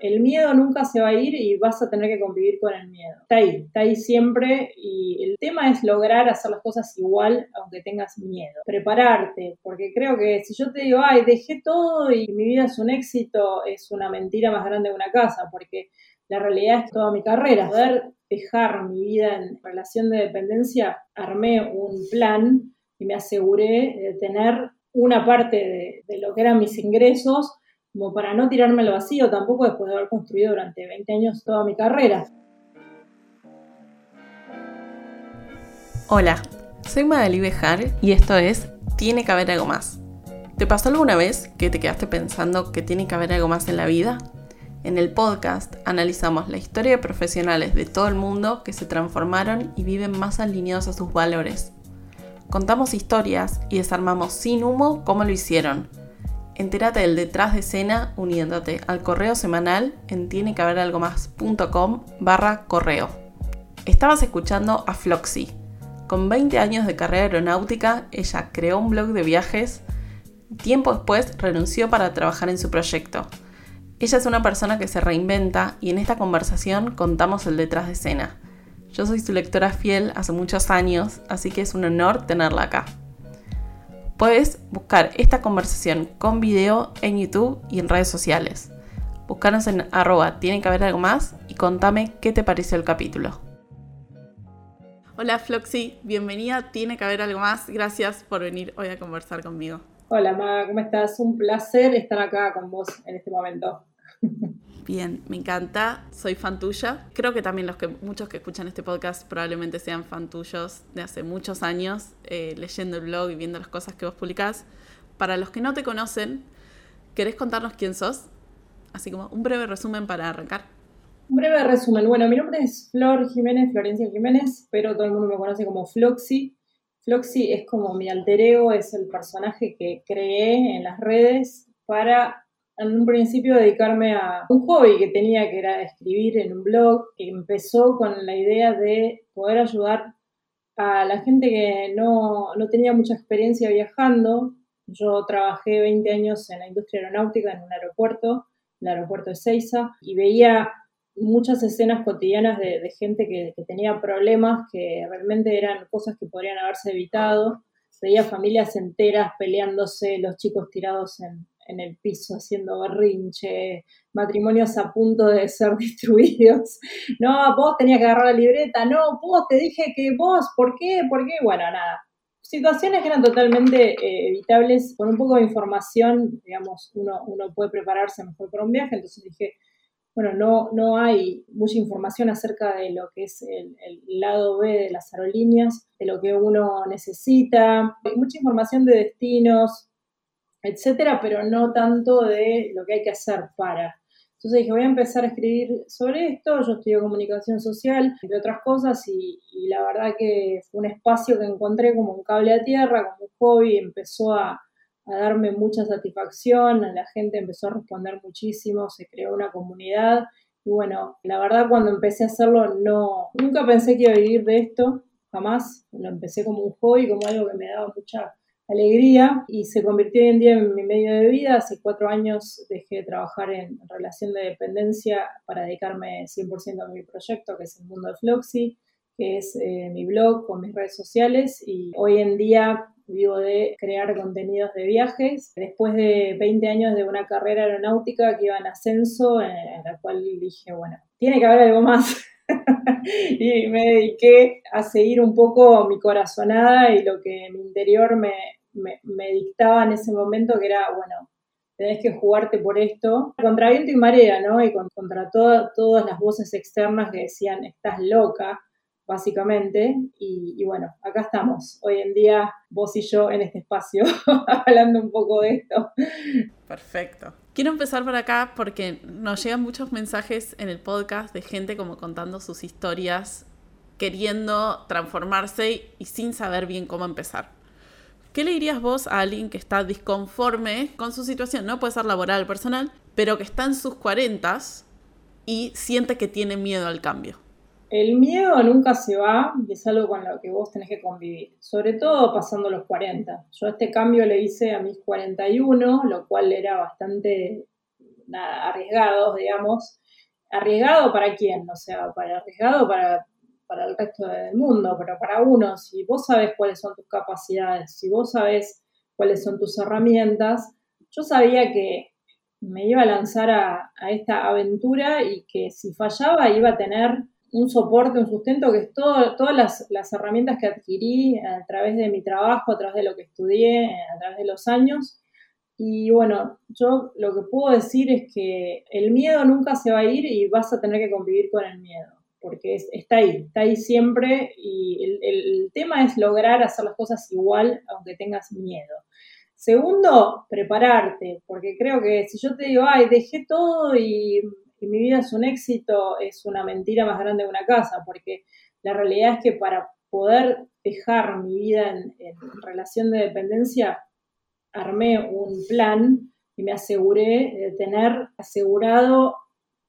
el miedo nunca se va a ir y vas a tener que convivir con el miedo. Está ahí, está ahí siempre y el tema es lograr hacer las cosas igual aunque tengas miedo. Prepararte, porque creo que si yo te digo, ay, dejé todo y mi vida es un éxito, es una mentira más grande que una casa, porque la realidad es toda mi carrera. Poder dejar mi vida en relación de dependencia, armé un plan y me aseguré de tener una parte de, de lo que eran mis ingresos como para no tirarme al vacío tampoco después de haber construido durante 20 años toda mi carrera. Hola, soy Madalí Bejar y esto es Tiene que haber algo más. ¿Te pasó alguna vez que te quedaste pensando que tiene que haber algo más en la vida? En el podcast analizamos la historia de profesionales de todo el mundo que se transformaron y viven más alineados a sus valores. Contamos historias y desarmamos sin humo cómo lo hicieron Entérate del detrás de escena uniéndote al correo semanal en tienequehaberalgomás.com barra correo. Estabas escuchando a Floxy. Con 20 años de carrera aeronáutica, ella creó un blog de viajes. Tiempo después renunció para trabajar en su proyecto. Ella es una persona que se reinventa y en esta conversación contamos el detrás de escena. Yo soy su lectora fiel hace muchos años, así que es un honor tenerla acá. Puedes buscar esta conversación con video en YouTube y en redes sociales. Búscanos en arroba tiene que haber algo más y contame qué te pareció el capítulo. Hola Floxy, bienvenida, tiene que haber algo más. Gracias por venir hoy a conversar conmigo. Hola Ma, ¿cómo estás? Un placer estar acá con vos en este momento. Bien, me encanta, soy fan tuya. Creo que también los que, muchos que escuchan este podcast probablemente sean fan tuyos de hace muchos años, eh, leyendo el blog y viendo las cosas que vos publicás. Para los que no te conocen, ¿querés contarnos quién sos? Así como un breve resumen para arrancar. Un breve resumen. Bueno, mi nombre es Flor Jiménez, Florencia Jiménez, pero todo el mundo me conoce como Floxy. Floxy es como mi alter ego, es el personaje que creé en las redes para en un principio dedicarme a un hobby que tenía, que era escribir en un blog, que empezó con la idea de poder ayudar a la gente que no, tenía mucha experiencia viajando. Yo trabajé 20 años en la industria aeronáutica en un aeropuerto, el aeropuerto de Seiza, y veía muchas escenas cotidianas de, gente que, que, tenía problemas que realmente eran cosas que podrían haberse evitado. Veía familias enteras peleándose, los chicos tirados en, en el piso haciendo berrinche, matrimonios a punto de ser destruidos. No, vos tenías que agarrar la libreta, no, vos te dije que vos, ¿por qué? ¿Por qué? Bueno, nada. Situaciones que eran totalmente eh, evitables, con un poco de información, digamos, uno, uno puede prepararse mejor para un viaje, entonces dije, bueno, no, no hay mucha información acerca de lo que es el, el, lado B de las aerolíneas, de lo que uno necesita, hay mucha información de destinos, etcétera, pero no tanto de lo que hay que hacer para. Entonces dije, voy a empezar a escribir sobre esto, yo estudio comunicación social, entre otras cosas, y, la verdad que fue un espacio que encontré como un cable a tierra, como un hobby, empezó a, darme mucha satisfacción, la gente empezó a responder muchísimo, se creó una comunidad, y bueno, la verdad cuando empecé a hacerlo, no, nunca pensé que iba a vivir de esto, jamás, lo empecé como un hobby, como algo que me daba mucha alegría y se convirtió hoy en día en mi medio de vida. Hace cuatro años dejé de trabajar en relación de dependencia para dedicarme 100% a mi proyecto, que es el mundo de Floxy, que es eh, mi blog con mis redes sociales y hoy en día vivo de crear contenidos de viajes. Después de 20 años de una carrera aeronáutica que iba en ascenso, en la cual dije, bueno, tiene que haber algo más. y me dediqué a seguir un poco mi corazonada y lo que mi interior me, me, dictaba en ese momento, que era, bueno, tenés que jugarte por esto, contra viento y marea, ¿no? Y contra todas las voces externas que decían, estás loca, básicamente. Y, bueno, acá estamos, hoy en día, vos y yo en este espacio, hablando un poco de esto. Perfecto. Quiero empezar por acá porque nos llegan muchos mensajes en el podcast de gente como contando sus historias, queriendo transformarse y sin saber bien cómo empezar. ¿Qué le dirías vos a alguien que está disconforme con su situación? No puede ser laboral, personal, pero que está en sus cuarentas y siente que tiene miedo al cambio. El miedo nunca se va y es algo con lo que vos tenés que convivir, sobre todo pasando los 40. Yo este cambio le hice a mis 41, lo cual era bastante nada, arriesgados, digamos. ¿Arriesgado para quién? O sea, para arriesgado para, para el resto del mundo, pero para uno, si vos sabes cuáles son tus capacidades, si vos sabes cuáles son tus herramientas, yo sabía que me iba a lanzar a, esta aventura y que si fallaba iba a tener un soporte, un sustento, que es todo, todas las, las, herramientas que adquirí a través de mi trabajo, a través de lo que estudié, a través de los años. Y bueno, yo lo que puedo decir es que el miedo nunca se va a ir y vas a tener que convivir con el miedo, porque está ahí, está ahí siempre y el, tema es lograr hacer las cosas igual aunque tengas miedo. Segundo, prepararte, porque creo que si yo te digo, ay, dejé todo y, mi vida es un éxito, es una mentira más grande que una casa, porque la realidad es que para poder dejar mi vida en, relación de dependencia, armé un plan y me aseguré de tener asegurado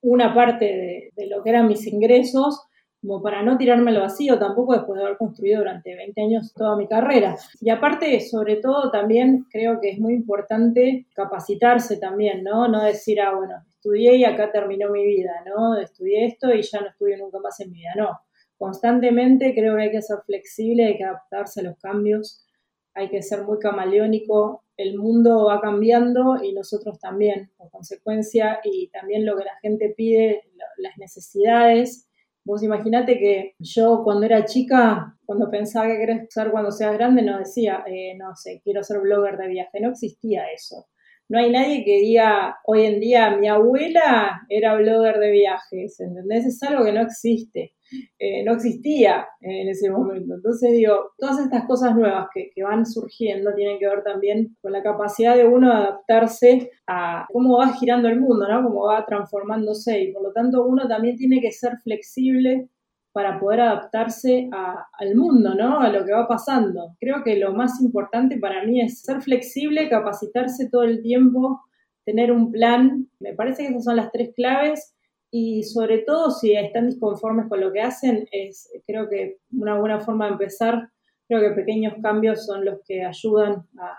una parte de, lo que eran mis ingresos como para no tirarme al vacío tampoco después de haber construido durante 20 años toda mi carrera. Y aparte, sobre todo, también creo que es muy importante capacitarse también, ¿no? No decir, ah, bueno, estudié y acá terminó mi vida, ¿no? Estudié esto y ya no estudio nunca más en mi vida, no. Constantemente creo que hay que ser flexible, hay que adaptarse a los cambios, hay que ser muy camaleónico, el mundo va cambiando y nosotros también, por consecuencia, y también lo que la gente pide, las necesidades, Vos imaginate que yo cuando era chica, cuando pensaba que querés ser cuando seas grande, no decía, eh, no sé, quiero ser blogger de viaje, no existía eso. No hay nadie que diga, hoy en día mi abuela era blogger de viajes, ¿entendés? Es algo que no existe. Eh, no existía en ese momento. Entonces digo, todas estas cosas nuevas que, van surgiendo tienen que ver también con la capacidad de uno adaptarse a cómo va girando el mundo, ¿no? Cómo va transformándose y por lo tanto uno también tiene que ser flexible para poder adaptarse al mundo, ¿no? A lo que va pasando. Creo que lo más importante para mí es ser flexible, capacitarse todo el tiempo, tener un plan. Me parece que esas son las tres claves y sobre todo si están disconformes con lo que hacen, es creo que una buena forma de empezar, creo que pequeños cambios son los que ayudan a,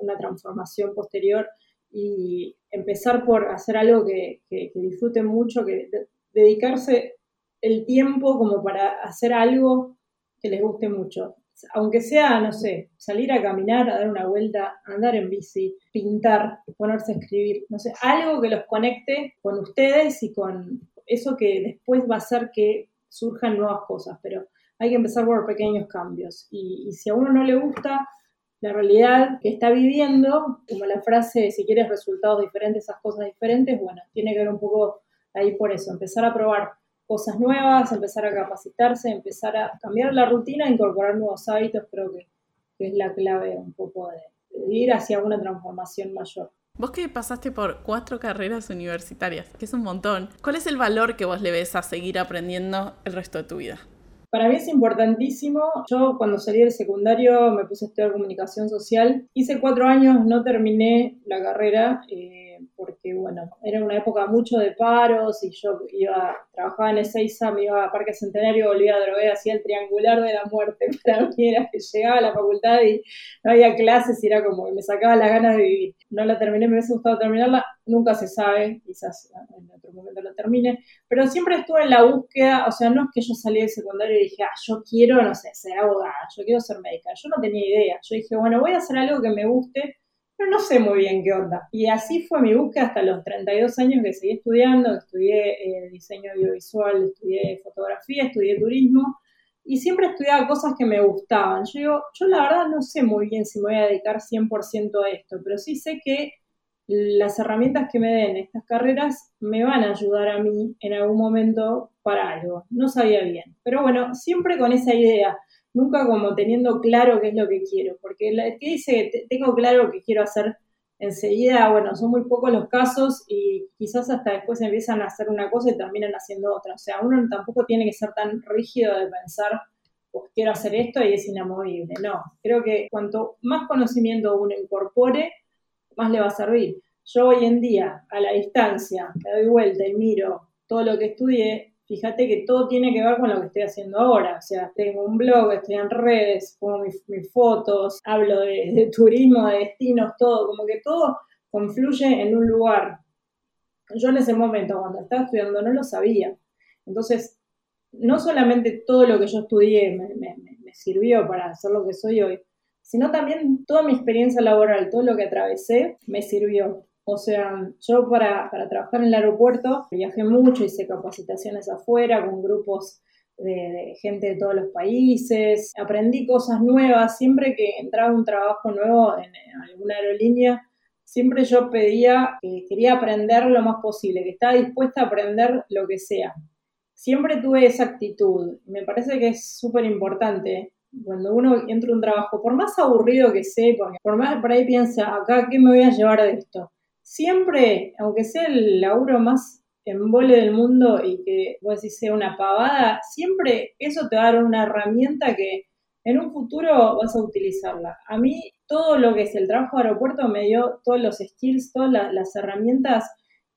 una transformación posterior y empezar por hacer algo que, que, disfruten mucho, que dedicarse el tiempo como para hacer algo que les guste mucho. Aunque sea, no sé, salir a caminar, a dar una vuelta, andar en bici, pintar, ponerse a escribir, no sé, algo que los conecte con ustedes y con eso que después va a hacer que surjan nuevas cosas, pero hay que empezar por pequeños cambios. Y, si a uno no le gusta la realidad que está viviendo, como la frase, si quieres resultados diferentes, esas cosas diferentes, bueno, tiene que ver un poco ahí por eso, empezar a probar cosas nuevas, empezar a capacitarse, empezar a cambiar la rutina, incorporar nuevos hábitos, creo que, es la clave un poco de, de, ir hacia una transformación mayor. Vos que pasaste por cuatro carreras universitarias, que es un montón, ¿cuál es el valor que vos le ves a seguir aprendiendo el resto de tu vida? Para mí es importantísimo. Yo cuando salí del secundario me puse a estudiar comunicación social. Hice cuatro años, no terminé la carrera. Eh, porque bueno, era una época mucho de paros y yo iba, trabajaba en Ezeiza, me iba a Parque Centenario, volvía a drogué, hacía el triangular de la muerte. Para mí era que llegaba a la facultad y no había clases y era como que me sacaba las ganas de vivir. No la terminé, me hubiese gustado terminarla, nunca se sabe, quizás en otro momento la termine, pero siempre estuve en la búsqueda, o sea, no es que yo salí del secundario y dije, ah, yo quiero, no sé, ser abogada, yo quiero ser médica, yo no tenía idea, yo dije, bueno, voy a hacer algo que me guste, no sé muy bien qué onda. Y así fue mi búsqueda hasta los 32 años que seguí estudiando, estudié eh, diseño audiovisual, estudié fotografía, estudié turismo y siempre estudiaba cosas que me gustaban. Yo yo la verdad no sé muy bien si me voy a dedicar 100% a esto, pero sí sé que las herramientas que me den estas carreras me van a ayudar a mí en algún momento para algo. No sabía bien, pero bueno, siempre con esa idea nunca como teniendo claro qué es lo que quiero, porque el que dice tengo claro que quiero hacer enseguida, bueno, son muy pocos los casos y quizás hasta después empiezan a hacer una cosa y terminan haciendo otra. O sea, uno tampoco tiene que ser tan rígido de pensar, pues quiero hacer esto y es inamovible. No, creo que cuanto más conocimiento uno incorpore, más le va a servir. Yo hoy en día, a la distancia, me doy vuelta y miro todo lo que estudié fíjate que todo tiene que ver con lo que estoy haciendo ahora. O sea, tengo un blog, estoy en redes, pongo mis, fotos, hablo de, turismo, de destinos, todo, como que todo confluye en un lugar yo en ese momento, cuando estaba estudiando, no lo sabía. Entonces, no solamente todo lo que yo estudié me, me sirvió para hacer lo que soy hoy, sino también toda mi experiencia laboral, todo lo que atravesé, me sirvió. O sea, yo para, trabajar en el aeropuerto viajé mucho, hice capacitaciones afuera con grupos de, gente de todos los países, aprendí cosas nuevas, siempre que entraba un trabajo nuevo en, alguna aerolínea, siempre yo pedía que quería aprender lo más posible, que estaba dispuesta a aprender lo que sea. Siempre tuve esa actitud, me parece que es súper importante cuando uno entra a un trabajo, por más aburrido que sea, por más por ahí piensa, acá, ¿qué me voy a llevar de esto? Siempre, aunque sea el laburo más embole del mundo y que vos decís sea una pavada, siempre eso te va a dar una herramienta que en un futuro vas a utilizarla. A mí todo lo que es el trabajo de aeropuerto me dio todos los skills, todas las, herramientas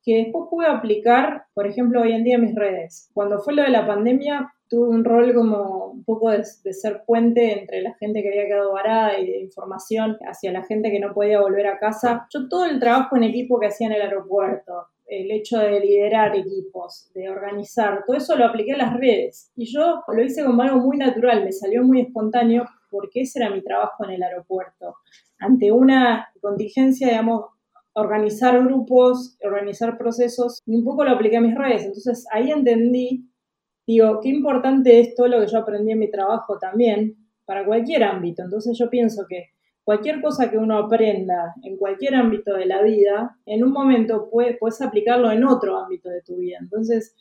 que después pude aplicar, por ejemplo, hoy en día en mis redes. Cuando fue lo de la pandemia, tuve un rol como un poco de, ser puente entre la gente que había quedado varada y de información hacia la gente que no podía volver a casa. Yo todo el trabajo en equipo que hacía en el aeropuerto, el hecho de liderar equipos, de organizar, todo eso lo apliqué a las redes. Y yo lo hice como algo muy natural, me salió muy espontáneo porque ese era mi trabajo en el aeropuerto. Ante una contingencia, digamos, organizar grupos, organizar procesos, y un poco lo apliqué a mis redes. Entonces ahí entendí digo, qué importante es todo lo que yo aprendí en mi trabajo también para cualquier ámbito. Entonces yo pienso que cualquier cosa que uno aprenda en cualquier ámbito de la vida, en un momento puedes aplicarlo en otro ámbito de tu vida. Entonces,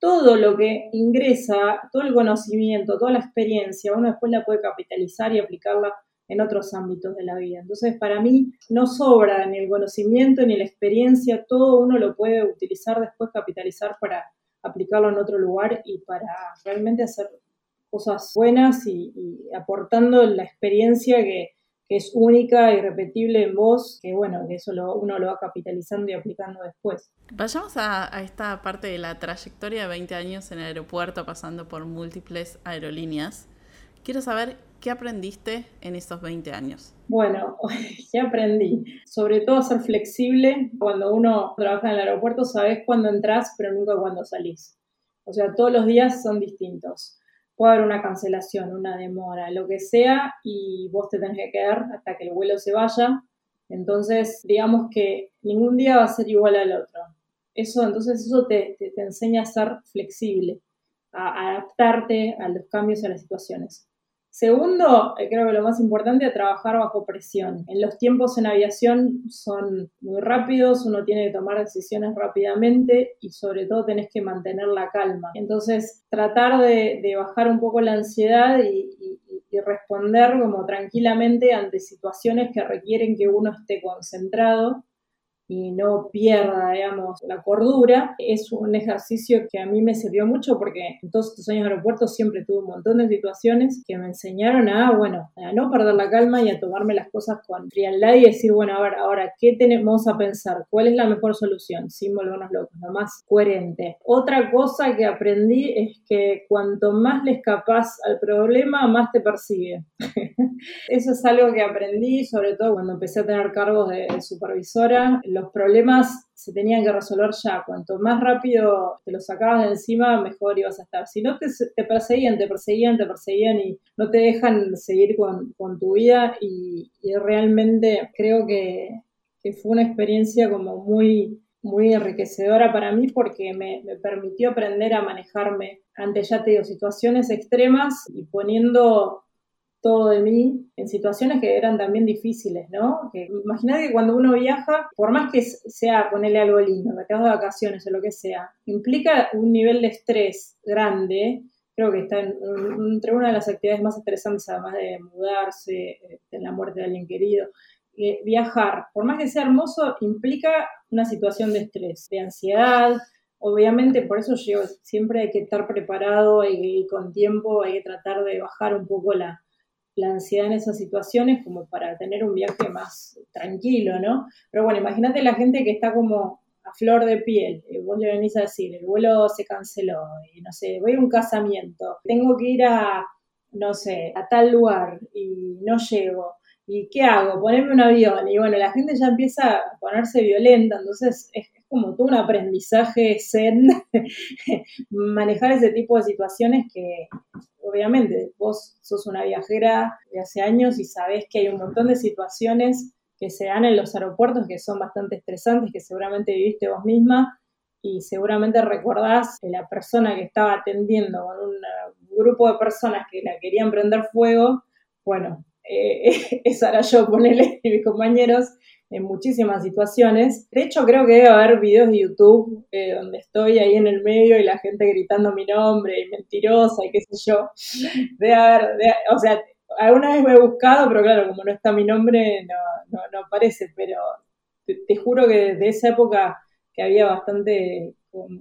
todo lo que ingresa, todo el conocimiento, toda la experiencia, uno después la puede capitalizar y aplicarla en otros ámbitos de la vida. Entonces, para mí no sobra ni el conocimiento ni la experiencia, todo uno lo puede utilizar después, capitalizar para aplicarlo en otro lugar y para realmente hacer cosas buenas y, aportando la experiencia que, es única y repetible en vos, que bueno, que eso uno lo va capitalizando y aplicando después. Vayamos a, a, esta parte de la trayectoria de 20 años en el aeropuerto, pasando por múltiples aerolíneas. Quiero saber qué aprendiste en esos 20 años. Bueno, ya aprendí? Sobre todo ser flexible. Cuando uno trabaja en el aeropuerto, sabes cuándo entras, pero nunca cuándo salís. O sea, todos los días son distintos. Puede haber una cancelación, una demora, lo que sea, y vos te tenés que quedar hasta que el vuelo se vaya. Entonces, digamos que ningún día va a ser igual al otro. Eso, entonces, eso te, te, te enseña a ser flexible, a adaptarte a los cambios y a las situaciones. Segundo, eh, creo que lo más importante es trabajar bajo presión. En los tiempos en aviación son muy rápidos, uno tiene que tomar decisiones rápidamente y sobre todo tenés que mantener la calma. Entonces, tratar de, bajar un poco la ansiedad y, y responder como tranquilamente ante situaciones que requieren que uno esté concentrado y no pierda, digamos, la cordura, es un ejercicio que a mí me sirvió mucho porque en todos estos años de aeropuerto siempre tuve un montón de situaciones que me enseñaron a, bueno, a no perder la calma y a tomarme las cosas con frialdad y decir, bueno, a ver, ahora, ¿qué tenemos a pensar? ¿Cuál es la mejor solución? Sin volvernos locos, lo más coherente. Otra cosa que aprendí es que cuanto más le escapas al problema, más te persigue. Eso es algo que aprendí, sobre todo cuando empecé a tener cargos de supervisora los problemas se tenían que resolver ya. Cuanto más rápido te los sacabas de encima, mejor ibas a estar. Si no, te, perseguían, te perseguían, te perseguían y no te dejan seguir con, tu vida. Y, realmente creo que, fue una experiencia como muy, muy enriquecedora para mí porque me, me, permitió aprender a manejarme ante, ya te digo, situaciones extremas y poniendo todo de mí en situaciones que eran también difíciles, ¿no? Que, imagínate que cuando uno viaja, por más que sea ponerle algo lindo, me quedas de vacaciones o lo que sea, implica un nivel de estrés grande. Creo que está entre una de las actividades más estresantes, además de mudarse, de eh, la muerte de alguien querido. viajar, por más que sea hermoso, implica una situación de estrés, de ansiedad, Obviamente, por eso yo siempre hay que estar preparado, que ir con tiempo, hay que tratar de bajar un poco la, la ansiedad en esas situaciones como para tener un viaje más tranquilo, ¿no? Pero bueno, imagínate la gente que está como a flor de piel, y vos le venís a decir, el vuelo se canceló, y no sé, voy a un casamiento, tengo que ir a, no sé, a tal lugar y no llego. ¿Y qué hago? Ponerme un avión. Y bueno, la gente ya empieza a ponerse violenta, entonces es como todo un aprendizaje zen manejar ese tipo de situaciones que obviamente vos sos una viajera de hace años y sabés que hay un montón de situaciones que se dan en los aeropuertos que son bastante estresantes, que seguramente viviste vos misma y seguramente recordás que la persona que estaba atendiendo con un grupo de personas que la querían prender fuego, bueno, eh, esa era yo, ponele, y mis compañeros, en muchísimas situaciones. De hecho, creo que debe haber videos de YouTube eh, donde estoy ahí en el medio y la gente gritando mi nombre y mentirosa y qué sé yo. Debe haber, o sea, alguna vez me he buscado, pero claro, como no está mi nombre, no, no, aparece, pero te, juro que desde esa época que había bastante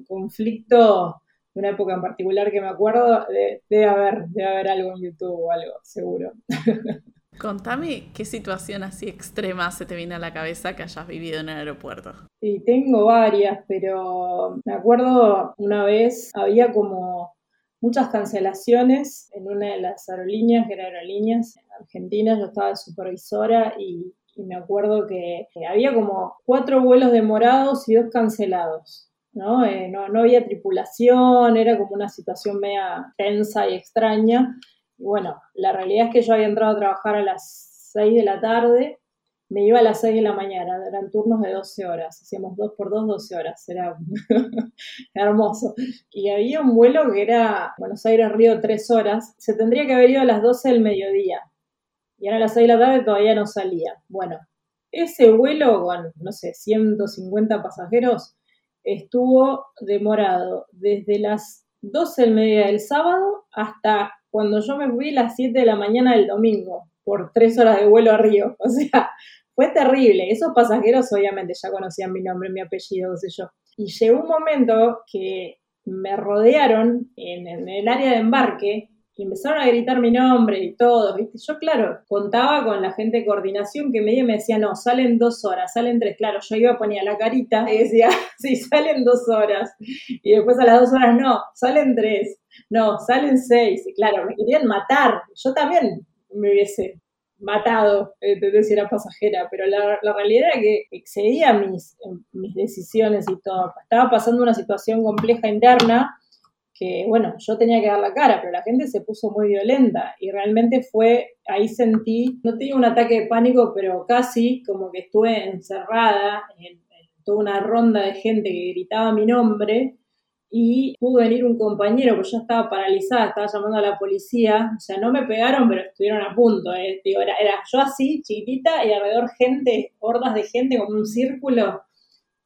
conflicto, de una época en particular que me acuerdo, debe haber, debe haber algo en YouTube o algo, seguro. Contame qué situación así extrema se te viene a la cabeza que hayas vivido en el aeropuerto. Sí, tengo varias, pero me acuerdo una vez había como muchas cancelaciones en una de las aerolíneas, que era aerolíneas argentinas, yo estaba de supervisora y, me acuerdo que, había como cuatro vuelos demorados y dos cancelados. ¿no? Eh, no, no había tripulación, era como una situación media tensa y extraña. Y bueno, la realidad es que yo había entrado a trabajar a las 6 de la tarde, me iba a las 6 de la mañana, eran turnos de 12 horas, hacíamos 2 por 2, 12 horas, era hermoso. Y había un vuelo que era Buenos Aires-Río 3 horas, se tendría que haber ido a las 12 del mediodía, y ahora a las 6 de la tarde todavía no salía. Bueno, ese vuelo con, no sé, 150 pasajeros estuvo demorado desde las 12 del mediodía del sábado hasta cuando yo me fui a las 7 de la mañana del domingo por tres horas de vuelo a Río. O sea, fue terrible. Esos pasajeros obviamente ya conocían mi nombre, mi apellido, qué sé yo. Y llegó un momento que me rodearon en, en el área de embarque y empezaron a gritar mi nombre y todo, ¿viste? Yo, claro, contaba con la gente de coordinación que medio me decía, no, salen dos horas, salen tres. Claro, yo iba a poner la carita y decía, sí, salen dos horas. Y después a las dos horas, no, salen tres. No, salen seis. Y claro, me querían matar. Yo también me hubiese matado, si era pasajera, pero la, realidad era que excedía mis, mis decisiones y todo. Estaba pasando una situación compleja interna que, bueno, yo tenía que dar la cara, pero la gente se puso muy violenta y realmente fue, ahí sentí, no tenía un ataque de pánico, pero casi como que estuve encerrada en, toda una ronda de gente que gritaba mi nombre y pudo venir un compañero, porque yo estaba paralizada, estaba llamando a la policía, o sea, no me pegaron, pero estuvieron a punto, eh. Digo, era, era yo así, chiquitita, y alrededor gente, hordas de gente, como un círculo,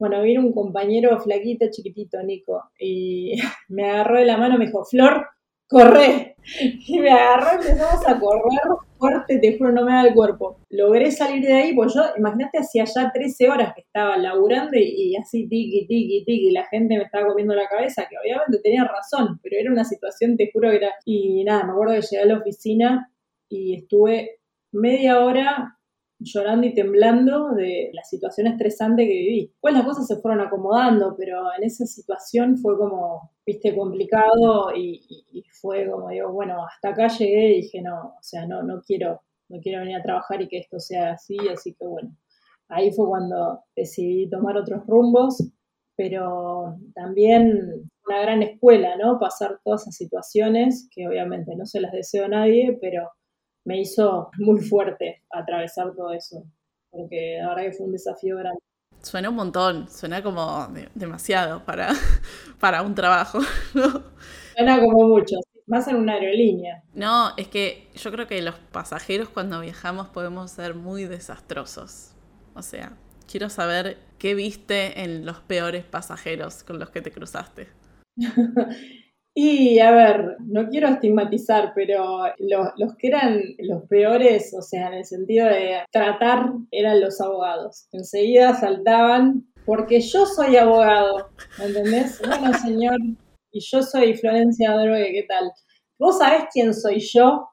bueno, vino un compañero flaquito, chiquitito, Nico, y me agarró de la mano, me dijo, Flor, corre. Y me agarró y empezamos a correr fuerte, te juro, no me da el cuerpo. Logré salir de ahí, pues yo, imagínate, hacía ya 13 horas que estaba laburando y, así tiki, tiki, tiki, y la gente me estaba comiendo la cabeza, que obviamente tenía razón, pero era una situación, te juro que era... Y nada, me acuerdo que llegué a la oficina y estuve media hora llorando y temblando de la situación estresante que viví. Pues las cosas se fueron acomodando, pero en esa situación fue como, viste, complicado y, fue como, digo, bueno, hasta acá llegué y dije, no, o sea, no, no quiero, no quiero venir a trabajar y que esto sea así, así que bueno, ahí fue cuando decidí tomar otros rumbos, pero también una gran escuela, ¿no? Pasar todas esas situaciones que obviamente no se las deseo a nadie, pero me hizo muy fuerte atravesar todo eso, porque la verdad que fue un desafío grande. Suena un montón, suena como demasiado para, para un trabajo, ¿no? Suena como mucho, más en una aerolínea. No, es que yo creo que los pasajeros cuando viajamos podemos ser muy desastrosos. O sea, quiero saber qué viste en los peores pasajeros con los que te cruzaste. Y a ver, no quiero estigmatizar, pero los, que eran los peores, o sea, en el sentido de tratar, eran los abogados. Enseguida saltaban, porque yo soy abogado, ¿me entendés? Bueno, señor, y yo soy Florencia Drogue, ¿qué tal? ¿Vos sabés quién soy yo?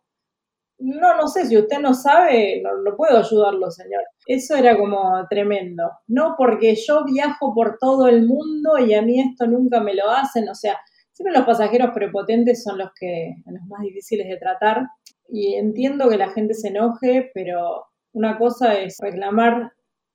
No, no sé, si usted no sabe, no, no puedo ayudarlo, señor. Eso era como tremendo. No porque yo viajo por todo el mundo y a mí esto nunca me lo hacen, o sea, Siempre los pasajeros prepotentes son los que los más difíciles de tratar y entiendo que la gente se enoje, pero una cosa es reclamar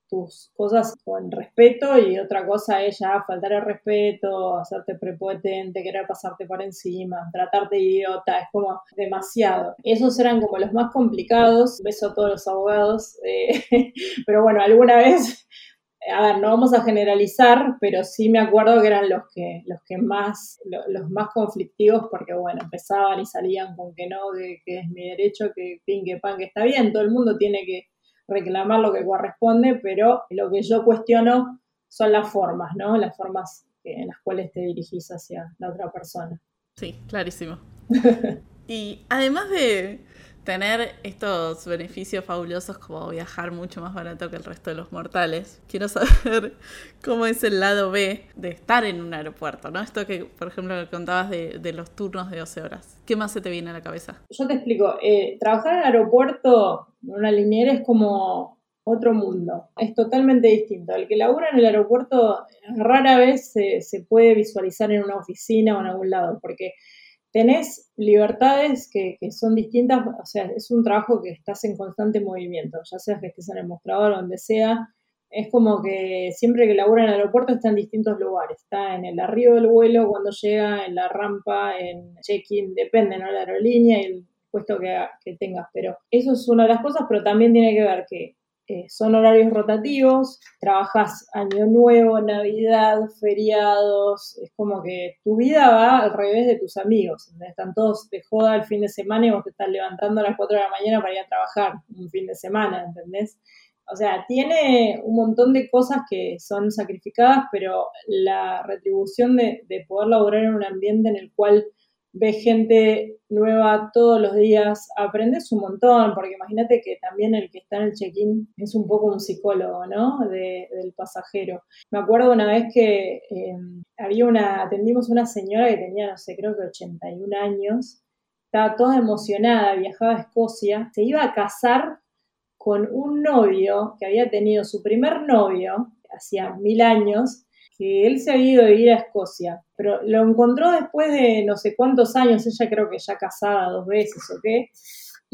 tus cosas con respeto y otra cosa es ya faltar el respeto, hacerte prepotente, querer pasarte por encima, tratarte de idiota, es como demasiado. Esos eran como los más complicados, beso a todos los abogados, eh, pero bueno, alguna vez a ver, no vamos a generalizar, pero sí me acuerdo que eran los que, los que más, los más conflictivos, porque bueno, empezaban y salían con que no, que, es mi derecho, que pin, que pan, que está bien, todo el mundo tiene que reclamar lo que corresponde, pero lo que yo cuestiono son las formas, ¿no? Las formas en las cuales te dirigís hacia la otra persona. Sí, clarísimo. y además de tener estos beneficios fabulosos como viajar mucho más barato que el resto de los mortales. Quiero saber cómo es el lado B de estar en un aeropuerto, ¿no? Esto que, por ejemplo, contabas de, los turnos de 12 horas. ¿Qué más se te viene a la cabeza? Yo te explico. Eh, trabajar en el aeropuerto, en una liniera, es como otro mundo. Es totalmente distinto. El que labura en el aeropuerto rara vez se, se puede visualizar en una oficina o en algún lado, porque tenés libertades que, son distintas, o sea, es un trabajo que estás en constante movimiento, ya sea que estés en el mostrador o donde sea, es como que siempre que labura en el aeropuerto está en distintos lugares, está en el arribo del vuelo, cuando llega, en la rampa, en check-in, depende, ¿no? La aerolínea y el puesto que, que tengas, pero eso es una de las cosas, pero también tiene que ver que eh, son horarios rotativos, trabajas año nuevo, navidad, feriados, es como que tu vida va al revés de tus amigos, están todos de joda el fin de semana y vos te estás levantando a las 4 de la mañana para ir a trabajar un fin de semana, ¿entendés? O sea, tiene un montón de cosas que son sacrificadas, pero la retribución de, de poder laborar en un ambiente en el cual ves gente nueva todos los días, aprendes un montón, porque imagínate que también el que está en el check-in es un poco un psicólogo, ¿no? del pasajero. Me acuerdo una vez que em, había una, atendimos una señora que tenía, no sé, creo que 81 años, estaba toda emocionada, viajaba a Escocia, se iba a casar con un novio que había tenido su primer novio, hacía mil años, que él se había ido a vivir a Escocia, pero lo encontró después de no sé cuántos años, ella creo que ya casada dos veces o qué,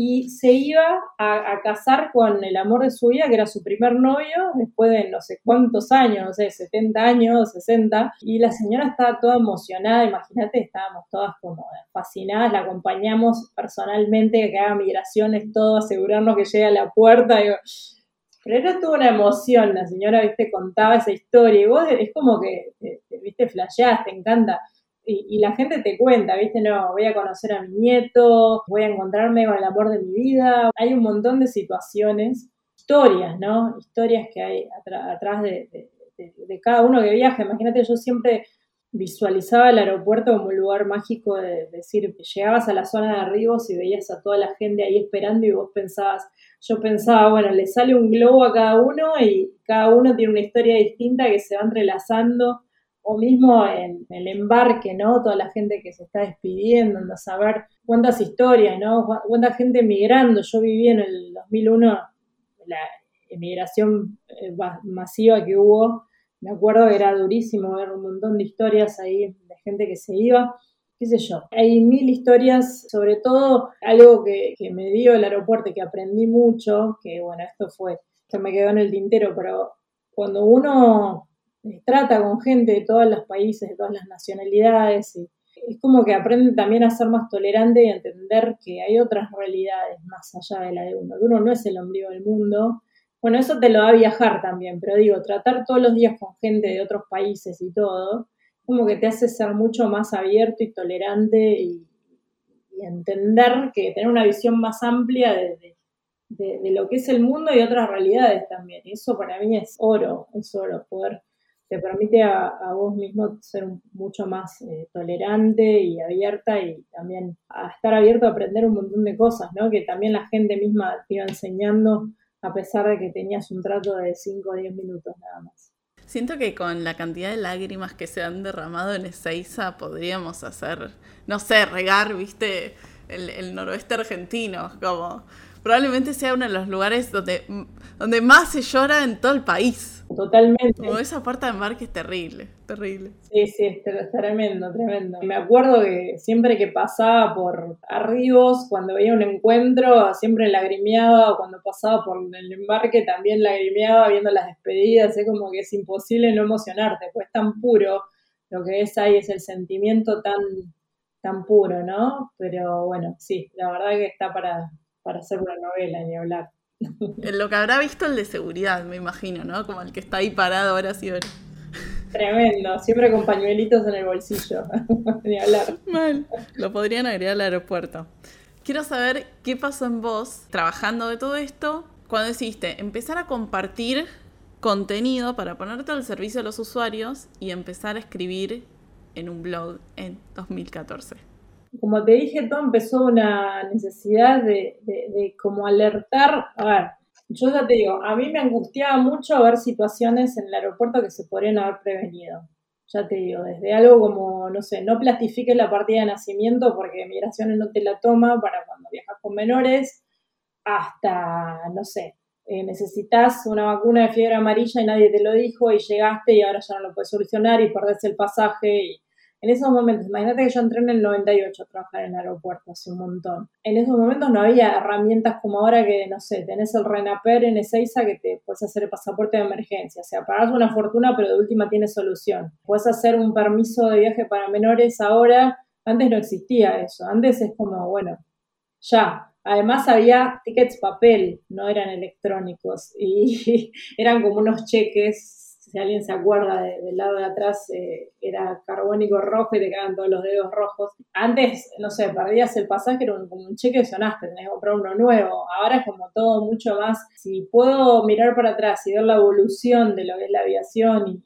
y se iba a, casar con el amor de su vida, que era su primer novio, después de no sé cuántos años, no sé, 70 años, 60, y la señora estaba toda emocionada, imagínate, estábamos todas como fascinadas, la acompañamos personalmente, que haga migraciones, todo, asegurarnos que llegue a la puerta, digo, pero era toda una emoción, la señora, viste, contaba esa historia y vos es como que, viste, flasheás, te encanta. Y, la gente te cuenta, viste, no, voy a conocer a mi nieto, voy a encontrarme con el amor de mi vida. Hay un montón de situaciones, historias, ¿no? Historias que hay atrás de, de cada uno que viaja. Imagínate, yo siempre visualizaba el aeropuerto como un lugar mágico de, decir, llegabas a la zona de arribos y veías a toda la gente ahí esperando y vos pensabas, yo pensaba, bueno, le sale un globo a cada uno y cada uno tiene una historia distinta que se va entrelazando, o mismo en el embarque, ¿no? Toda la gente que se está despidiendo, a saber cuántas historias, ¿no? Cuánta gente emigrando. Yo viví en el 2001 la emigración eh, masiva que hubo me acuerdo que era durísimo ver un montón de historias ahí de gente que se iba. Qué sé yo, hay mil historias, sobre todo algo que, me dio el aeropuerto y que aprendí mucho, que bueno, esto fue, que me quedó en el tintero, pero cuando uno trata con gente de todos los países, de todas las nacionalidades, es como que aprende también a ser más tolerante y a entender que hay otras realidades más allá de la de uno, que uno no es el ombligo del mundo, bueno, eso te lo da a viajar también, pero digo, tratar todos los días con gente de otros países y todo, como que te hace ser mucho más abierto y tolerante y, entender que tener una visión más amplia de, lo que es el mundo y otras realidades también. Y eso para mí es oro, es oro, poder, te permite a, vos mismo ser mucho más eh, tolerante y abierta y también a estar abierto a aprender un montón de cosas, ¿no? Que también la gente misma te iba enseñando a pesar de que tenías un trato de 5 o 10 minutos nada más. Siento que con la cantidad de lágrimas que se han derramado en Ezeiza podríamos hacer, no sé, regar, viste, el, noroeste argentino, como probablemente sea uno de los lugares donde, donde más se llora en todo el país. Totalmente. Como esa puerta de mar que es terrible, terrible. Sí, sí, es tremendo, tremendo. Me acuerdo que siempre que pasaba por Arribos, cuando veía un encuentro, siempre lagrimeaba, o cuando pasaba por el embarque también lagrimeaba viendo las despedidas, es como que es imposible no emocionarte, pues es tan puro, lo que es ahí es el sentimiento tan, tan puro, ¿no? Pero bueno, sí, la verdad que está para, para hacer una novela, ni hablar. Lo que habrá visto el de seguridad, me imagino, ¿no? Como el que está ahí parado ahora sí ahora. Tremendo, siempre con pañuelitos en el bolsillo. Ni hablar. Mal. Lo podrían agregar al aeropuerto. Quiero saber qué pasó en vos trabajando de todo esto cuando decidiste empezar a compartir contenido para ponerte al servicio de los usuarios y empezar a escribir en un blog en 2014 como te dije, todo empezó una necesidad de, de, como alertar, a ver, yo ya te digo, a mí me angustiaba mucho ver situaciones en el aeropuerto que se podrían haber prevenido. Ya te digo, desde algo como, no sé, no plastifiques la partida de nacimiento porque migraciones no te la toma para cuando viajas con menores, hasta, no sé, eh, necesitas una vacuna de fiebre amarilla y nadie te lo dijo y llegaste y ahora ya no lo puedes solucionar y perdés el pasaje y en esos momentos, imagínate que yo entré en el 98 a trabajar en el hace un montón. En esos momentos no había herramientas como ahora que, no sé, tenés el RENAPER en Ezeiza que te puedes hacer el pasaporte de emergencia. O sea, pagas una fortuna, pero de última tiene solución. Puedes hacer un permiso de viaje para menores ahora. Antes no existía eso. Antes es como, bueno, ya. Además había tickets papel, no eran electrónicos. Y eran como unos cheques si alguien se acuerda del lado de atrás, eh, era carbónico rojo y te quedaban todos los dedos rojos. Antes, no sé, perdías el pasaje, era como un cheque sonaste, tenías que comprar uno nuevo. Ahora es como todo mucho más. Si puedo mirar para atrás y ver la evolución de lo que es la aviación y,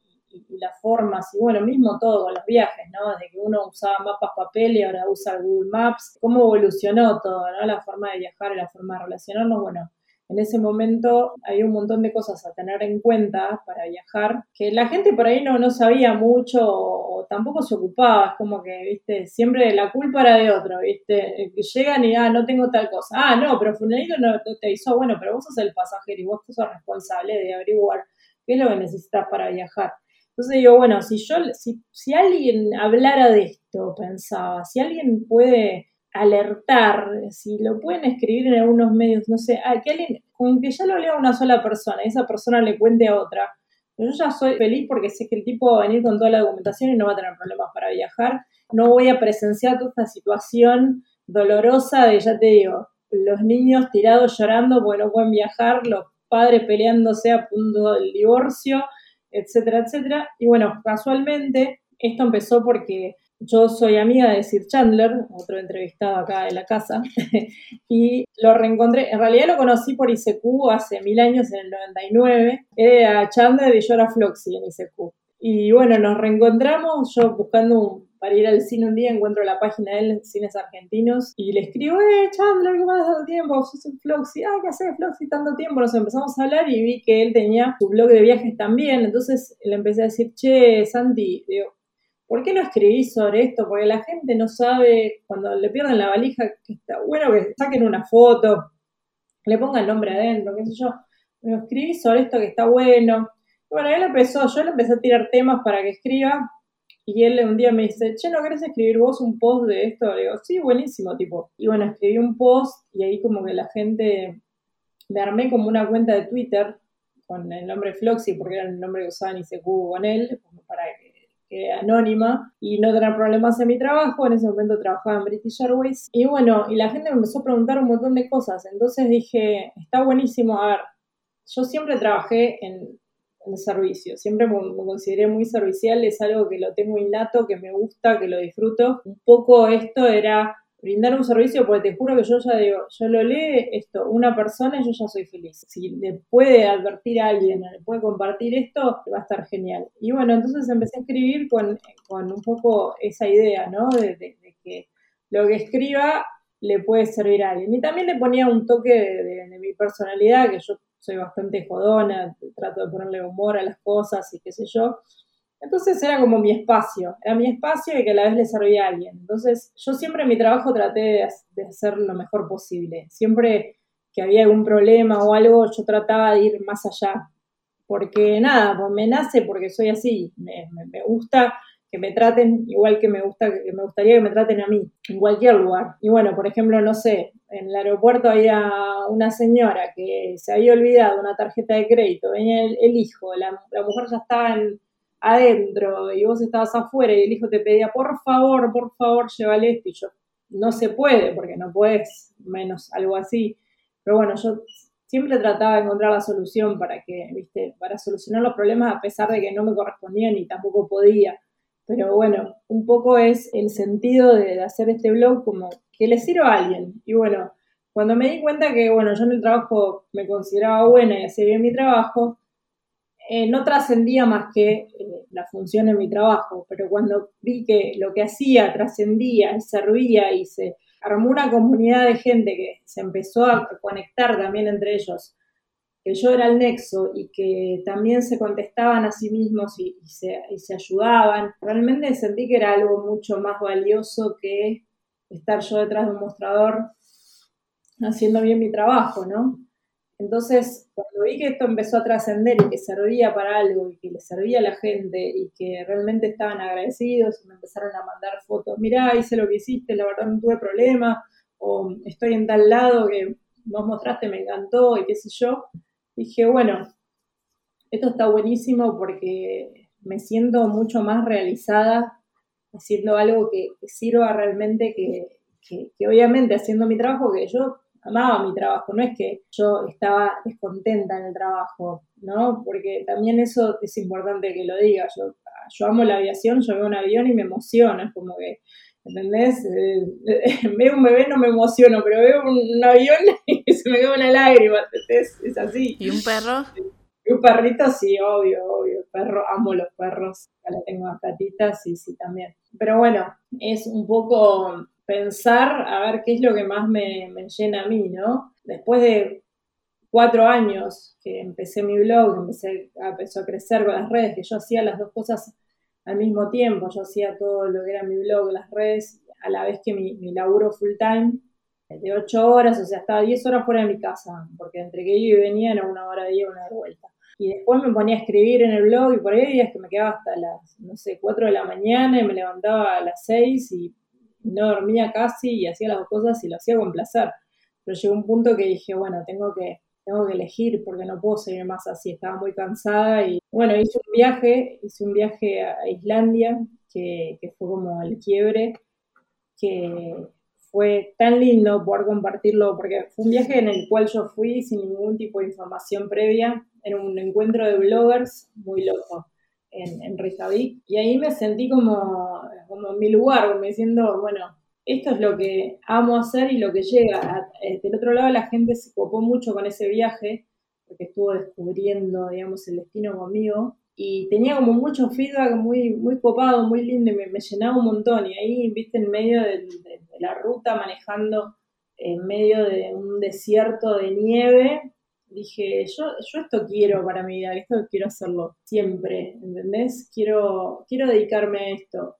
las formas, y bueno, mismo todo con los viajes, ¿no? Desde que uno usaba mapas papel y ahora usa Google Maps, cómo evolucionó todo, ¿no? La forma de viajar y la forma de relacionarnos, bueno, en ese momento había un montón de cosas a tener en cuenta para viajar, que la gente por ahí no, no sabía mucho o, tampoco se ocupaba, es como que, viste, siempre la culpa era de otro, viste, que llegan y, ah, no tengo tal cosa, ah, no, pero Fulanito no te hizo, bueno, pero vos sos el pasajero y vos sos responsable de averiguar qué es lo que necesitas para viajar. Entonces digo, bueno, si yo, si, si alguien hablara de esto, pensaba, si alguien puede alertar, si lo pueden escribir en algunos medios, no sé, que alguien, con que ya lo lea una sola persona y esa persona le cuente a otra. Yo ya soy feliz porque sé que el tipo va a venir con toda la documentación y no va a tener problemas para viajar. No voy a presenciar toda esta situación dolorosa de, ya te digo, los niños tirados llorando porque no pueden viajar, los padres peleándose a punto del divorcio, etcétera, etcétera. Y bueno, casualmente esto empezó porque yo soy amiga de Sir Chandler, otro entrevistado acá en la casa, y lo reencontré, en realidad lo conocí por ICQ hace mil años, en el 99, era Chandler y yo era Floxy en ICQ. Y bueno, nos reencontramos, yo buscando para ir al cine un día, encuentro la página de él, Cines Argentinos, y le escribo, eh, Chandler, ¿qué más dado tiempo? Sos un Floxy, ah, ¿qué haces Floxy tanto tiempo? Nos empezamos a hablar y vi que él tenía su blog de viajes también, entonces le empecé a decir, che, Santi, digo, ¿por qué no escribí sobre esto? Porque la gente no sabe, cuando le pierden la valija, que está bueno que saquen una foto, le pongan el nombre adentro, qué sé yo. Pero escribí sobre esto que está bueno. Y bueno, él empezó, yo le empecé a tirar temas para que escriba. Y él un día me dice, che, ¿no querés escribir vos un post de esto? Le digo, sí, buenísimo, tipo. Y bueno, escribí un post y ahí como que la gente, me armé como una cuenta de Twitter con el nombre Floxy, porque era el nombre que usaban y se con él, para anónima y no tener problemas en mi trabajo. En ese momento trabajaba en British Airways. Y bueno, y la gente me empezó a preguntar un montón de cosas. Entonces dije, está buenísimo. A ver, yo siempre trabajé en, en servicio, siempre me, consideré muy servicial, es algo que lo tengo innato, que me gusta, que lo disfruto. Un poco esto era brindar un servicio, porque te juro que yo ya digo, yo lo leo esto, una persona y yo ya soy feliz. Si le puede advertir a alguien, le puede compartir esto, va a estar genial. Y bueno, entonces empecé a escribir con, un poco esa idea, ¿no? De, que lo que escriba le puede servir a alguien. Y también le ponía un toque de, de mi personalidad, que yo soy bastante jodona, trato de ponerle humor a las cosas y qué sé yo. Entonces era como mi espacio, era mi espacio y que a la vez le servía a alguien. Entonces yo siempre en mi trabajo traté de, hacer lo mejor posible. Siempre que había algún problema o algo, yo trataba de ir más allá. Porque nada, pues me nace porque soy así, me, gusta que me traten igual que me gusta que me gustaría que me traten a mí en cualquier lugar. Y bueno, por ejemplo, no sé, en el aeropuerto había una señora que se había olvidado una tarjeta de crédito, venía el, hijo, la, mujer ya estaba adentro y vos estabas afuera y el hijo te pedía, por favor, por favor, llévale esto y yo, no se puede porque no puedes, menos algo así. Pero bueno, yo siempre trataba de encontrar la solución para que, viste, para solucionar los problemas a pesar de que no me correspondía ni tampoco podía. Pero bueno, un poco es el sentido de, hacer este blog como que le sirva a alguien. Y bueno, cuando me di cuenta que, bueno, yo en el trabajo me consideraba buena y hacía bien mi trabajo, eh, no trascendía más que eh, la función en mi trabajo, pero cuando vi que lo que hacía trascendía y servía y se armó una comunidad de gente que se empezó a conectar también entre ellos, que yo era el nexo y que también se contestaban a sí mismos y, se, ayudaban, realmente sentí que era algo mucho más valioso que estar yo detrás de un mostrador haciendo bien mi trabajo, ¿no? Entonces, cuando vi que esto empezó a trascender y que servía para algo y que le servía a la gente y que realmente estaban agradecidos y me empezaron a mandar fotos, mirá, hice lo que hiciste, la verdad no tuve problema, o estoy en tal lado que vos mostraste, me encantó y qué sé yo, dije, bueno, esto está buenísimo porque me siento mucho más realizada haciendo algo que, sirva realmente, que, obviamente haciendo mi trabajo, que yo amaba mi trabajo, no es que yo estaba descontenta en el trabajo, ¿no? Porque también eso es importante que lo diga. Yo, yo amo la aviación, yo veo un avión y me emociona, es como que, ¿entendés? Eh, veo un bebé, no me emociono, pero veo un, avión y se me queda una lágrima, ¿entendés? Es así. ¿Y un perro? Y un perrito, sí, obvio, obvio. Perro, amo los perros. Ya tengo las gatitas, sí, sí, también. Pero bueno, es un poco pensar a ver qué es lo que más me, llena a mí, ¿no? Después de cuatro años que empecé mi blog, empecé, empezó a crecer con las redes, que yo hacía las dos cosas al mismo tiempo, yo hacía todo lo que era mi blog, las redes, a la vez que mi, mi laburo full time, de ocho horas, o sea, estaba diez horas fuera de mi casa, porque entre que iba y venía era una hora de ida, una de vuelta. Y después me ponía a escribir en el blog y por ahí días que me quedaba hasta las, no sé, cuatro de la mañana y me levantaba a las seis y no dormía casi y hacía las cosas y lo hacía con placer. Pero llegó un punto que dije, bueno, tengo que, tengo que elegir porque no puedo seguir más así, estaba muy cansada y bueno, hice un viaje, hice un viaje a Islandia que, que fue como el quiebre, que fue tan lindo poder compartirlo porque fue un viaje en el cual yo fui sin ningún tipo de información previa, en un encuentro de bloggers muy loco en, en y ahí me sentí como, como en mi lugar, como diciendo, bueno, esto es lo que amo hacer y lo que llega. Eh, del otro lado la gente se copó mucho con ese viaje, porque estuvo descubriendo, digamos, el destino conmigo, y tenía como mucho feedback muy, muy copado, muy lindo, y me, llenaba un montón, y ahí, viste, en medio de la ruta, manejando en medio de un desierto de nieve, dije, yo, yo esto quiero para mi vida, esto quiero hacerlo siempre, ¿entendés? Quiero, quiero dedicarme a esto.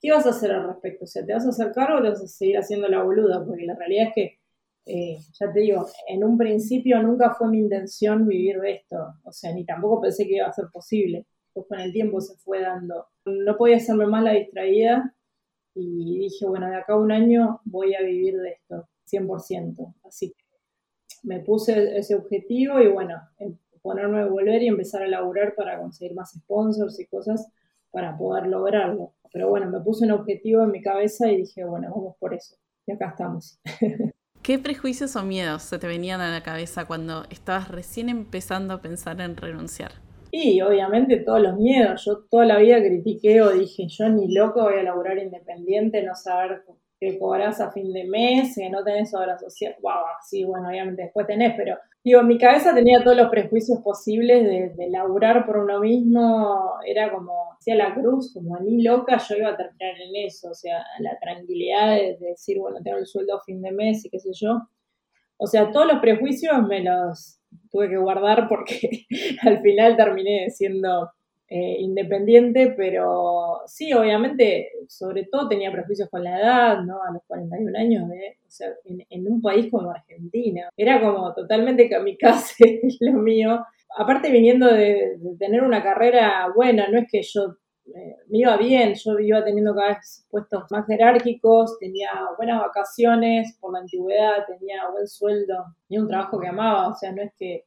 ¿Qué vas a hacer al respecto? O sea, ¿te vas a hacer cargo o te vas a seguir haciendo la boluda? Porque la realidad es que, eh, ya te digo, en un principio nunca fue mi intención vivir de esto. O sea, ni tampoco pensé que iba a ser posible. Pues con el tiempo se fue dando. No podía hacerme más la distraída y dije, bueno, de acá a un año voy a vivir de esto, 100%. Así que me puse ese objetivo y bueno, ponerme a volver y empezar a laburar para conseguir más sponsors y cosas para poder lograrlo. Pero bueno, me puse un objetivo en mi cabeza y dije, bueno, vamos por eso. Y acá estamos. ¿Qué prejuicios o miedos se te venían a la cabeza cuando estabas recién empezando a pensar en renunciar? Y obviamente todos los miedos. Yo toda la vida critiqué o dije, yo ni loco voy a laburar independiente, no saber que cobras a fin de mes, que no tenés obra social. Wow, sí, bueno, obviamente después tenés, pero digo, en mi cabeza tenía todos los prejuicios posibles de, de laburar por uno mismo, era como, hacía la cruz, como ni loca yo iba a terminar en eso, o sea, la tranquilidad de, decir, bueno, tengo el sueldo a fin de mes y qué sé yo. O sea, todos los prejuicios me los tuve que guardar porque al final terminé siendo eh, independiente, pero sí, obviamente, sobre todo tenía prejuicios con la edad, ¿no? A los 41 años, de, o sea, en, un país como Argentina. Era como totalmente kamikaze lo mío. Aparte viniendo de, tener una carrera buena, no es que yo eh, me iba bien, yo iba teniendo cada vez puestos más jerárquicos, tenía buenas vacaciones por la antigüedad, tenía buen sueldo, tenía un trabajo que amaba, o sea, no es que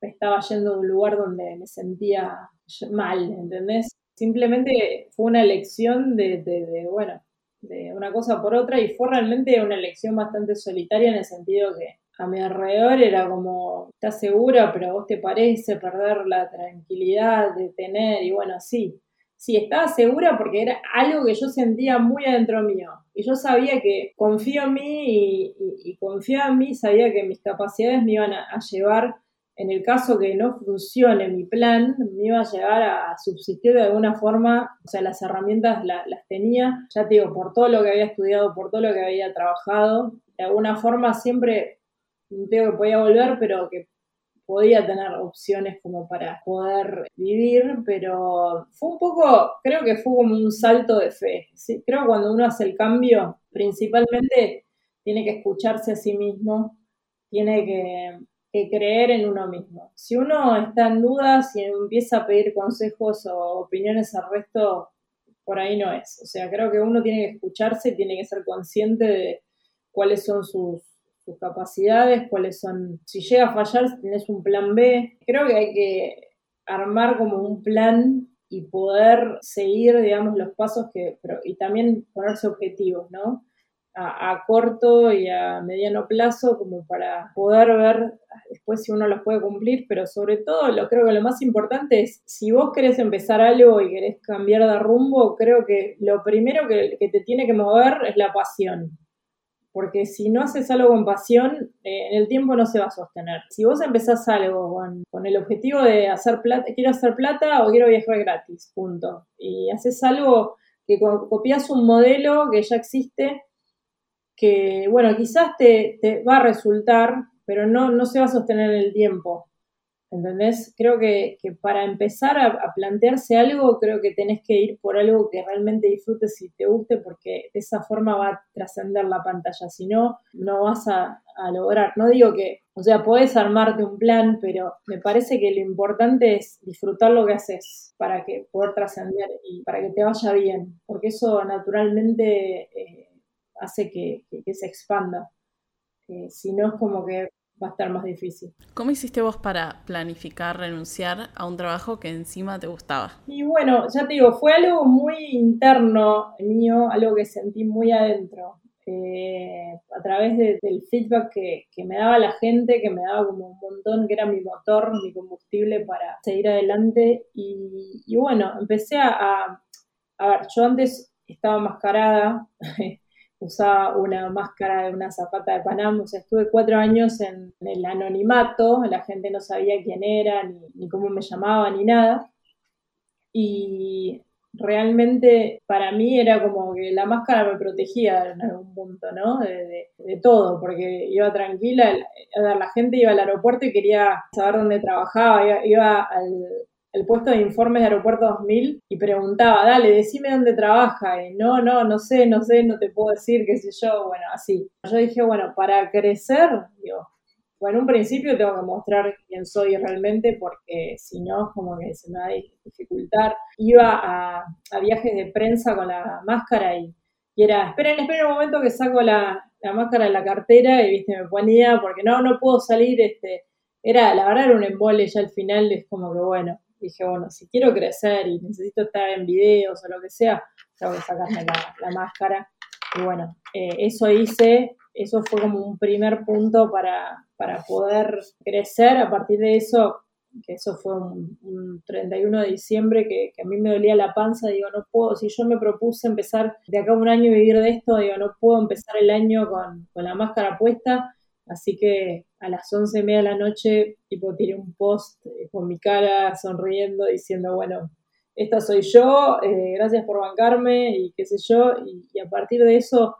estaba yendo a un lugar donde me sentía mal, ¿entendés? Simplemente fue una elección de, bueno, de una cosa por otra y fue realmente una elección bastante solitaria en el sentido que a mi alrededor era como, estás segura, pero a vos te parece perder la tranquilidad de tener, y bueno, sí, sí, estaba segura porque era algo que yo sentía muy adentro mío. Y yo sabía que confío en mí y, confiaba en mí, sabía que mis capacidades me iban a llevar en el caso que no funcione mi plan, me iba a llegar a subsistir de alguna forma, o sea, las herramientas las tenía, ya te digo, por todo lo que había estudiado, por todo lo que había trabajado, de alguna forma siempre tengo que podía volver, pero que podía tener opciones como para poder vivir, pero fue un poco, creo que fue como un salto de fe. Creo que cuando uno hace el cambio, principalmente tiene que escucharse a sí mismo, tiene que creer en uno mismo. Si uno está en dudas y empieza a pedir consejos o opiniones al resto, por ahí no es. O sea, creo que uno tiene que escucharse, tiene que ser consciente de cuáles son sus, capacidades, cuáles son... Si llega a fallar, si tienes un plan B, creo que hay que armar como un plan y poder seguir, digamos, los pasos que... Pero, y también ponerse objetivos, ¿no? A, corto y a mediano plazo como para poder ver después si uno los puede cumplir, pero sobre todo lo creo que lo más importante es si vos querés empezar algo y querés cambiar de rumbo, creo que lo primero que, te tiene que mover es la pasión. Porque si no haces algo con pasión, eh, en el tiempo no se va a sostener. Si vos empezás algo con, con el objetivo de hacer plata, quiero hacer plata o quiero viajar gratis, punto. Y haces algo que copias un modelo que ya existe, que, bueno, quizás te, va a resultar, pero no, no se va a sostener en el tiempo. ¿Entendés? Creo que, para empezar a, plantearse algo, creo que tenés que ir por algo que realmente disfrutes y te guste, porque de esa forma va a trascender la pantalla. Si no, no vas a, a, lograr. No digo que, o sea, podés armarte un plan, pero me parece que lo importante es disfrutar lo que haces para que poder trascender y para que te vaya bien, porque eso naturalmente eh, hace que, se expanda. Eh, si no, es como que va a estar más difícil. ¿Cómo hiciste vos para planificar renunciar a un trabajo que encima te gustaba? Y bueno, ya te digo, fue algo muy interno mío, algo que sentí muy adentro. Eh, a través del feedback que, me daba la gente, que me daba como un montón, que era mi motor, mi combustible para seguir adelante. Y, bueno, empecé a, a ver, yo antes estaba mascarada, usaba una máscara de una zapata de Panam, o sea, estuve cuatro años en, el anonimato, la gente no sabía quién era, ni, cómo me llamaba, ni nada. Y realmente para mí era como que la máscara me protegía en algún punto, ¿no? De, todo, porque iba tranquila, la gente iba al aeropuerto y quería saber dónde trabajaba, iba al, el puesto de informes de Aeropuerto 2000 y preguntaba, dale, decime dónde trabaja. Y no, no, no sé, no sé, no te puedo decir, qué sé yo. Bueno, así. Yo dije, bueno, para crecer, digo, bueno, en un principio tengo que mostrar quién soy realmente porque si no, como que se me va a dificultar. Iba a, viajes de prensa con la máscara y, era, esperen, esperen un momento que saco la, la máscara de la cartera y, viste, me ponía porque no, no puedo salir, este, era, la verdad era un embole ya al final, es como que bueno, dije, bueno, si quiero crecer y necesito estar en videos o lo que sea, tengo que sacarme la, máscara. Y bueno, eh, eso hice, eso fue como un primer punto para, poder crecer. A partir de eso, que eso fue un, 31 de diciembre, que, a mí me dolía la panza, digo, no puedo, si yo me propuse empezar de acá un año vivir de esto, digo, no puedo empezar el año con, con la máscara puesta, Así que a las once y media de la noche, tipo, tiré un post eh, con mi cara sonriendo, diciendo, bueno, esta soy yo, eh, gracias por bancarme y qué sé yo. Y, a partir de eso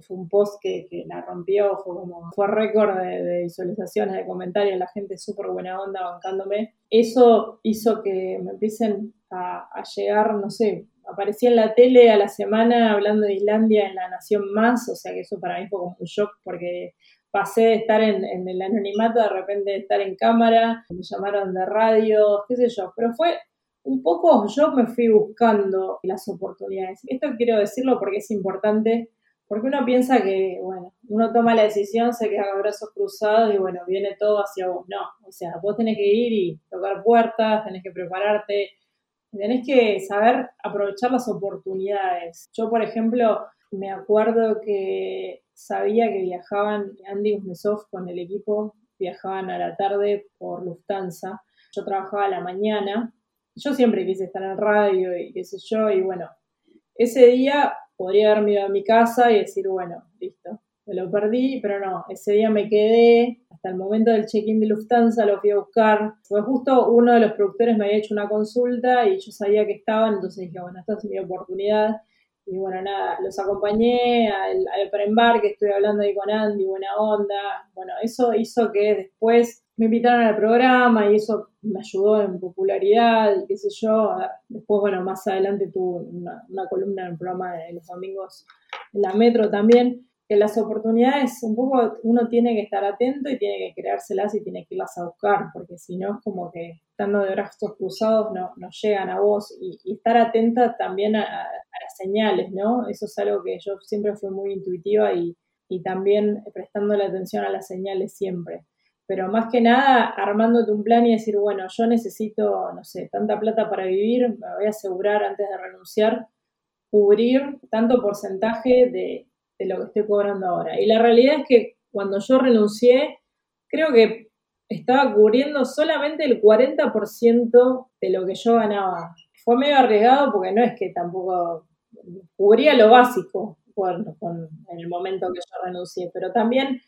fue un post que, la rompió, fue como, fue récord de, visualizaciones, de comentarios, la gente súper buena onda bancándome. Eso hizo que me empiecen a, llegar, no sé, aparecía en la tele a la semana hablando de Islandia en La Nación Más, o sea que eso para mí fue como un shock porque pasé de estar en, el anonimato de repente de estar en cámara, me llamaron de radio, qué sé yo, pero fue un poco yo me fui buscando las oportunidades. Esto quiero decirlo porque es importante, porque uno piensa que, bueno, uno toma la decisión, se queda con brazos cruzados y bueno, viene todo hacia vos. No, o sea, vos tenés que ir y tocar puertas, tenés que prepararte, tenés que saber aprovechar las oportunidades. Yo, por ejemplo, me acuerdo que sabía que viajaban Andy Kuznetsov con el equipo, viajaban a la tarde por Lufthansa. Yo trabajaba a la mañana yo siempre quise estar en radio y qué sé yo, y bueno, ese día podría haberme ido a mi casa y decir, bueno, listo, me lo perdí, pero no, ese día me quedé hasta el momento del check-in de Lufthansa, lo fui a buscar. Fue justo uno de los productores me había hecho una consulta y yo sabía que estaban, entonces dije, bueno, esta es mi oportunidad. Y bueno, nada, los acompañé al, al preembarque, estoy hablando ahí con Andy, buena onda. Bueno, eso hizo que después me invitaron al programa y eso me ayudó en popularidad qué sé yo. Después, bueno, más adelante tuve una, columna en el programa de los domingos en la Metro también. Que las oportunidades, un poco uno tiene que estar atento y tiene que creárselas y tiene que irlas a buscar, porque si no es como que estando de brazos cruzados no, no llegan a vos y, estar atenta también a, las señales, ¿no? Eso es algo que yo siempre fui muy intuitiva y, y también prestando la atención a las señales siempre pero más que nada armándote un plan y decir, bueno, yo necesito, no sé, tanta plata para vivir, me voy a asegurar antes de renunciar, cubrir tanto porcentaje de, lo que estoy cobrando ahora. Y la realidad es que cuando yo renuncié, creo que estaba cubriendo solamente el 40% de lo que yo ganaba. Fue medio arriesgado porque no es que tampoco cubría lo básico en el momento que yo renuncié, pero también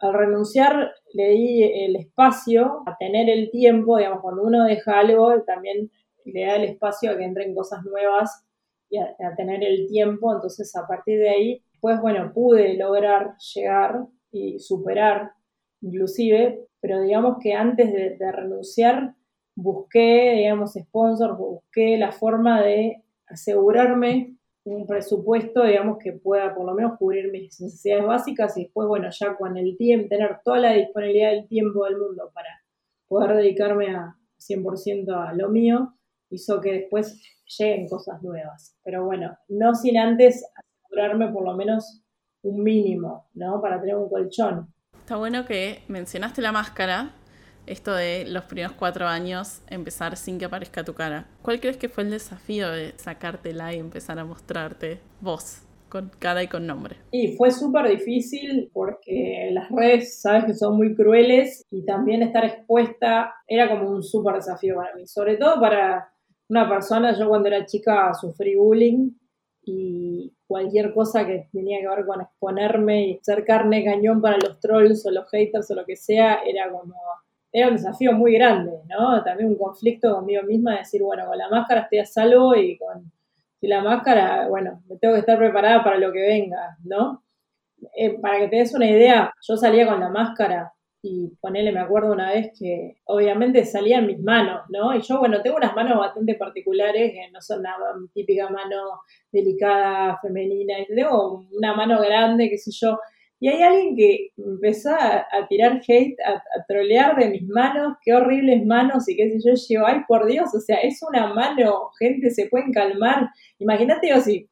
al renunciar le di el espacio a tener el tiempo, digamos, cuando uno deja algo, también le da el espacio a que entren cosas nuevas y a, tener el tiempo, entonces a partir de ahí, pues bueno, pude lograr llegar y superar inclusive, pero digamos que antes de, renunciar busqué, digamos, sponsors, busqué la forma de asegurarme un presupuesto, digamos, que pueda por lo menos cubrir mis necesidades básicas y después, bueno, ya con el tiempo, tener toda la disponibilidad del tiempo del mundo para poder dedicarme a 100% a lo mío, hizo que después lleguen cosas nuevas. Pero bueno, no sin antes asegurarme por lo menos un mínimo, ¿no? Para tener un colchón. Está bueno que mencionaste la máscara, esto de los primeros cuatro años empezar sin que aparezca tu cara. ¿Cuál crees que fue el desafío de sacártela y empezar a mostrarte vos? con cara y con nombre. Y fue súper difícil porque las redes, sabes que son muy crueles y también estar expuesta era como un súper desafío para mí, sobre todo para una persona, yo cuando era chica sufrí bullying y cualquier cosa que tenía que ver con exponerme y ser carne cañón para los trolls o los haters o lo que sea, era como era un desafío muy grande, ¿no? También un conflicto conmigo misma, decir, bueno, con la máscara estoy a salvo y con la máscara, bueno, me tengo que estar preparada para lo que venga, ¿no? Eh, para que te des una idea, yo salía con la máscara y ponele, me acuerdo una vez que obviamente salía en mis manos, ¿no? Y yo, bueno, tengo unas manos bastante particulares, que no son la típica mano delicada, femenina, tengo una mano grande, qué sé yo, y hay alguien que empezó a, tirar hate, a, trolear de mis manos, qué horribles manos y qué sé yo, yo, ay por Dios, o sea, es una mano, gente, se pueden calmar. Imagínate yo si eh,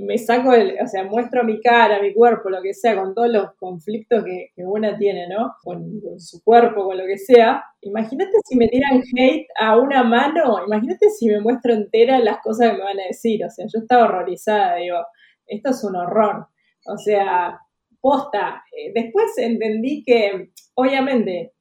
me saco, el, o sea, muestro mi cara, mi cuerpo, lo que sea, con todos los conflictos que, que una tiene, ¿no? Con, su cuerpo, con lo que sea. Imagínate si me tiran hate a una mano, imagínate si me muestro entera las cosas que me van a decir, o sea, yo estaba horrorizada, digo, esto es un horror. O sea, posta. Eh, después entendí que, obviamente,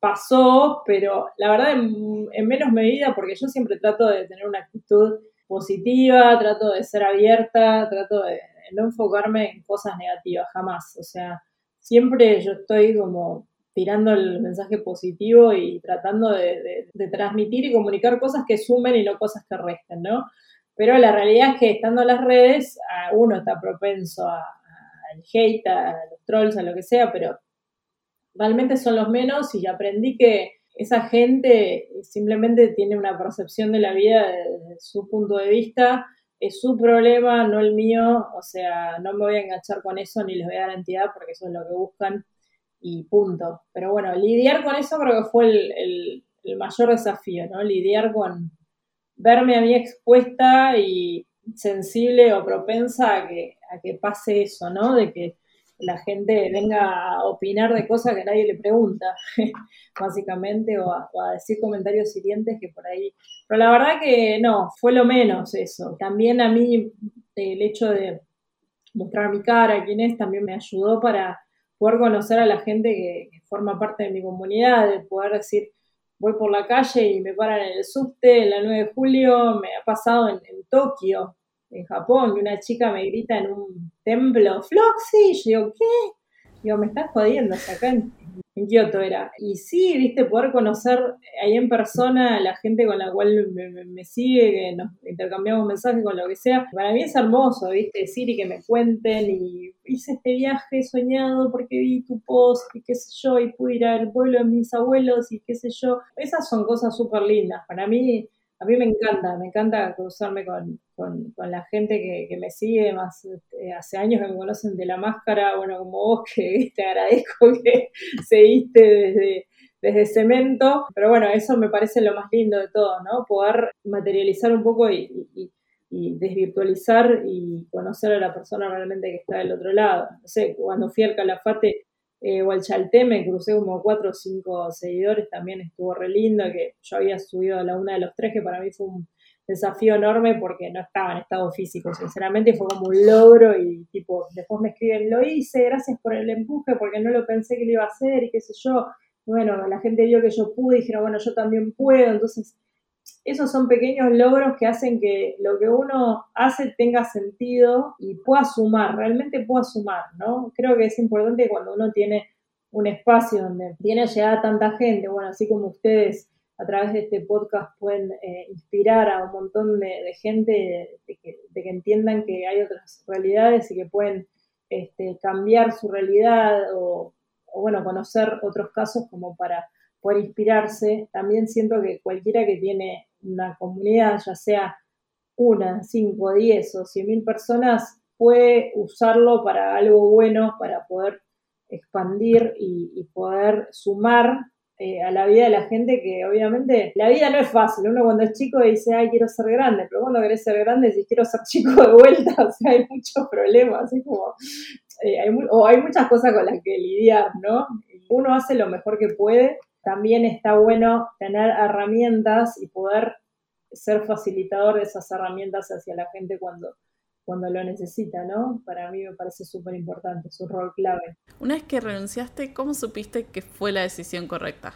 pasó, pero la verdad en, menos medida, porque yo siempre trato de tener una actitud positiva, trato de ser abierta, trato de no enfocarme en cosas negativas, jamás. O sea, siempre yo estoy como tirando el mensaje positivo y tratando de, transmitir y comunicar cosas que sumen y no cosas que resten, ¿no? Pero la realidad es que estando en las redes, uno está propenso al hate, a los trolls, a lo que sea, pero realmente son los menos y aprendí que esa gente simplemente tiene una percepción de la vida desde su punto de vista, es su problema, no el mío, o sea, no me voy a enganchar con eso ni les voy a dar entidad porque eso es lo que buscan y punto. Pero bueno, lidiar con eso creo que fue el, el mayor desafío, ¿no? Lidiar con verme a mí expuesta y sensible o propensa a que, a que pase eso, ¿no? De que la gente venga a opinar de cosas que nadie le pregunta, básicamente, o a, decir comentarios hirientes que por ahí. Pero la verdad que no, fue lo menos eso. También a mí el hecho de mostrar mi cara, quién es, también me ayudó para poder conocer a la gente que, forma parte de mi comunidad, de poder decir, voy por la calle y me paran en el subte en la 9 de julio, me ha pasado en, en Tokio, en Japón, y una chica me grita en un templo, Floxy, yo digo, ¿qué? Digo, me estás jodiendo, acá en, Kyoto era. Y sí, viste, poder conocer ahí en persona a la gente con la cual me, sigue, que nos intercambiamos mensajes con lo que sea. Para mí es hermoso, viste, decir y que me cuenten y hice este viaje soñado porque vi tu post y qué sé yo, y pude ir al pueblo de mis abuelos y qué sé yo. Esas son cosas súper lindas. Para mí a mí me encanta, me encanta cruzarme con, la gente que, me sigue, más este, hace años que me conocen de la máscara, bueno, como vos, que te agradezco que seguiste desde, desde cemento, pero bueno, eso me parece lo más lindo de todo, ¿no? Poder materializar un poco y, y desvirtualizar y conocer a la persona realmente que está del otro lado. No sé, cuando fui al Calafate eh, o el Chalté me crucé como cuatro o cinco seguidores, también estuvo re lindo, que yo había subido a la una de los tres, que para mí fue un desafío enorme porque no estaba en estado físico, sinceramente fue como un logro y tipo, después me escriben, lo hice, gracias por el empuje, porque no lo pensé que lo iba a hacer y qué sé yo. Bueno, la gente vio que yo pude y dijeron, bueno, yo también puedo, entonces esos son pequeños logros que hacen que lo que uno hace tenga sentido y pueda sumar, realmente pueda sumar, ¿no? Creo que es importante cuando uno tiene un espacio donde tiene llegada tanta gente, bueno, así como ustedes a través de este podcast pueden eh, inspirar a un montón de, gente de, que, entiendan que hay otras realidades y que pueden este, cambiar su realidad o, o, bueno, conocer otros casos como para poder inspirarse. También siento que cualquiera que tiene una comunidad, ya sea una, cinco, diez o cien mil personas, puede usarlo para algo bueno, para poder expandir y, poder sumar eh, a la vida de la gente que obviamente la vida no es fácil. Uno cuando es chico dice, ay, quiero ser grande, pero cuando querés ser grande dices, quiero ser chico de vuelta, o sea, hay muchos problemas, como, eh, o hay muchas cosas con las que lidiar, ¿no? Uno hace lo mejor que puede también está bueno tener herramientas y poder ser facilitador de esas herramientas hacia la gente cuando, cuando lo necesita, ¿no? Para mí me parece súper importante, es un rol clave. Una vez que renunciaste, ¿cómo supiste que fue la decisión correcta?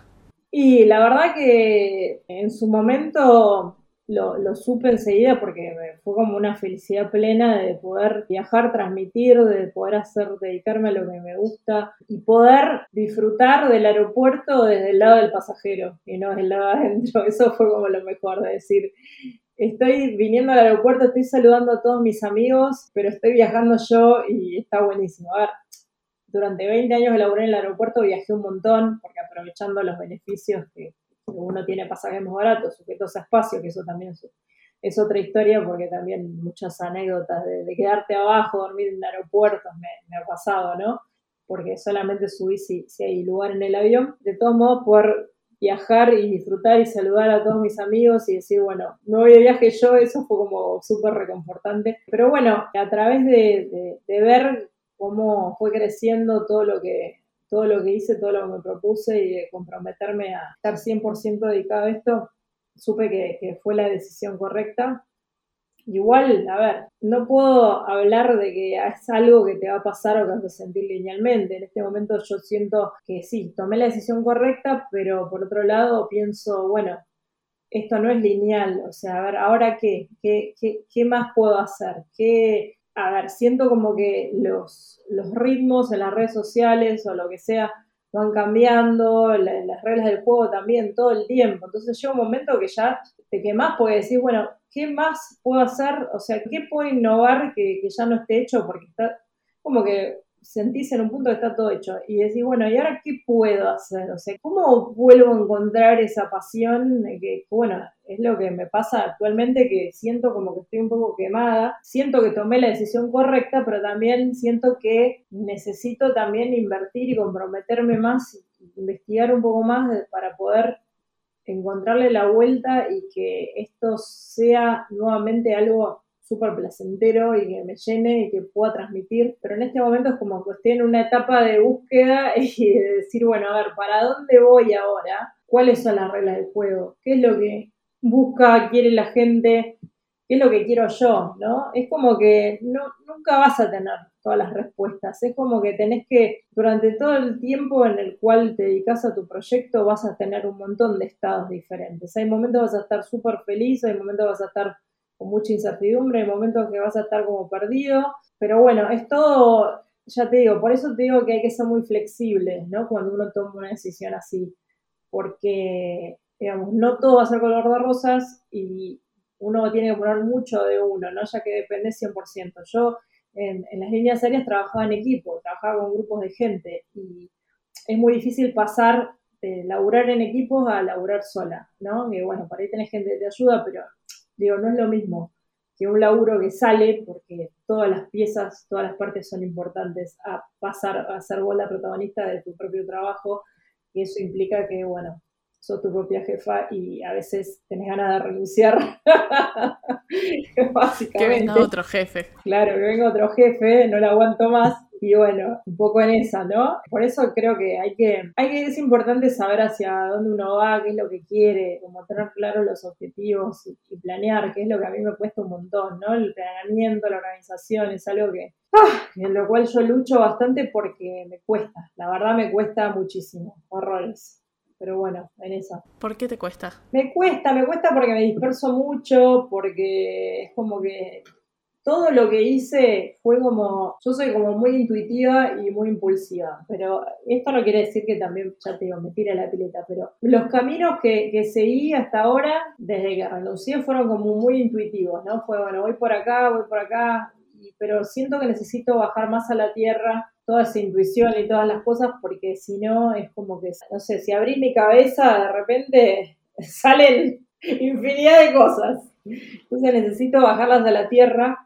Y la verdad que en su momento lo, supe enseguida porque fue como una felicidad plena de poder viajar, transmitir, de poder hacer, dedicarme a lo que me gusta y poder disfrutar del aeropuerto desde el lado del pasajero y no desde el lado adentro. Eso fue como lo mejor de decir, estoy viniendo al aeropuerto, estoy saludando a todos mis amigos, pero estoy viajando yo y está buenísimo. A ver, durante 20 años laburé en el aeropuerto viajé un montón porque aprovechando los beneficios que uno tiene pasajes más baratos, sujetos a espacio, que eso también es, otra historia, porque también muchas anécdotas de, quedarte abajo, dormir en aeropuertos, me, me, ha pasado, ¿no? Porque solamente subí si, hay lugar en el avión. De todos modos, poder viajar y disfrutar y saludar a todos mis amigos y decir, bueno, no voy de viaje yo, eso fue como súper reconfortante. Pero bueno, a través de, ver cómo fue creciendo todo lo que todo lo que hice, todo lo que me propuse y de comprometerme a estar 100% dedicado a esto, supe que, fue la decisión correcta. Igual, a ver, no puedo hablar de que es algo que te va a pasar o que vas a sentir linealmente. En este momento yo siento que sí, tomé la decisión correcta, pero por otro lado pienso, bueno, esto no es lineal. O sea, a ver, ¿ahora qué? ¿Qué, qué, qué más puedo hacer? ¿Qué, a ver, siento como que los, los ritmos en las redes sociales o lo que sea van cambiando, las reglas del juego también todo el tiempo. Entonces llega un momento que ya te quemás porque decir, bueno, ¿qué más puedo hacer? O sea, ¿qué puedo innovar que, ya no esté hecho? Porque está como que sentís en un punto que está todo hecho y decís, bueno, ¿y ahora qué puedo hacer? O sea, ¿cómo vuelvo a encontrar esa pasión? Que, bueno, es lo que me pasa actualmente, que siento como que estoy un poco quemada, siento que tomé la decisión correcta, pero también siento que necesito también invertir y comprometerme más, investigar un poco más para poder encontrarle la vuelta y que esto sea nuevamente algo súper placentero y que me llene y que pueda transmitir, pero en este momento es como que estoy en una etapa de búsqueda y de decir, bueno, a ver, ¿para dónde voy ahora? ¿Cuáles son las reglas del juego? ¿Qué es lo que busca, quiere la gente? ¿Qué es lo que quiero yo? ¿no? Es como que no, nunca vas a tener todas las respuestas. Es como que tenés que, durante todo el tiempo en el cual te dedicas a tu proyecto, vas a tener un montón de estados diferentes. Hay momentos vas a estar súper feliz, hay momentos vas a estar mucha incertidumbre, momentos que vas a estar como perdido, pero bueno, es todo, ya te digo, por eso te digo que hay que ser muy flexible, ¿no? Cuando uno toma una decisión así, porque, digamos, no todo va a ser color de rosas y uno tiene que poner mucho de uno, ¿no? Ya que depende 100%. Yo en, en las líneas aéreas trabajaba en equipo, trabajaba con grupos de gente y es muy difícil pasar de laburar en equipos a laburar sola, ¿no? Que bueno, por ahí tenés gente que te ayuda, pero Digo, no es lo mismo que un laburo que sale, porque todas las piezas, todas las partes son importantes, a pasar a ser vos la protagonista de tu propio trabajo, y eso implica que, bueno, sos tu propia jefa y a veces tenés ganas de renunciar. Básicamente. Que venga otro jefe. Claro, que venga otro jefe, no lo aguanto más. Y bueno, un poco en esa, ¿no? Por eso creo que hay que, hay que, es importante saber hacia dónde uno va, qué es lo que quiere, como tener claros los objetivos y, planear, que es lo que a mí me cuesta un montón, ¿no? El planeamiento, la organización, es algo que, ah, en lo cual yo lucho bastante porque me cuesta, la verdad me cuesta muchísimo, horrores pero bueno, en esa. ¿Por qué te cuesta? Me cuesta, me cuesta porque me disperso mucho, porque es como que todo lo que hice fue como, yo soy como muy intuitiva y muy impulsiva, pero esto no quiere decir que también, ya te digo, me tire la pileta, pero los caminos que, seguí hasta ahora, desde que renuncié, fueron como muy intuitivos, ¿no? Fue, bueno, voy por acá, voy por acá, pero siento que necesito bajar más a la tierra toda esa intuición y todas las cosas, porque si no es como que, no sé, si abrí mi cabeza, de repente salen infinidad de cosas. Entonces necesito bajarlas a la tierra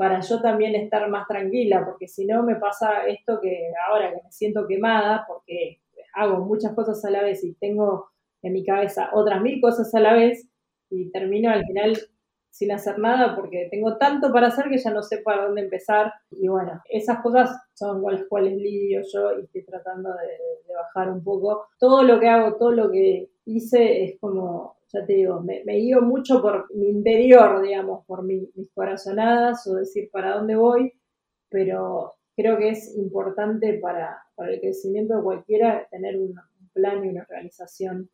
para yo también estar más tranquila, porque si no me pasa esto que ahora que me siento quemada, porque hago muchas cosas a la vez y tengo en mi cabeza otras mil cosas a la vez y termino al final sin hacer nada porque tengo tanto para hacer que ya no sé para dónde empezar. Y bueno, esas cosas son las cuales lidio yo y estoy tratando de, bajar un poco. Todo lo que hago, todo lo que hice es como ya te digo, me, me guío mucho por mi interior, digamos, por mis corazonadas o decir para dónde voy, pero creo que es importante para, para el crecimiento de cualquiera tener un, plan y una organización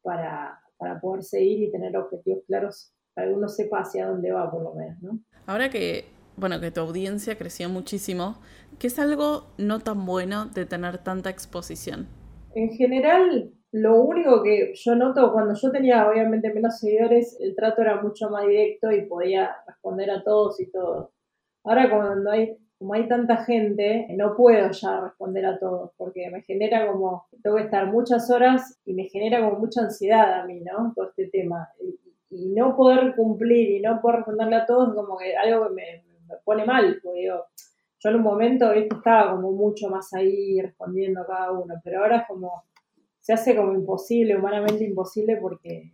para, para, poder seguir y tener objetivos claros para que uno sepa hacia dónde va, por lo menos, ¿no? Ahora que, bueno, que tu audiencia creció muchísimo, ¿qué es algo no tan bueno de tener tanta exposición? En general, lo único que yo noto, cuando yo tenía obviamente menos seguidores, el trato era mucho más directo y podía responder a todos y todo. Ahora cuando hay, como hay tanta gente, no puedo ya responder a todos, porque me genera como, tengo que estar muchas horas y me genera como mucha ansiedad a mí, ¿no? Todo este tema. Y, no poder cumplir y no poder responderle a todos, como que algo que me, pone mal, porque digo, yo en un momento estaba como mucho más ahí respondiendo a cada uno, pero ahora es como se hace como imposible, humanamente imposible, porque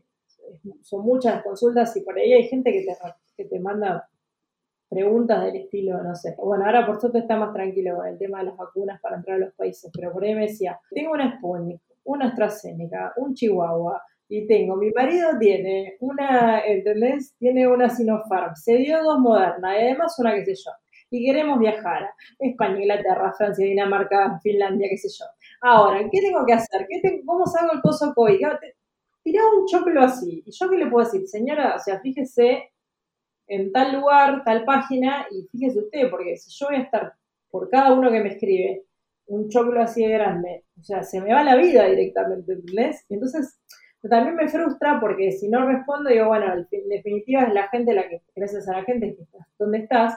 son muchas las consultas y por ahí hay gente que te, que te manda preguntas del estilo, no sé. Bueno, ahora por suerte está más tranquilo con el tema de las vacunas para entrar a los países, pero por ahí me decía, tengo una Sputnik, una AstraZeneca, un Chihuahua, y tengo, mi marido tiene una, ¿entendés? Tiene una Sinopharm, se dio dos modernas, y además una, qué sé yo, y queremos viajar a España, Inglaterra, Francia, Dinamarca, Finlandia, qué sé yo. Ahora, ¿qué tengo que hacer? ¿Qué ¿Cómo salgo el coso COVID? Tirá un choclo así. ¿Y yo qué le puedo decir? Señora, o sea, fíjese en tal lugar, tal página, y fíjese usted, porque si yo voy a estar por cada uno que me escribe un choclo así de grande, o sea, se me va la vida directamente, ¿entendés? Entonces, también me frustra porque si no respondo, digo, bueno, en definitiva es la gente la que, gracias a la gente que estás donde estás,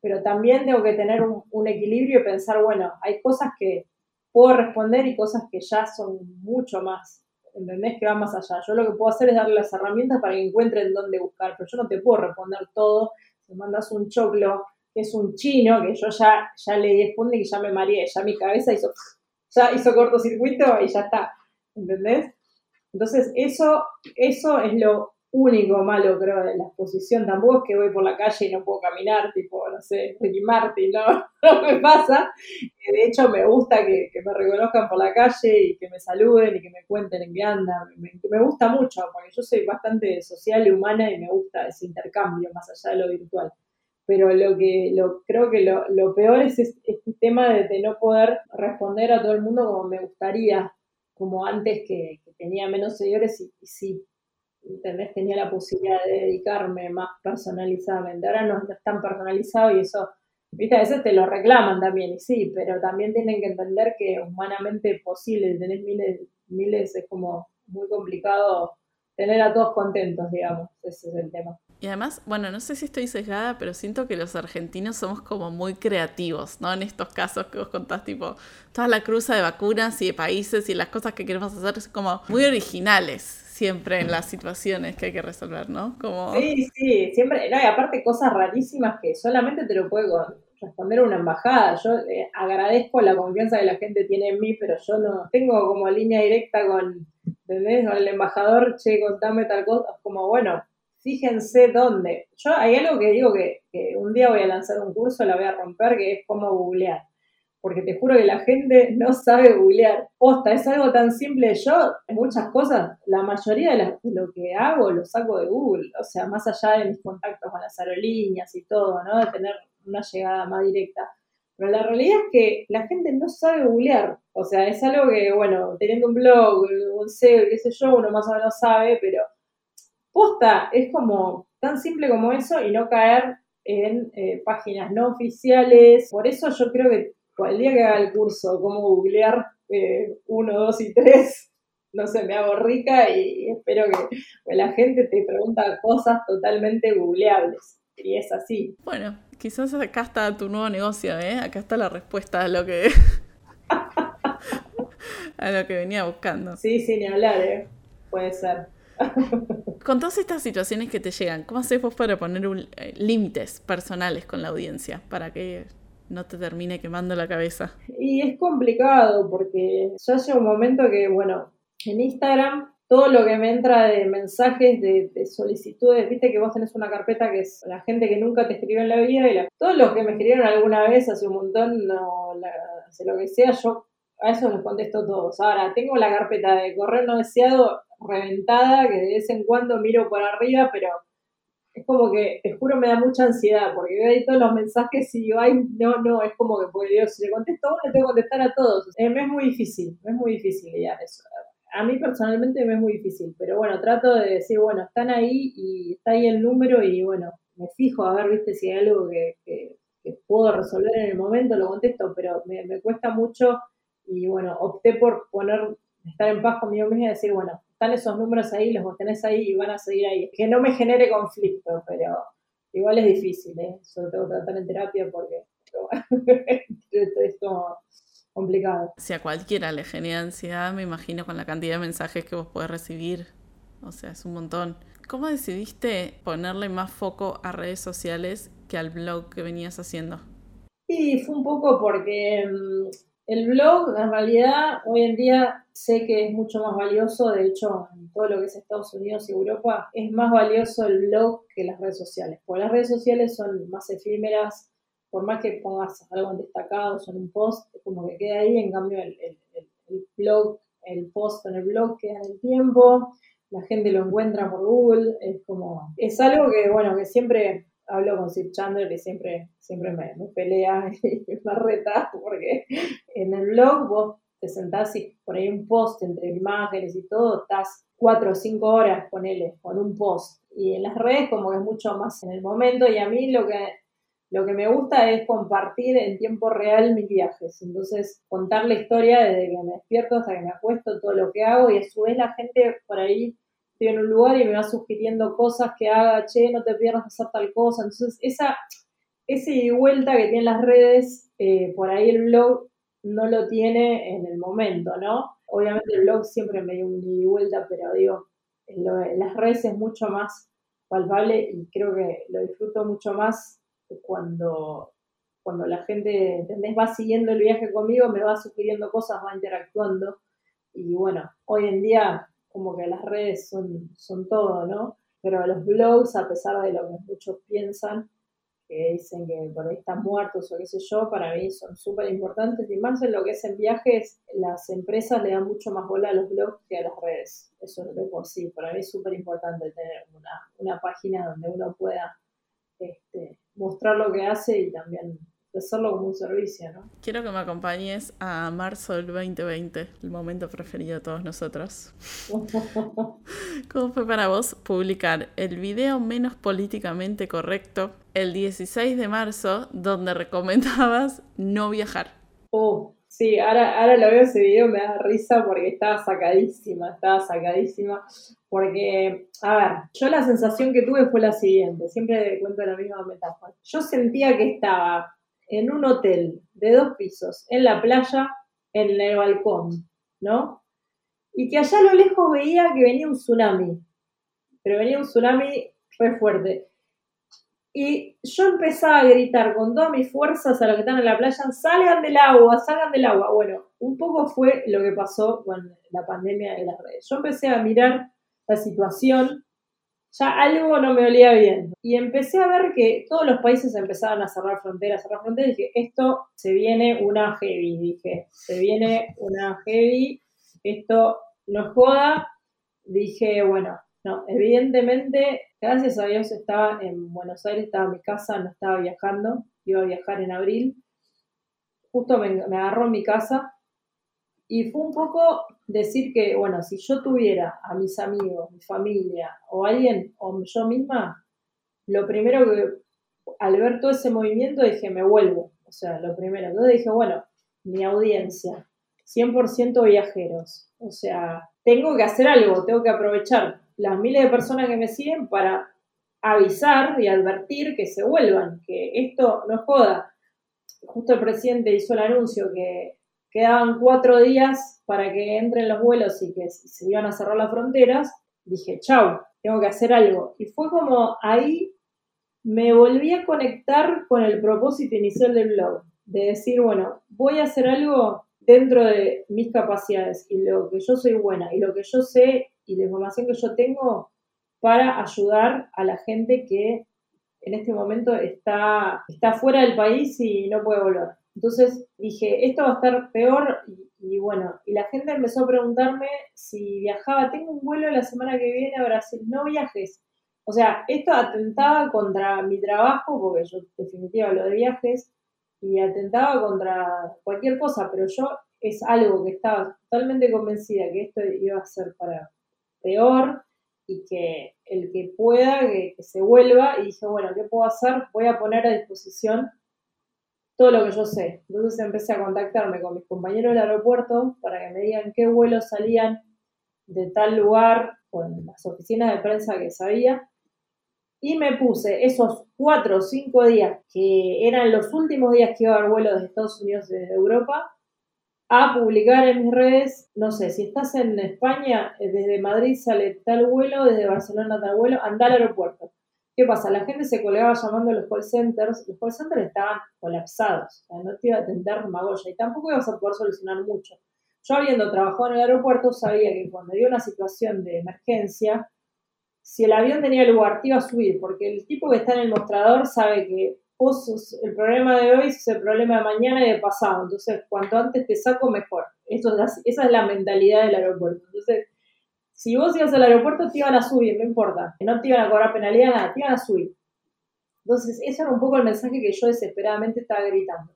pero también tengo que tener un, equilibrio y pensar, bueno, hay cosas que puedo responder y cosas que ya son mucho más, ¿entendés? Que van más allá. Yo lo que puedo hacer es darle las herramientas para que encuentren dónde buscar, pero yo no te puedo responder todo. Si mandas un choclo que es un chino, que yo ya, ya le di y que ya me mareé, ya mi cabeza hizo, ya hizo cortocircuito y ya está, ¿entendés? Entonces, eso, eso es lo único malo, creo, de la exposición. Tampoco es que voy por la calle y no puedo caminar, tipo, no sé, Ricky Martin, no, no me pasa. De hecho, me gusta que, me reconozcan por la calle y que me saluden y que me cuenten en qué andan. Me, gusta mucho, porque yo soy bastante social y humana y me gusta ese intercambio más allá de lo virtual. Pero lo que lo, creo que lo, lo peor es este, tema de, no poder responder a todo el mundo como me gustaría, como antes que, tenía menos seguidores y, y sí Tenía la posibilidad de dedicarme más personalizadamente. Ahora no, es tan personalizado y eso, viste, a veces te lo reclaman también, y sí, pero también tienen que entender que humanamente posible, tenés miles, miles, es como muy complicado tener a todos contentos, digamos, ese es el tema. Y además, bueno, no sé si estoy sesgada, pero siento que los argentinos somos como muy creativos, ¿no? En estos casos que vos contás, tipo, toda la cruza de vacunas y de países y las cosas que queremos hacer es como muy originales siempre en las situaciones que hay que resolver, ¿no? Como... Sí, sí, siempre, no, y aparte cosas rarísimas que solamente te lo puede responder una embajada. Yo eh, agradezco la confianza que la gente tiene en mí, pero yo no tengo como línea directa con, ¿entendés? Con el embajador, che, contame tal cosa, como, bueno, fíjense dónde. Yo hay algo que digo que, que un día voy a lanzar un curso, la voy a romper, que es cómo googlear porque te juro que la gente no sabe googlear. Posta, es algo tan simple. Yo, muchas cosas, la mayoría de, lo que hago lo saco de Google, o sea, más allá de mis contactos con las aerolíneas y todo, ¿no? De tener una llegada más directa. Pero la realidad es que la gente no sabe googlear. O sea, es algo que, bueno, teniendo un blog, un SEO, qué sé yo, uno más o menos sabe, pero posta, es como tan simple como eso y no caer en eh, páginas no oficiales. Por eso yo creo que el día que haga el curso, cómo googlear 1, eh, 2 y 3, no sé, me hago rica y, espero que pues, la gente te pregunta cosas totalmente googleables. Y es así. Bueno, quizás acá está tu nuevo negocio, ¿eh? Acá está la respuesta a lo que. a lo que venía buscando. Sí, sin ni hablar, ¿eh? Puede ser. Con todas estas situaciones que te llegan, ¿cómo haces vos para poner eh, límites personales con la audiencia? Para que no te termine quemando la cabeza. Y es complicado porque ya llega un momento que, bueno, en Instagram todo lo que me entra de mensajes, de, solicitudes, viste que vos tenés una carpeta que es la gente que nunca te escribió en la vida y todos los que me escribieron alguna vez hace un montón, no, la, lo que sea, yo a eso los contesto todos. Ahora, tengo la carpeta de correo no deseado reventada que de vez en cuando miro por arriba, pero es como que, te juro, me da mucha ansiedad, porque veo ahí todos los mensajes y digo, ay, no, no, es como que, porque Dios, si le contesto a tengo que contestar a todos. Eh, me es muy difícil, me es muy difícil ya eso. A mí personalmente me es muy difícil, pero bueno, trato de decir, bueno, están ahí y está ahí el número y bueno, me fijo a ver, viste, si hay algo que, que, puedo resolver en el momento, lo contesto, pero me, me cuesta mucho y bueno, opté por poner, estar en paz conmigo misma y decir, bueno, están esos números ahí, los tenés ahí y van a seguir ahí. Que no me genere conflicto, pero igual es difícil, ¿eh? Eso tengo que tratar en terapia porque es como complicado. Si a cualquiera le genera ansiedad, me imagino con la cantidad de mensajes que vos podés recibir. O sea, es un montón. ¿Cómo decidiste ponerle más foco a redes sociales que al blog que venías haciendo? Sí, fue un poco porque mm, el blog, en realidad, hoy en día sé que es mucho más valioso, de hecho, en todo lo que es Estados Unidos y Europa, es más valioso el blog que las redes sociales, porque las redes sociales son más efímeras, por más que pongas algo destacado, son un post, como que queda ahí, en cambio el, blog, el post en el blog queda en el tiempo, la gente lo encuentra por Google, es como, es algo que, bueno, que siempre hablo con Sid Chandler y siempre, siempre me, pelea y me reta porque en el blog vos te sentás y por ahí un post entre imágenes y todo, estás cuatro o cinco horas, ponele, con un post. Y en las redes como que es mucho más en el momento y a mí lo que, lo que me gusta es compartir en tiempo real mis viajes. Entonces, contar la historia desde que me despierto hasta que me acuesto, todo lo que hago y a su vez la gente por ahí estoy en un lugar y me va sugiriendo cosas que haga, che, no te pierdas hacer tal cosa. Entonces, esa, ese vuelta que tienen las redes, eh, por ahí el blog no lo tiene en el momento, ¿no? Obviamente el blog siempre me dio un y vuelta, pero digo, en, las redes es mucho más palpable y creo que lo disfruto mucho más cuando, cuando la gente, ¿entendés? Va siguiendo el viaje conmigo, me va sugiriendo cosas, va interactuando. Y bueno, hoy en día como que las redes son, son todo, ¿no? Pero los blogs, a pesar de lo que muchos piensan, que dicen que por ahí están muertos o qué sé yo, para mí son súper importantes. Y más en lo que es en viajes, las empresas le dan mucho más bola a los blogs que a las redes. Eso es de por sí. Para mí es súper importante tener una, una, página donde uno pueda este, mostrar lo que hace y también hacerlo como un servicio, ¿no? Quiero que me acompañes a marzo del 2020, el momento preferido de todos nosotros. ¿Cómo fue para vos publicar el video menos políticamente correcto el 16 de marzo donde recomendabas no viajar? Oh, sí, ahora, ahora lo veo ese video, me da risa porque estaba sacadísima, estaba sacadísima. Porque, a ver, yo la sensación que tuve fue la siguiente, siempre cuento la misma metáfora. Yo sentía que estaba en un hotel de dos pisos, en la playa, en el balcón, ¿no? Y que allá a lo lejos veía que venía un tsunami, pero venía un tsunami re fuerte. Y yo empezaba a gritar con todas mis fuerzas a los que están en la playa, salgan del agua, salgan del agua. Bueno, un poco fue lo que pasó con la pandemia de las redes. Yo empecé a mirar la situación ya algo no me olía bien. Y empecé a ver que todos los países empezaban a cerrar fronteras, cerrar fronteras, y dije, esto se viene una heavy, dije, se viene una heavy, esto no joda. Dije, bueno, no, evidentemente, gracias a Dios estaba en Buenos Aires, estaba en mi casa, no estaba viajando, iba a viajar en abril. Justo me, me agarró en mi casa y fue un poco decir que, bueno, si yo tuviera a mis amigos, mi familia o alguien, o yo misma, lo primero que, al ver todo ese movimiento, dije, me vuelvo. O sea, lo primero. Entonces dije, bueno, mi audiencia, 100% viajeros. O sea, tengo que hacer algo, tengo que aprovechar las miles de personas que me siguen para avisar y advertir que se vuelvan, que esto no joda. Justo el presidente hizo el anuncio que quedaban cuatro días para que entren los vuelos y que se iban a cerrar las fronteras, dije, chau, tengo que hacer algo. Y fue como ahí me volví a conectar con el propósito inicial del blog, de decir, bueno, voy a hacer algo dentro de mis capacidades y lo que yo soy buena y lo que yo sé y la información que yo tengo para ayudar a la gente que en este momento está, está fuera del país y no puede volver. Entonces dije, esto va a estar peor y, bueno, y la gente empezó a preguntarme si viajaba, tengo un vuelo la semana que viene a Brasil, no viajes. O sea, esto atentaba contra mi trabajo, porque yo definitivamente hablo de viajes, y atentaba contra cualquier cosa, pero yo es algo que estaba totalmente convencida que esto iba a ser para peor y que el que pueda, que, que se vuelva, y dije, bueno, ¿qué puedo hacer? Voy a poner a disposición todo lo que yo sé. Entonces empecé a contactarme con mis compañeros del aeropuerto para que me digan qué vuelos salían de tal lugar con las oficinas de prensa que sabía. Y me puse esos cuatro o cinco días, que eran los últimos días que iba a haber vuelos de Estados Unidos y de Europa, a publicar en mis redes, no sé, si estás en España, desde Madrid sale tal vuelo, desde Barcelona tal vuelo, anda al aeropuerto. ¿Qué pasa? La gente se colgaba llamando a los call centers, los call centers estaban colapsados, o sea, no te iba a atender Magoya y tampoco ibas a poder solucionar mucho. Yo habiendo trabajado en el aeropuerto sabía que cuando había una situación de emergencia, si el avión tenía lugar, te iba a subir, porque el tipo que está en el mostrador sabe que el problema de hoy es el problema de mañana y de pasado, entonces cuanto antes te saco, mejor. Esto esa es la mentalidad del aeropuerto. Entonces, si vos ibas al aeropuerto, te iban a subir, no importa. No te iban a cobrar penalidad, nada, te iban a subir. Entonces, ese era un poco el mensaje que yo desesperadamente estaba gritando.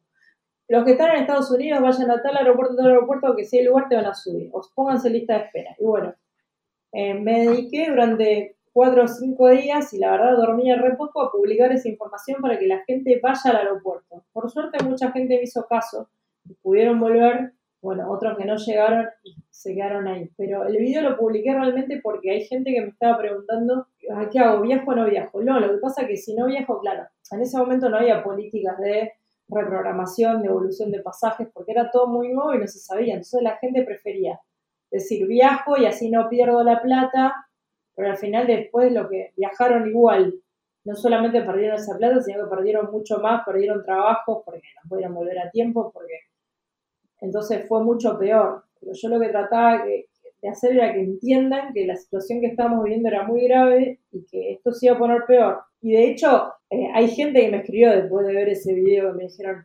Los que están en Estados Unidos, vayan a tal aeropuerto, tal aeropuerto, que si hay lugar te van a subir. Os pónganse lista de espera. Y bueno, eh, me dediqué durante cuatro o cinco días y la verdad dormía re poco a publicar esa información para que la gente vaya al aeropuerto. Por suerte mucha gente me hizo caso y pudieron volver bueno, otros que no llegaron y se quedaron ahí. Pero el video lo publiqué realmente porque hay gente que me estaba preguntando, ¿qué hago? ¿Viajo o no viajo? No, lo que pasa es que si no viajo, claro, en ese momento no había políticas de reprogramación, de evolución de pasajes, porque era todo muy nuevo y no se sabía. Entonces la gente prefería decir, viajo y así no pierdo la plata, pero al final después lo que viajaron igual, no solamente perdieron esa plata, sino que perdieron mucho más, perdieron trabajos porque no pudieron volver a tiempo, porque entonces fue mucho peor. Pero yo lo que trataba de hacer era que entiendan que la situación que estábamos viviendo era muy grave y que esto se iba a poner peor. Y de hecho, eh, hay gente que me escribió después de ver ese video que me dijeron,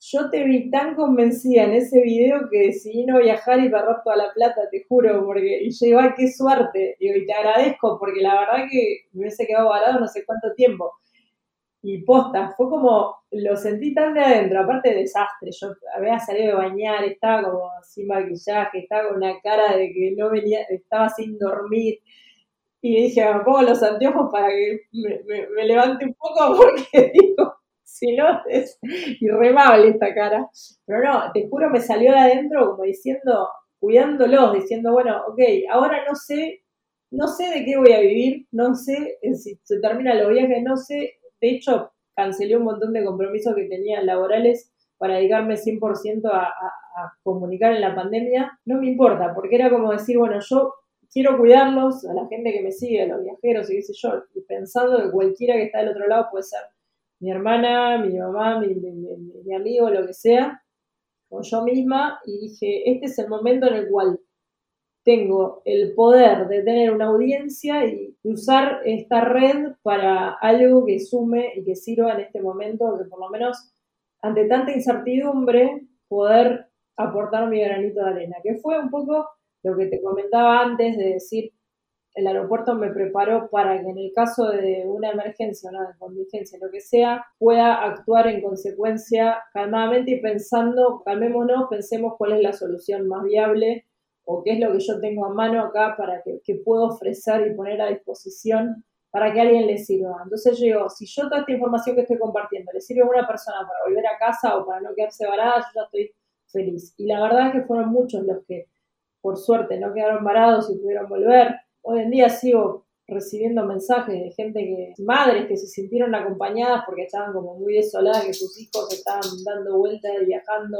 yo te vi tan convencida en ese video que decidí no viajar y perder toda la plata, te juro, porque y yo digo, qué suerte, y te agradezco, porque la verdad que me hubiese quedado varado no sé cuánto tiempo. Y posta, fue como, lo sentí tan de adentro, aparte de desastre, yo había salido de bañar, estaba como sin maquillaje, estaba con una cara de que no venía, estaba sin dormir, y dije, me pongo los anteojos para que me, levante un poco, porque digo, si no, es irremable esta cara. Pero no, te juro, me salió de adentro como diciendo, cuidándolos, diciendo, bueno, ok, ahora no sé, no sé de qué voy a vivir, no sé si se termina los viajes, no sé de hecho, cancelé un montón de compromisos que tenía laborales para dedicarme 100% a, comunicar en la pandemia. No me importa, porque era como decir, bueno, yo quiero cuidarlos, a la gente que me sigue, a los viajeros y qué sé yo, y pensando que cualquiera que está del otro lado puede ser mi hermana, mi mamá, mi, mi amigo, lo que sea, o yo misma, y dije, este es el momento en el cual tengo el poder de tener una audiencia y usar esta red para algo que sume y que sirva en este momento, que por lo menos ante tanta incertidumbre poder aportar mi granito de arena, que fue un poco lo que te comentaba antes de decir, el aeropuerto me preparó para que en el caso de una emergencia, una contingencia, lo que sea, pueda actuar en consecuencia calmadamente y pensando, calmémonos, pensemos cuál es la solución más viable o qué es lo que yo tengo a mano acá para que, puedo ofrecer y poner a disposición para que alguien le sirva. Entonces yo digo, si yo toda esta información que estoy compartiendo le sirve a una persona para volver a casa o para no quedarse varada, yo ya estoy feliz. Y la verdad es que fueron muchos los que, por suerte, no quedaron varados y pudieron volver. Hoy en día sigo recibiendo mensajes de gente que, madres que se sintieron acompañadas porque estaban como muy desoladas, que sus hijos estaban dando vueltas, viajando,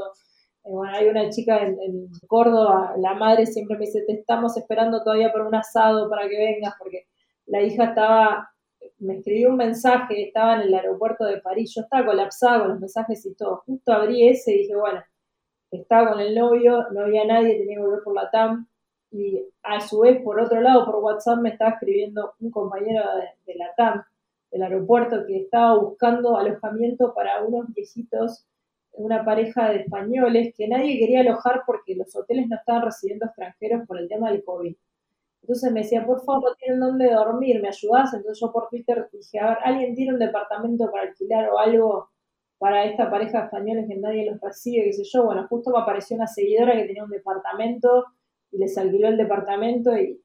bueno, hay una chica en, Córdoba, la madre siempre me dice, te estamos esperando todavía por un asado para que vengas, porque la hija estaba, me escribió un mensaje, estaba en el aeropuerto de París, yo estaba colapsada con los mensajes y todo. Justo abrí ese y dije, bueno, estaba con el novio, no había nadie, tenía que volver por la TAM. Y a su vez, por otro lado, por WhatsApp me estaba escribiendo un compañero de, de la TAM, del aeropuerto, que estaba buscando alojamiento para unos viejitos una pareja de españoles que nadie quería alojar porque los hoteles no estaban recibiendo extranjeros por el tema del COVID. Entonces me decía, por favor, tienen dónde dormir, ¿me ayudás? Entonces yo por Twitter dije, a ver, ¿alguien tiene un departamento para alquilar o algo para esta pareja de españoles que nadie los recibe, qué sé yo? Bueno, justo me apareció una seguidora que tenía un departamento y les alquiló el departamento y,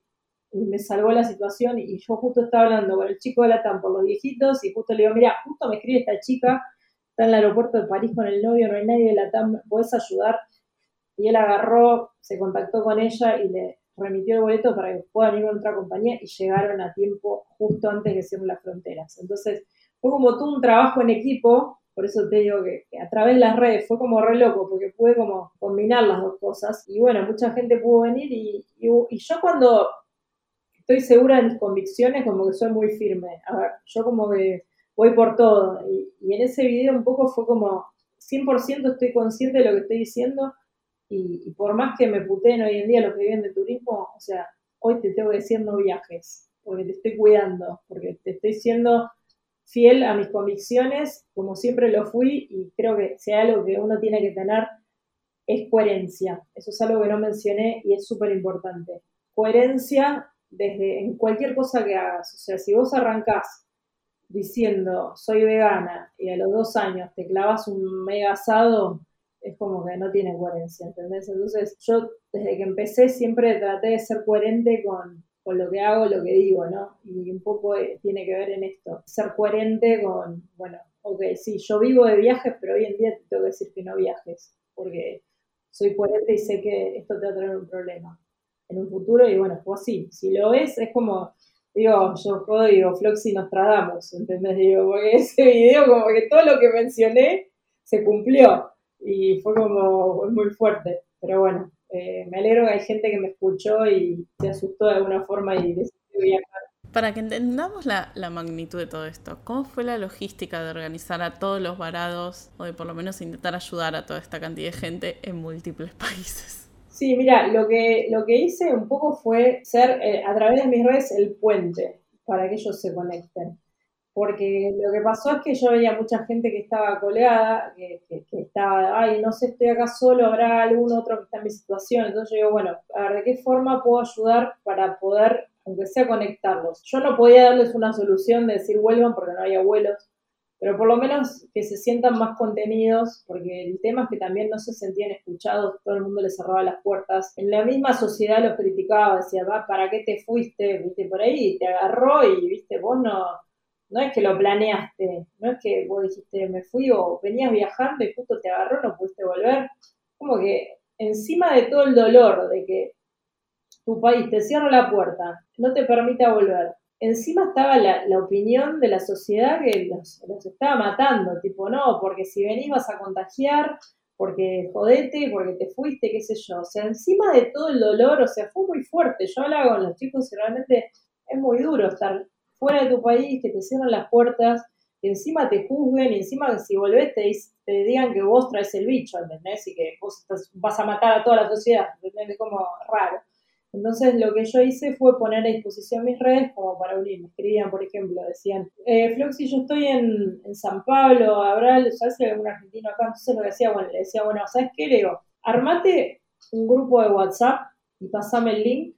me salvó la situación y yo justo estaba hablando con el chico de la TAM por los viejitos y justo le digo, mira, justo me escribe esta chica está en el aeropuerto de París con el novio, no hay nadie de la TAM, ¿puedes ayudar? Y él agarró, se contactó con ella y le remitió el boleto para que puedan ir a otra compañía y llegaron a tiempo justo antes de cierren las fronteras. Entonces, fue como todo un trabajo en equipo, por eso te digo que, a través de las redes fue como re loco, porque pude como combinar las dos cosas. Y bueno, mucha gente pudo venir y, y yo cuando estoy segura de mis convicciones, como que soy muy firme. A ver, yo como que voy por todo. Y, en ese video un poco fue como 100% estoy consciente de lo que estoy diciendo y, por más que me puteen hoy en día los que viven de turismo, o sea, hoy te tengo que decir no viajes, porque te estoy cuidando, porque te estoy siendo fiel a mis convicciones, como siempre lo fui, y creo que sea algo que uno tiene que tener es coherencia. Eso es algo que no mencioné y es súper importante. Coherencia desde en cualquier cosa que hagas. O sea, si vos arrancás diciendo soy vegana y a los dos años te clavas un mega asado, es como que no tiene coherencia, ¿entendés? Entonces yo desde que empecé siempre traté de ser coherente con, lo que hago, lo que digo, ¿no? Y un poco eh, tiene que ver en esto, ser coherente con, bueno, ok, sí, yo vivo de viajes, pero hoy en día te tengo que decir que no viajes, porque soy coherente y sé que esto te va a traer un problema en un futuro y bueno, fue así. Si lo ves, es como, digo, yo puedo, digo, Floxy Nostradamus, ¿entendés? Digo, porque ese video como que todo lo que mencioné se cumplió y fue como muy fuerte, pero bueno, eh, me alegro que hay gente que me escuchó y se asustó de alguna forma y decidió viajar. Para que entendamos la, la, magnitud de todo esto, ¿cómo fue la logística de organizar a todos los varados o de por lo menos intentar ayudar a toda esta cantidad de gente en múltiples países? Sí, mira, lo que, lo que hice un poco fue ser eh, a través de mis redes el puente para que ellos se conecten. Porque lo que pasó es que yo veía mucha gente que estaba coleada, que, estaba, ay, no sé, estoy acá solo, habrá algún otro que está en mi situación. Entonces yo digo, bueno, a ver, ¿de qué forma puedo ayudar para poder aunque sea conectarlos. Yo no podía darles una solución de decir vuelvan porque no había vuelos, pero por lo menos que se sientan más contenidos, porque el tema es que también no se sentían escuchados, todo el mundo les cerraba las puertas. En la misma sociedad los criticaba, decía, va, ¿para qué te fuiste? Viste, por ahí te agarró y, viste, vos no, no es que lo planeaste, no es que vos dijiste, me fui o venías viajando y justo te agarró, no pudiste volver. Como que encima de todo el dolor de que tu país te cierra la puerta, no te permite volver. Encima estaba la, opinión de la sociedad que los, estaba matando, tipo, no, porque si venís vas a contagiar, porque jodete, porque te fuiste, qué sé yo. O sea, encima de todo el dolor, o sea, fue muy fuerte. Yo hablaba con los chicos y realmente es muy duro estar fuera de tu país, que te cierran las puertas, que encima te juzguen y encima que si volvés te, te, digan que vos traes el bicho, ¿entendés? Y que vos vas a matar a toda la sociedad, ¿entendés? Como raro. Entonces lo que yo hice fue poner a disposición mis redes como para unirme. Escribían, por ejemplo, decían, eh, Floxy, yo estoy en, San Pablo, habrá, ¿sabes si algún argentino acá? Entonces lo que decía, bueno, le decía, bueno, ¿sabes qué? Le digo, armate un grupo de WhatsApp y pasame el link.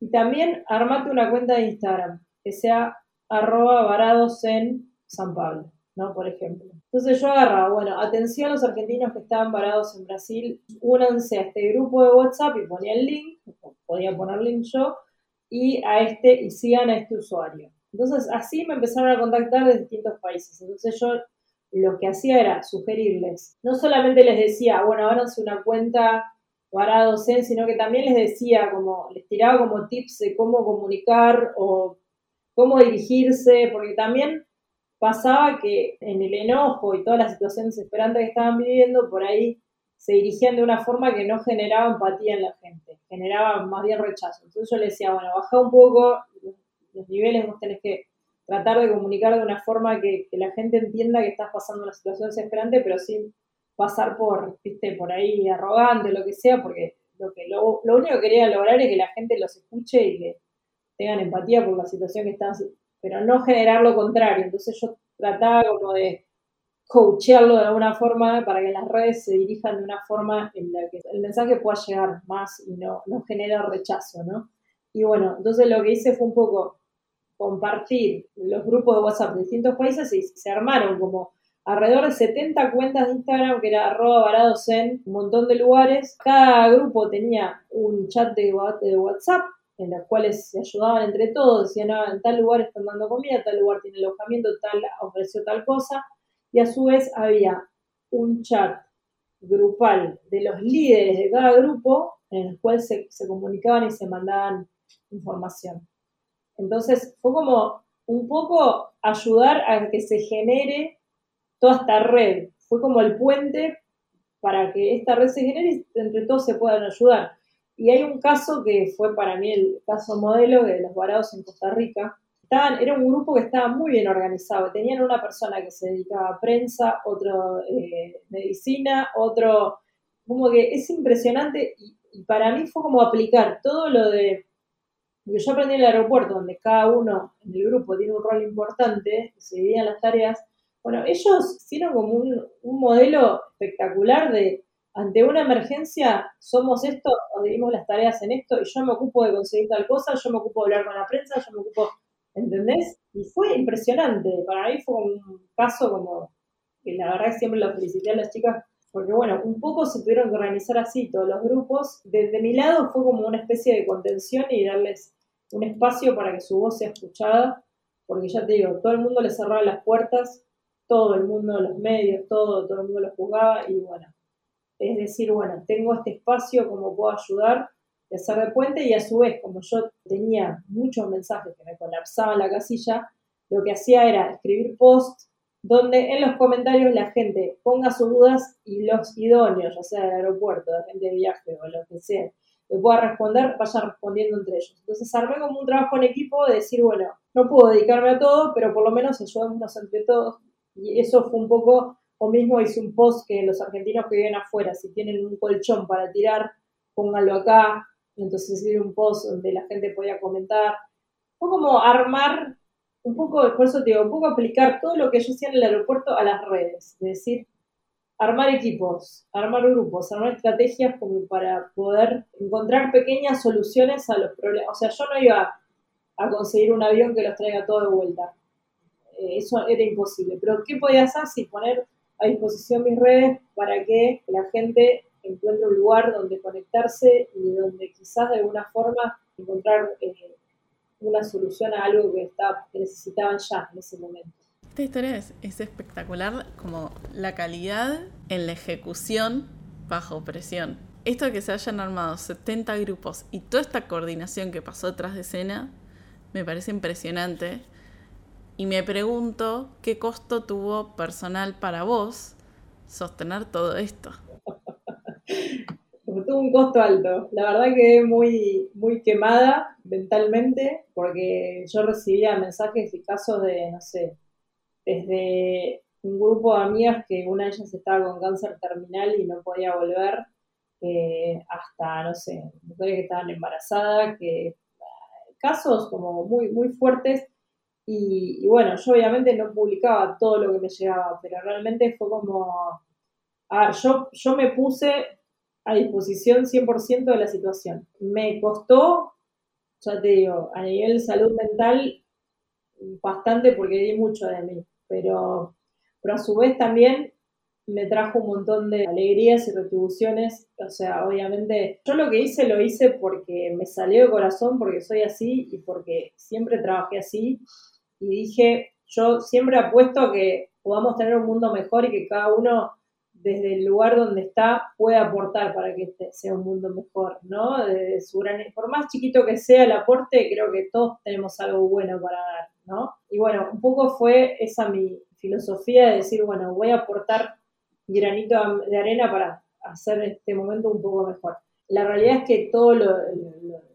Y también armate una cuenta de Instagram que sea arroba varados en San Pablo. ¿no? Por ejemplo. Entonces yo agarraba, bueno, atención a los argentinos que estaban parados en Brasil, únanse a este grupo de WhatsApp y ponía el link, podía poner link yo, y a este, y sigan a este usuario. Entonces así me empezaron a contactar de distintos países. Entonces yo lo que hacía era sugerirles, no solamente les decía, bueno, ábranse una cuenta parados en, sino que también les decía, como, les tiraba como tips de cómo comunicar o cómo dirigirse, porque también pasaba que en el enojo y toda la situación desesperante que estaban viviendo, por ahí se dirigían de una forma que no generaba empatía en la gente, generaba más bien rechazo. Entonces yo le decía, bueno, baja un poco los niveles, vos tenés que tratar de comunicar de una forma que, la gente entienda que estás pasando una situación desesperante, pero sin pasar por, viste, por ahí arrogante, lo que sea, porque lo, que, lo, lo único que quería lograr es que la gente los escuche y que tengan empatía por la situación que están pero no generar lo contrario. Entonces yo trataba como de coachearlo de alguna forma para que las redes se dirijan de una forma en la que el mensaje pueda llegar más y no, no genera rechazo, ¿no? Y bueno, entonces lo que hice fue un poco compartir los grupos de WhatsApp de distintos países y se armaron como alrededor de 70 cuentas de Instagram que era arroba varados en un montón de lugares. Cada grupo tenía un chat de WhatsApp en las cuales se ayudaban entre todos, decían, ah, en tal lugar están dando comida, tal lugar tiene alojamiento, tal ofreció tal cosa, y a su vez había un chat grupal de los líderes de cada grupo en el cual se, se comunicaban y se mandaban información. Entonces fue como un poco ayudar a que se genere toda esta red. Fue como el puente para que esta red se genere y entre todos se puedan ayudar. Y hay un caso que fue para mí el caso modelo de los varados en Costa Rica. Estaban, era un grupo que estaba muy bien organizado. Tenían una persona que se dedicaba a prensa, otro eh, medicina, otro... Como que es impresionante y, para mí fue como aplicar todo lo de lo que yo aprendí en el aeropuerto, donde cada uno en el grupo tiene un rol importante, se dividían las tareas. Bueno, ellos hicieron como un, un modelo espectacular de ante una emergencia somos esto, o dividimos las tareas en esto, y yo me ocupo de conseguir tal cosa, yo me ocupo de hablar con la prensa, yo me ocupo, ¿entendés? Y fue impresionante, para mí fue un caso como, que la verdad siempre lo felicité a las chicas, porque bueno, un poco se tuvieron que organizar así todos los grupos, desde mi lado fue como una especie de contención y darles un espacio para que su voz sea escuchada, porque ya te digo, todo el mundo le cerraba las puertas, todo el mundo, los medios, todo, todo el mundo los juzgaba, y bueno, es decir, bueno, tengo este espacio, ¿cómo puedo ayudar? De hacer de puente y a su vez, como yo tenía muchos mensajes que me colapsaban la casilla, lo que hacía era escribir posts donde en los comentarios la gente ponga sus dudas y los idóneos, ya sea del aeropuerto, de gente de viaje o lo que sea, que pueda responder, vaya respondiendo entre ellos. Entonces armé como un trabajo en equipo de decir, bueno, no puedo dedicarme a todo, pero por lo menos ayudémonos entre todos. Y eso fue un poco, o mismo hice un post que los argentinos que viven afuera, si tienen un colchón para tirar, pónganlo acá. Entonces hice un post donde la gente podía comentar. Fue como armar un poco, por eso te digo, un poco aplicar todo lo que yo hacía en el aeropuerto a las redes, es decir, armar equipos, armar grupos, armar estrategias como para poder encontrar pequeñas soluciones a los problemas. O sea, yo no iba a conseguir un avión que los traiga todo de vuelta. Eh, eso era imposible. Pero ¿qué podía hacer si poner a disposición mis redes para que la gente encuentre un lugar donde conectarse y donde quizás de alguna forma encontrar eh, una solución a algo que, está, que necesitaban ya en ese momento. Esta historia es, es espectacular, como la calidad en la ejecución bajo presión. Esto de que se hayan armado 70 grupos y toda esta coordinación que pasó tras de escena me parece impresionante. Y me pregunto qué costo tuvo personal para vos sostener todo esto. tuvo un costo alto. La verdad que muy, muy quemada mentalmente porque yo recibía mensajes y casos de, no sé, desde un grupo de amigas que una de ellas estaba con cáncer terminal y no podía volver, eh, hasta, no sé, mujeres que estaban embarazadas, que casos como muy, muy fuertes. Y, bueno, yo obviamente no publicaba todo lo que me llegaba, pero realmente fue como, a ver, yo, yo me puse a disposición 100% de la situación. Me costó, ya te digo, a nivel salud mental, bastante porque di mucho de mí, pero, pero a su vez también me trajo un montón de alegrías y retribuciones. O sea, obviamente, yo lo que hice lo hice porque me salió de corazón, porque soy así y porque siempre trabajé así. Y dije, yo siempre apuesto a que podamos tener un mundo mejor y que cada uno desde el lugar donde está puede aportar para que este sea un mundo mejor, ¿no? De su gran, por más chiquito que sea el aporte, creo que todos tenemos algo bueno para dar, ¿no? Y bueno, un poco fue esa mi filosofía de decir, bueno, voy a aportar granito de arena para hacer este momento un poco mejor. La realidad es que todo lo,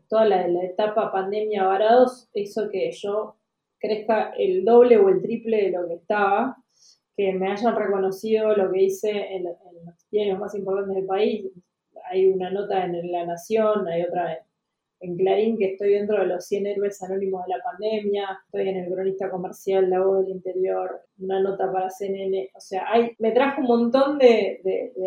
toda la, la etapa pandemia varados hizo que yo crezca el doble o el triple de lo que estaba que me hayan reconocido lo que hice en, los diarios más importantes del país. Hay una nota en La Nación, hay otra en, Clarín que estoy dentro de los 100 héroes anónimos de la pandemia, estoy en el cronista comercial La Voz del Interior, una nota para CNN, o sea, hay, me trajo un montón de,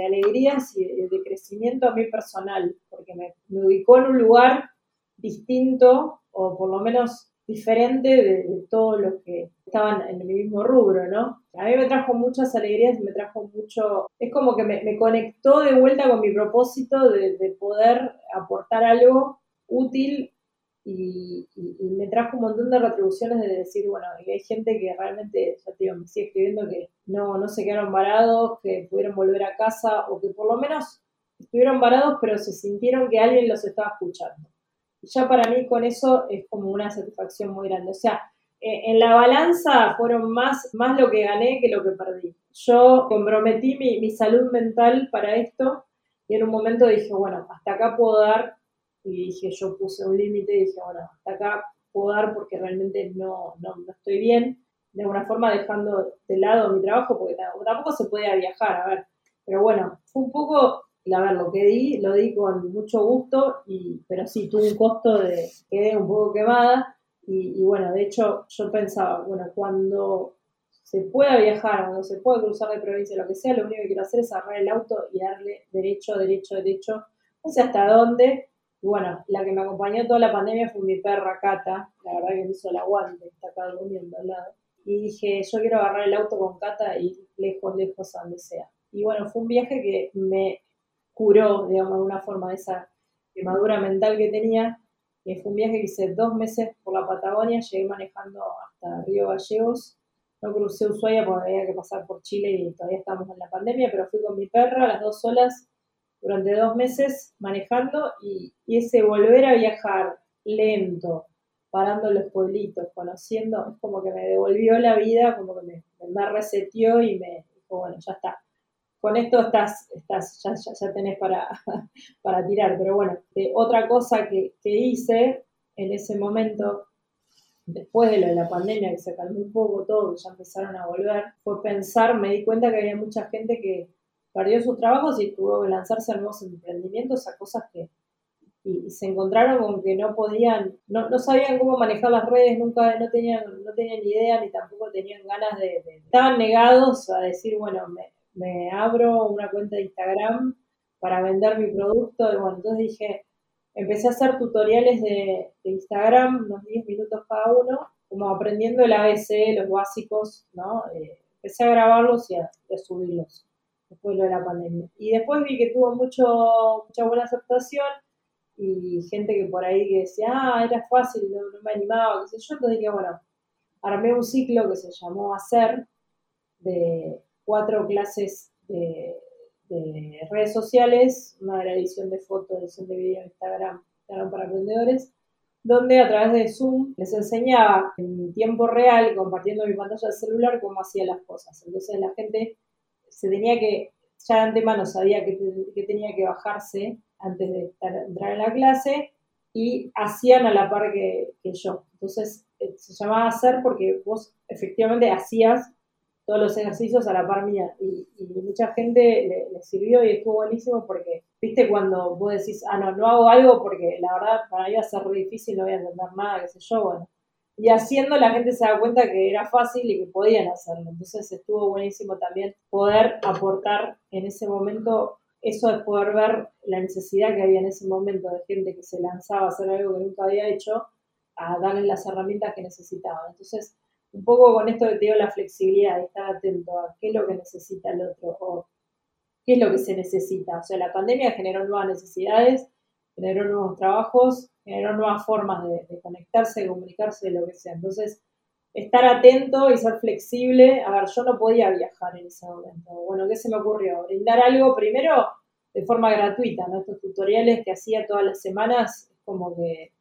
alegrías y de, crecimiento a mí personal, porque me ubicó en un lugar distinto, o por lo menos diferente de, todos los que estaban en el mismo rubro, ¿no? A mí me trajo muchas alegrías, me trajo mucho, es como que me, conectó de vuelta con mi propósito de, poder aportar algo útil y, me trajo un montón de retribuciones de decir, bueno, hay gente que realmente, ya te digo, me sigue escribiendo que no, no se quedaron varados, que pudieron volver a casa o que por lo menos estuvieron varados pero se sintieron que alguien los estaba escuchando ya para mí con eso es como una satisfacción muy grande. O sea, eh, en la balanza fueron más, más lo que gané que lo que perdí. Yo comprometí mi, mi salud mental para esto y en un momento dije, bueno, hasta acá puedo dar, y dije, yo puse un límite y dije, bueno, hasta acá puedo dar porque realmente no, no, no estoy bien, de alguna forma dejando de lado mi trabajo, porque tampoco se podía viajar, a ver, pero bueno, fue un poco a ver, lo que di, lo di con mucho gusto, y, pero sí, tuvo un costo de quedé un poco quemada. Y, bueno, de hecho, yo pensaba, bueno, cuando se pueda viajar, cuando se pueda cruzar de provincia, lo que sea, lo único que quiero hacer es agarrar el auto y darle derecho, derecho, derecho, no sé hasta dónde. Y bueno, la que me acompañó toda la pandemia fue mi perra Cata, la verdad que me hizo el aguante, está acá durmiendo al lado. Y dije, yo quiero agarrar el auto con Cata y lejos, lejos, a donde sea. Y bueno, fue un viaje que me curó, digamos, de alguna forma esa quemadura mental que tenía. fue un viaje que hice dos meses por la Patagonia, llegué manejando hasta Río Gallegos. No crucé Ushuaia porque había que pasar por Chile y todavía estamos en la pandemia, pero fui con mi perra, las dos solas, durante dos meses manejando y, ese volver a viajar lento, parando los pueblitos, conociendo, es como que me devolvió la vida, como que me, me reseteó y me dijo, bueno, ya está. Con esto estás, estás ya, ya, tenés para, para tirar. Pero bueno, otra cosa que, que hice en ese momento después de lo de la pandemia, que se calmó un poco todo, ya empezaron a volver, fue pensar, me di cuenta que había mucha gente que perdió sus trabajos y tuvo que lanzarse a nuevos emprendimientos, a cosas que, y, se encontraron con que no podían, no, no, sabían cómo manejar las redes, nunca, no tenían, no tenían ni idea ni tampoco tenían ganas de, estaban negados a decir, bueno, me, me abro una cuenta de Instagram para vender mi producto, y bueno, entonces dije, empecé a hacer tutoriales de, Instagram, unos 10 minutos cada uno, como aprendiendo el ABC, los básicos, ¿no? Eh, empecé a grabarlos y a, subirlos después de la pandemia. Y después vi que tuvo mucho, mucha buena aceptación y gente que por ahí que decía, ah, era fácil, no, me animaba, qué sé yo. Entonces dije, bueno, armé un ciclo que se llamó Hacer, de cuatro clases de de redes sociales, una de la edición de fotos, edición de video, Instagram, Instagram para emprendedores, donde a través de Zoom les enseñaba en tiempo real, compartiendo mi pantalla de celular, cómo hacía las cosas. Entonces la gente se tenía que, ya de antemano sabía que, tenía que bajarse antes de entrar en la clase y hacían a la par que, que yo. Entonces eh, se llamaba hacer porque vos efectivamente hacías todos los ejercicios a la par mía y, mucha gente le, sirvió y estuvo buenísimo porque, viste, cuando vos decís, ah, no, no hago algo porque la verdad para mí va a ser muy difícil, no voy a entender nada, qué sé yo, bueno. Y haciendo la gente se da cuenta que era fácil y que podían hacerlo. Entonces estuvo buenísimo también poder aportar en ese momento eso de poder ver la necesidad que había en ese momento de gente que se lanzaba a hacer algo que nunca había hecho, a darles las herramientas que necesitaban. Entonces, un poco con esto que te digo la flexibilidad, estar atento a qué es lo que necesita el otro o qué es lo que se necesita. O sea, la pandemia generó nuevas necesidades, generó nuevos trabajos, generó nuevas formas de, conectarse, de comunicarse, de lo que sea. Entonces, estar atento y ser flexible. A ver, yo no podía viajar en ese momento. Bueno, ¿qué se me ocurrió? Brindar algo primero de forma gratuita, ¿no? Estos tutoriales que hacía todas las semanas, como que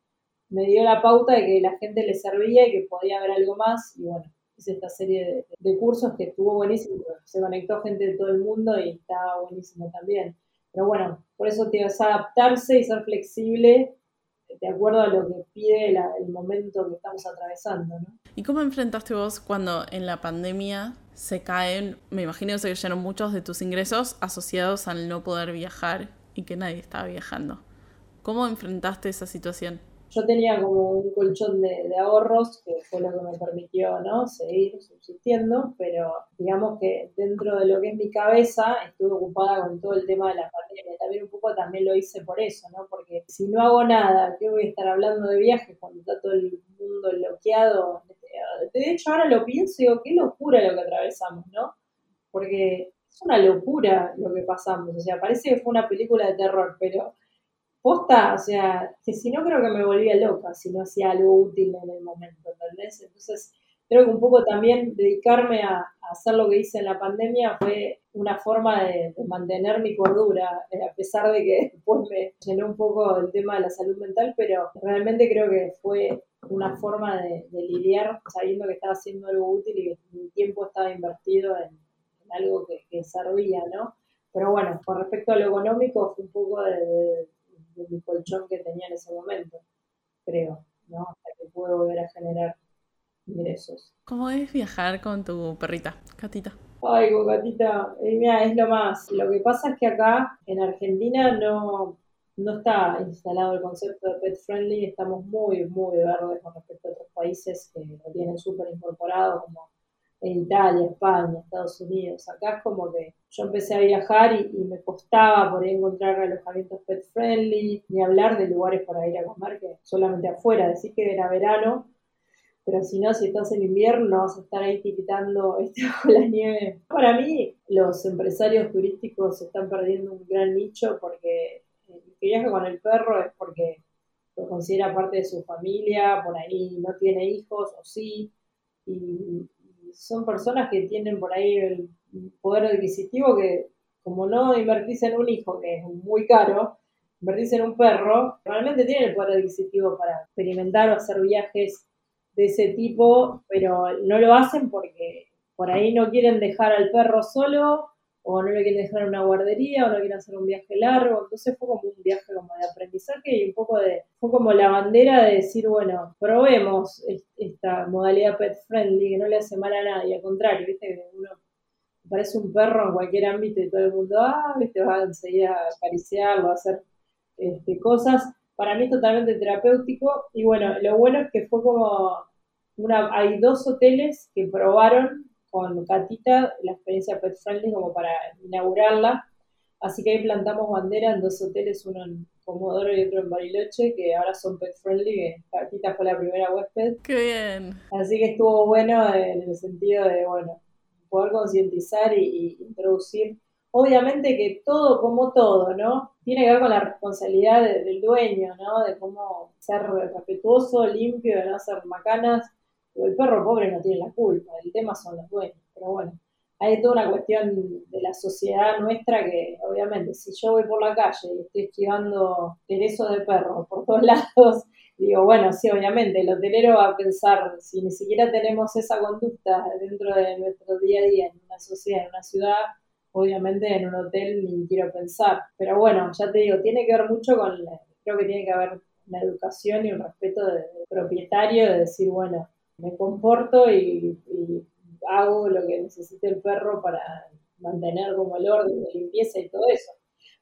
me dio la pauta de que la gente le servía y que podía haber algo más. Y bueno, hice esta serie de, cursos que estuvo buenísimo. Se conectó gente de todo el mundo y estaba buenísimo también. Pero bueno, por eso te vas a adaptarse y ser flexible de acuerdo a lo que pide el momento que estamos atravesando. ¿no? ¿Y cómo enfrentaste vos cuando en la pandemia se caen, me imagino que se cayeron muchos de tus ingresos asociados al no poder viajar y que nadie estaba viajando? ¿Cómo enfrentaste esa situación? Yo tenía como un colchón de, ahorros que fue lo que me permitió ¿no? seguir subsistiendo, pero digamos que dentro de lo que es mi cabeza estuve ocupada con todo el tema de la pandemia. También un poco también lo hice por eso, ¿no? Porque si no hago nada, ¿qué voy a estar hablando de viajes cuando está todo el mundo bloqueado? De hecho, ahora lo pienso y digo, qué locura lo que atravesamos, ¿no? Porque es una locura lo que pasamos. O sea, parece que fue una película de terror, pero posta, o sea, que si no creo que me volvía loca si no hacía algo útil en el momento, ¿entendés? Entonces, creo que un poco también dedicarme a, hacer lo que hice en la pandemia fue una forma de, mantener mi cordura, eh, a pesar de que después me llenó un poco el tema de la salud mental, pero realmente creo que fue una forma de, lidiar sabiendo que estaba haciendo algo útil y que mi tiempo estaba invertido en, algo que, que, servía, ¿no? Pero bueno, con respecto a lo económico, fue un poco de de mi colchón que tenía en ese momento, creo, ¿no? Hasta que puedo volver a generar ingresos. ¿Cómo es viajar con tu perrita, Catita? Ay, con Catita, eh, mira, es lo más. Lo que pasa es que acá en Argentina no, no está instalado el concepto de pet friendly, estamos muy, muy verdes con respecto a otros países que lo tienen súper incorporado, como en Italia, España, Estados Unidos. Acá es como que yo empecé a viajar y, me costaba por ahí encontrar alojamientos pet friendly, ni hablar de lugares para ir a comer que solamente afuera, decir que era verano, pero si no, si estás en invierno vas a estar ahí tiritando este, la nieve. Para mí, los empresarios turísticos están perdiendo un gran nicho porque el que viaja con el perro es porque lo considera parte de su familia, por ahí no tiene hijos o sí, y son personas que tienen por ahí el poder adquisitivo que como no invertís en un hijo, que es muy caro, invertís en un perro, realmente tienen el poder adquisitivo para experimentar o hacer viajes de ese tipo, pero no lo hacen porque por ahí no quieren dejar al perro solo o no le quieren dejar una guardería, o no quieren hacer un viaje largo. Entonces fue como un viaje como de aprendizaje y un poco de, fue como la bandera de decir, bueno, probemos esta modalidad pet friendly que no le hace mal a nadie, al contrario, viste que uno parece un perro en cualquier ámbito y todo el mundo, ah, viste, va enseguida a acariciarlo, a hacer este, cosas. Para mí es totalmente terapéutico y bueno, lo bueno es que fue como una, hay dos hoteles que probaron con Catita la experiencia Pet Friendly como para inaugurarla. Así que ahí plantamos bandera en dos hoteles, uno en Comodoro y otro en Bariloche, que ahora son Pet Friendly, que Catita fue la primera huésped. ¡Qué bien! Así que estuvo bueno en el sentido de, bueno, poder concientizar y, introducir. Obviamente que todo, como todo, ¿no? Tiene que ver con la responsabilidad del dueño, ¿no? De cómo ser respetuoso, limpio, de no hacer macanas el perro pobre no tiene la culpa, el tema son los dueños, pero bueno, hay toda una cuestión de la sociedad nuestra que obviamente si yo voy por la calle y estoy esquivando teresos de perro por todos lados, digo, bueno, sí, obviamente, el hotelero va a pensar, si ni siquiera tenemos esa conducta dentro de nuestro día a día en una sociedad, en una ciudad, obviamente en un hotel ni quiero pensar. Pero bueno, ya te digo, tiene que ver mucho con, creo que tiene que haber una educación y un respeto del propietario de decir, bueno, me comporto y, hago lo que necesite el perro para mantener como el orden de limpieza y todo eso.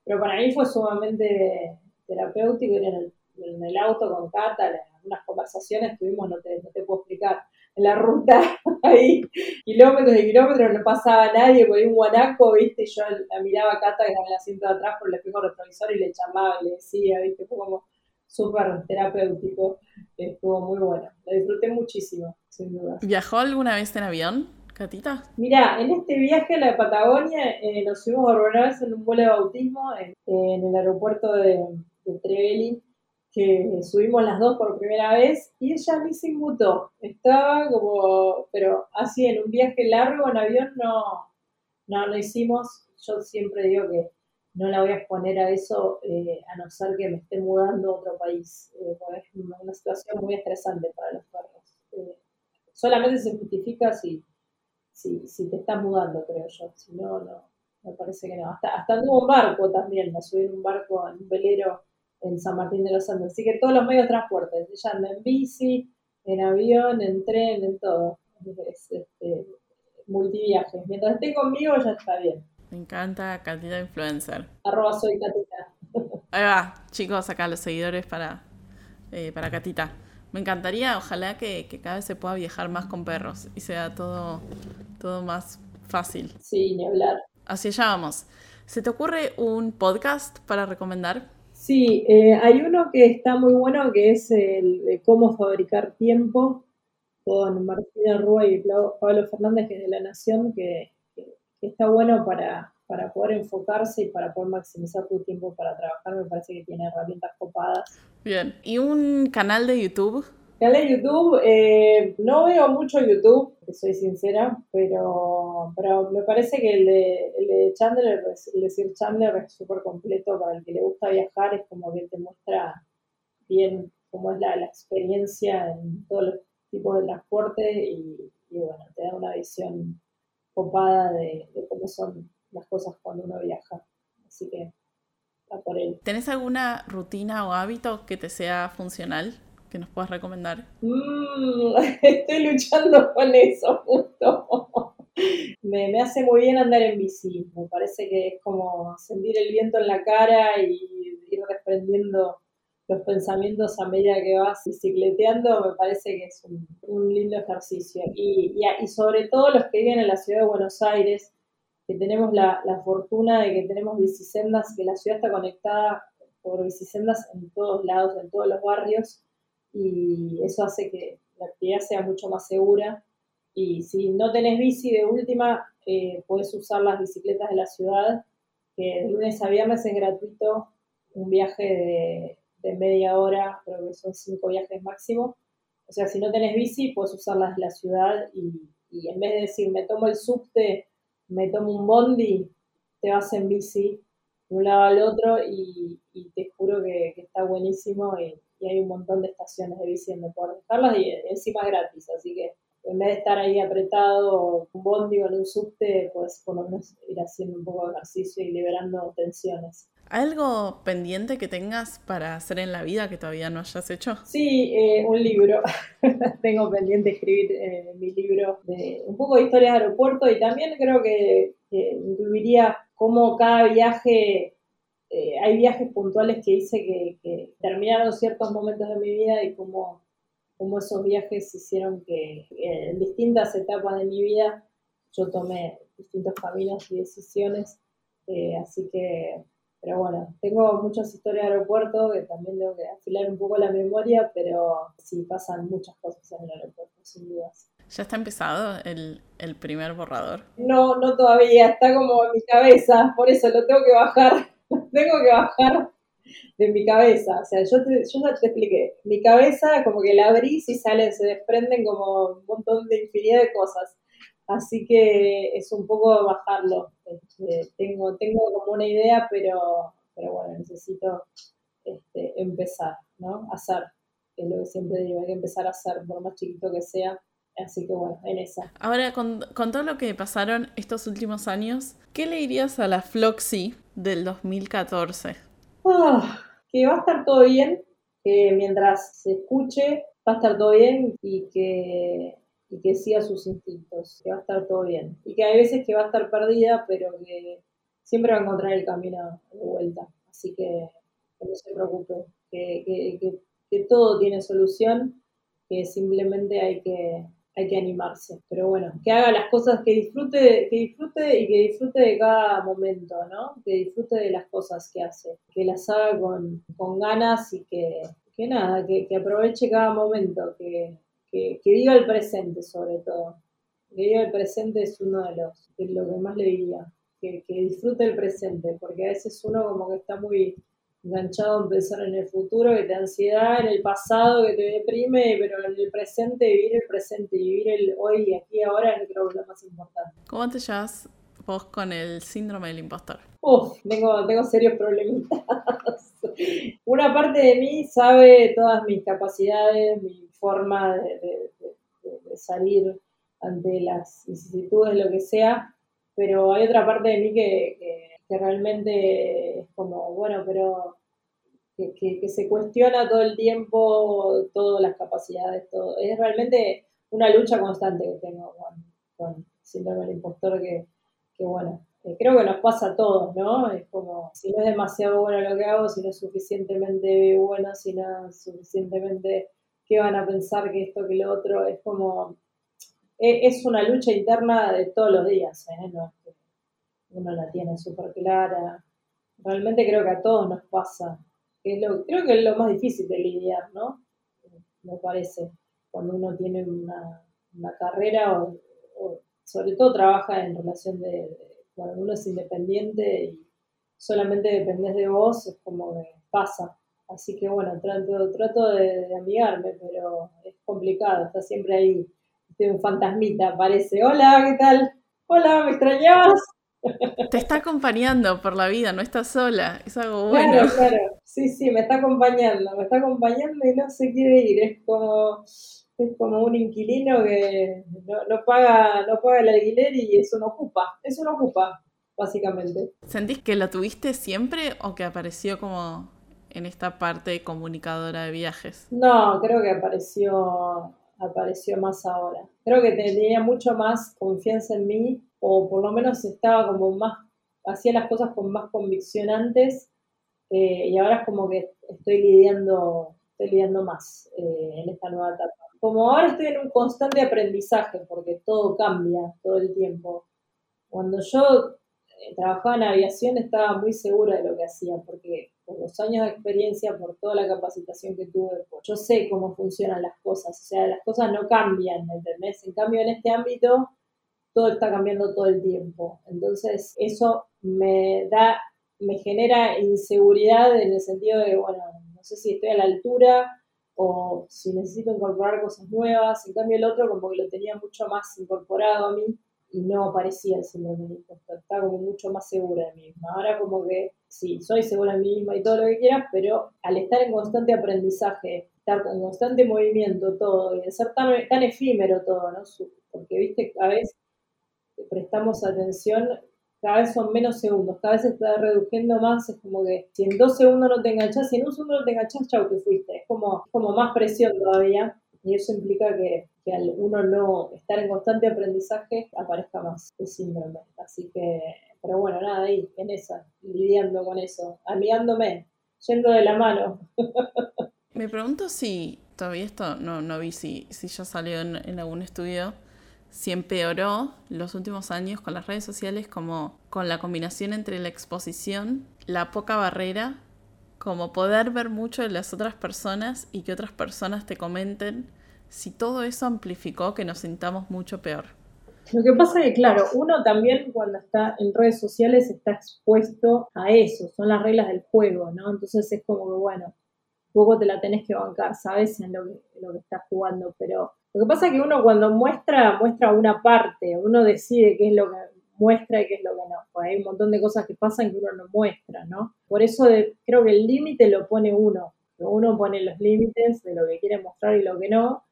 Pero para mí fue sumamente terapéutico ir en el, auto con Cata, unas conversaciones tuvimos, no te, no te puedo explicar, en la ruta, ahí, kilómetros y kilómetros, no pasaba nadie, porque un guanaco, viste, y yo la miraba a Cata que en el asiento de atrás por el espejo retrovisor y le llamaba y le decía, viste, fue como súper terapéutico, estuvo muy bueno, lo disfruté muchísimo, sin duda. ¿Viajó alguna vez en avión, Catita? Mira, en este viaje a la Patagonia eh, nos fuimos por primera vez en un vuelo de bautismo en, el aeropuerto de, de que subimos las dos por primera vez y ella ni se inmutó. Estaba como, pero así en un viaje largo en avión no, no, no hicimos. Yo siempre digo que no la voy a exponer a eso eh, a no ser que me esté mudando a otro país, eh, es una situación muy estresante para los perros. Eh, solamente se justifica si, si, si, te estás mudando, creo yo, si no, no, me parece que no. Hasta, hasta anduvo un barco también, me subí en un barco, en un velero en San Martín de los Andes, así que todos los medios de transporte, ella anda en bici, en avión, en tren, en todo, es, este, multiviajes. Mientras esté conmigo ya está bien. Me encanta Catita Influencer. Arroba soy Catita. Ahí va, chicos, acá los seguidores para, eh, para Catita. Me encantaría, ojalá que, cada vez se pueda viajar más con perros y sea todo, todo más fácil. Sí, ni hablar. Así allá vamos. ¿Se te ocurre un podcast para recomendar? Sí, eh, hay uno que está muy bueno que es el de cómo fabricar tiempo con Martina Rúa y Pablo Fernández, que es de La Nación, que está bueno para, para poder enfocarse y para poder maximizar tu tiempo para trabajar. Me parece que tiene herramientas copadas. Bien, ¿y un canal de YouTube? Canal de YouTube, eh, no veo mucho YouTube, soy sincera, pero, pero me parece que el de, el de Chandler, el de Sir Chandler es súper completo para el que le gusta viajar, es como que te muestra bien cómo es la, la experiencia en todos los tipos de transporte y, y bueno, te da una visión copada de, cómo son las cosas cuando uno viaja. Así que está por él. ¿Tenés alguna rutina o hábito que te sea funcional? que nos puedas recomendar? Mm, estoy luchando con eso justo. me, me, hace muy bien andar en bici. Me parece que es como sentir el viento en la cara y ir desprendiendo los pensamientos a medida que vas bicicleteando, me parece que es un, lindo ejercicio. Y, y, sobre todo los que viven en la ciudad de Buenos Aires, que tenemos la, fortuna de que tenemos bicisendas, que la ciudad está conectada por bicisendas en todos lados, en todos los barrios, y eso hace que la actividad sea mucho más segura. Y si no tenés bici de última, eh, puedes usar las bicicletas de la ciudad, que de lunes a viernes es gratuito un viaje de de media hora, creo que son cinco viajes máximo. O sea, si no tenés bici, puedes usarlas de la ciudad y, en vez de decir, me tomo el subte, me tomo un bondi, te vas en bici de un lado al otro y, te juro que, está buenísimo y, hay un montón de estaciones de bici donde poder dejarlas y encima gratis, así que en vez de estar ahí apretado un bondi o en un subte, pues por lo menos ir haciendo un poco de ejercicio y liberando tensiones. ¿Algo pendiente que tengas para hacer en la vida que todavía no hayas hecho? Sí, eh, un libro. Tengo pendiente escribir eh, mi libro de un poco de historia de aeropuerto y también creo que, incluiría cómo cada viaje, eh, hay viajes puntuales que hice que, que, terminaron ciertos momentos de mi vida y cómo, cómo esos viajes hicieron que en distintas etapas de mi vida yo tomé distintos caminos y decisiones. así que pero bueno, tengo muchas historias de aeropuerto que también tengo que afilar un poco la memoria, pero sí pasan muchas cosas en el aeropuerto, sin dudas. ¿Ya está empezado el, primer borrador? No, no todavía, está como en mi cabeza, por eso lo tengo que bajar, tengo que bajar de mi cabeza. O sea, yo, yo ya te expliqué, mi cabeza como que la abrís y salen, se desprenden como un montón de infinidad de cosas. Así que es un poco bajarlo. Este, tengo, tengo como una idea, pero, pero bueno, necesito este, empezar, ¿no? Hacer, es lo que siempre digo, hay que empezar a hacer, por más chiquito que sea. Así que bueno, en esa. Ahora, con, todo lo que pasaron estos últimos años, ¿qué le dirías a la Floxy del 2014? Ah, que va a estar todo bien, que mientras se escuche va a estar todo bien y que y que siga sus instintos, que va a estar todo bien. Y que hay veces que va a estar perdida, pero que siempre va a encontrar el camino de vuelta. Así que, no se preocupe, que, todo tiene solución, que simplemente hay que, hay que animarse. Pero bueno, que haga las cosas, que disfrute, que disfrute y que disfrute de cada momento, ¿no? Que disfrute de las cosas que hace, que las haga con, ganas y que, que nada, que, que aproveche cada momento, que, que, viva el presente sobre todo. Que viva el presente es uno de los, de lo que más le diría, que, disfrute el presente, porque a veces uno como que está muy enganchado en pensar en el futuro, que te da ansiedad, en el pasado, que te deprime, pero en el presente, vivir el presente, vivir el hoy y aquí ahora es creo que lo más importante. ¿Cómo te llevas vos con el síndrome del impostor? Uf, tengo, tengo serios problemitas. Una parte de mí sabe todas mis capacidades, mi forma de, salir ante las vicisitudes, lo que sea, pero hay otra parte de mí que, realmente es como, bueno, pero que, se cuestiona todo el tiempo todas las capacidades. Es realmente una lucha constante que tengo con, con síndrome del impostor que, bueno, eh, creo que nos pasa a todos, ¿no? Es como, si no es demasiado bueno lo que hago, si no es suficientemente bueno, si no es suficientemente qué van a pensar que esto, que lo otro, es como, e, es una lucha interna de todos los días, ¿eh? no uno la tiene súper clara. Realmente creo que a todos nos pasa. creo que es lo más difícil de lidiar, ¿no? Me parece, cuando uno tiene una, carrera o, sobre todo trabaja en relación de, cuando uno es independiente y solamente dependes de vos, es como que pasa. Así que bueno, trato, trato de, amigarme, pero es complicado, está siempre ahí. un fantasmita, parece. Hola, ¿qué tal? Hola, ¿me extrañabas? Te está acompañando por la vida, no estás sola, es algo bueno. Claro, claro, sí, sí, me está acompañando, me está acompañando y no se quiere ir, es como, es como un inquilino que no, no, paga, no paga el alquiler y eso no ocupa, eso no ocupa, básicamente. ¿Sentís que lo tuviste siempre o que apareció como en esta parte comunicadora de viajes? No, creo que apareció, apareció más ahora. Creo que tenía mucho más confianza en mí, o por lo menos estaba como más, hacía las cosas con más convicción antes, eh, y ahora es como que estoy lidiando, estoy lidiando más eh, en esta nueva etapa. Como ahora estoy en un constante aprendizaje, porque todo cambia todo el tiempo. Cuando yo eh, trabajaba en aviación estaba muy segura de lo que hacía, porque por los años de experiencia, por toda la capacitación que tuve, yo sé cómo funcionan las cosas, o sea, las cosas no cambian, ¿entendés? En cambio, en este ámbito, todo está cambiando todo el tiempo. Entonces, eso me da, me genera inseguridad en el sentido de, bueno, no sé si estoy a la altura o si necesito incorporar cosas nuevas. En cambio, el otro como que lo tenía mucho más incorporado a mí y no parecía el síndrome impostor, estaba como mucho más segura de mí misma. Ahora como que sí, soy segura de mí misma y todo lo que quieras, pero al estar en constante aprendizaje, estar en constante movimiento todo y ser tan, tan efímero todo, ¿no? Porque, viste, a veces prestamos atención, cada vez son menos segundos, cada vez se está reduciendo más, es como que si en dos segundos no te enganchas, si en un segundo no te enganchas, chau, te fuiste, es como, como más presión todavía y eso implica que, que, al uno no estar en constante aprendizaje aparezca más el síndrome. Así que, pero bueno, nada, ahí, en esa, lidiando con eso, amigándome, yendo de la mano. Me pregunto si, todavía esto no, no vi si, si ya salió en, en algún estudio, si empeoró los últimos años con las redes sociales como con la combinación entre la exposición, la poca barrera como poder ver mucho de las otras personas y que otras personas te comenten si todo eso amplificó que nos sintamos mucho peor. Lo que pasa es que, claro, uno también cuando está en redes sociales está expuesto a eso, son las reglas del juego, ¿no? Entonces es como que, bueno, poco te la tenés que bancar, ¿sabes? En lo que, estás jugando, pero lo que pasa es que uno cuando muestra, muestra una parte, uno decide qué es lo que muestra y qué es lo que no. Pues hay un montón de cosas que pasan que uno no muestra, ¿no? Por eso creo que el límite lo pone uno. Uno pone los límites de lo que quiere mostrar y lo que no.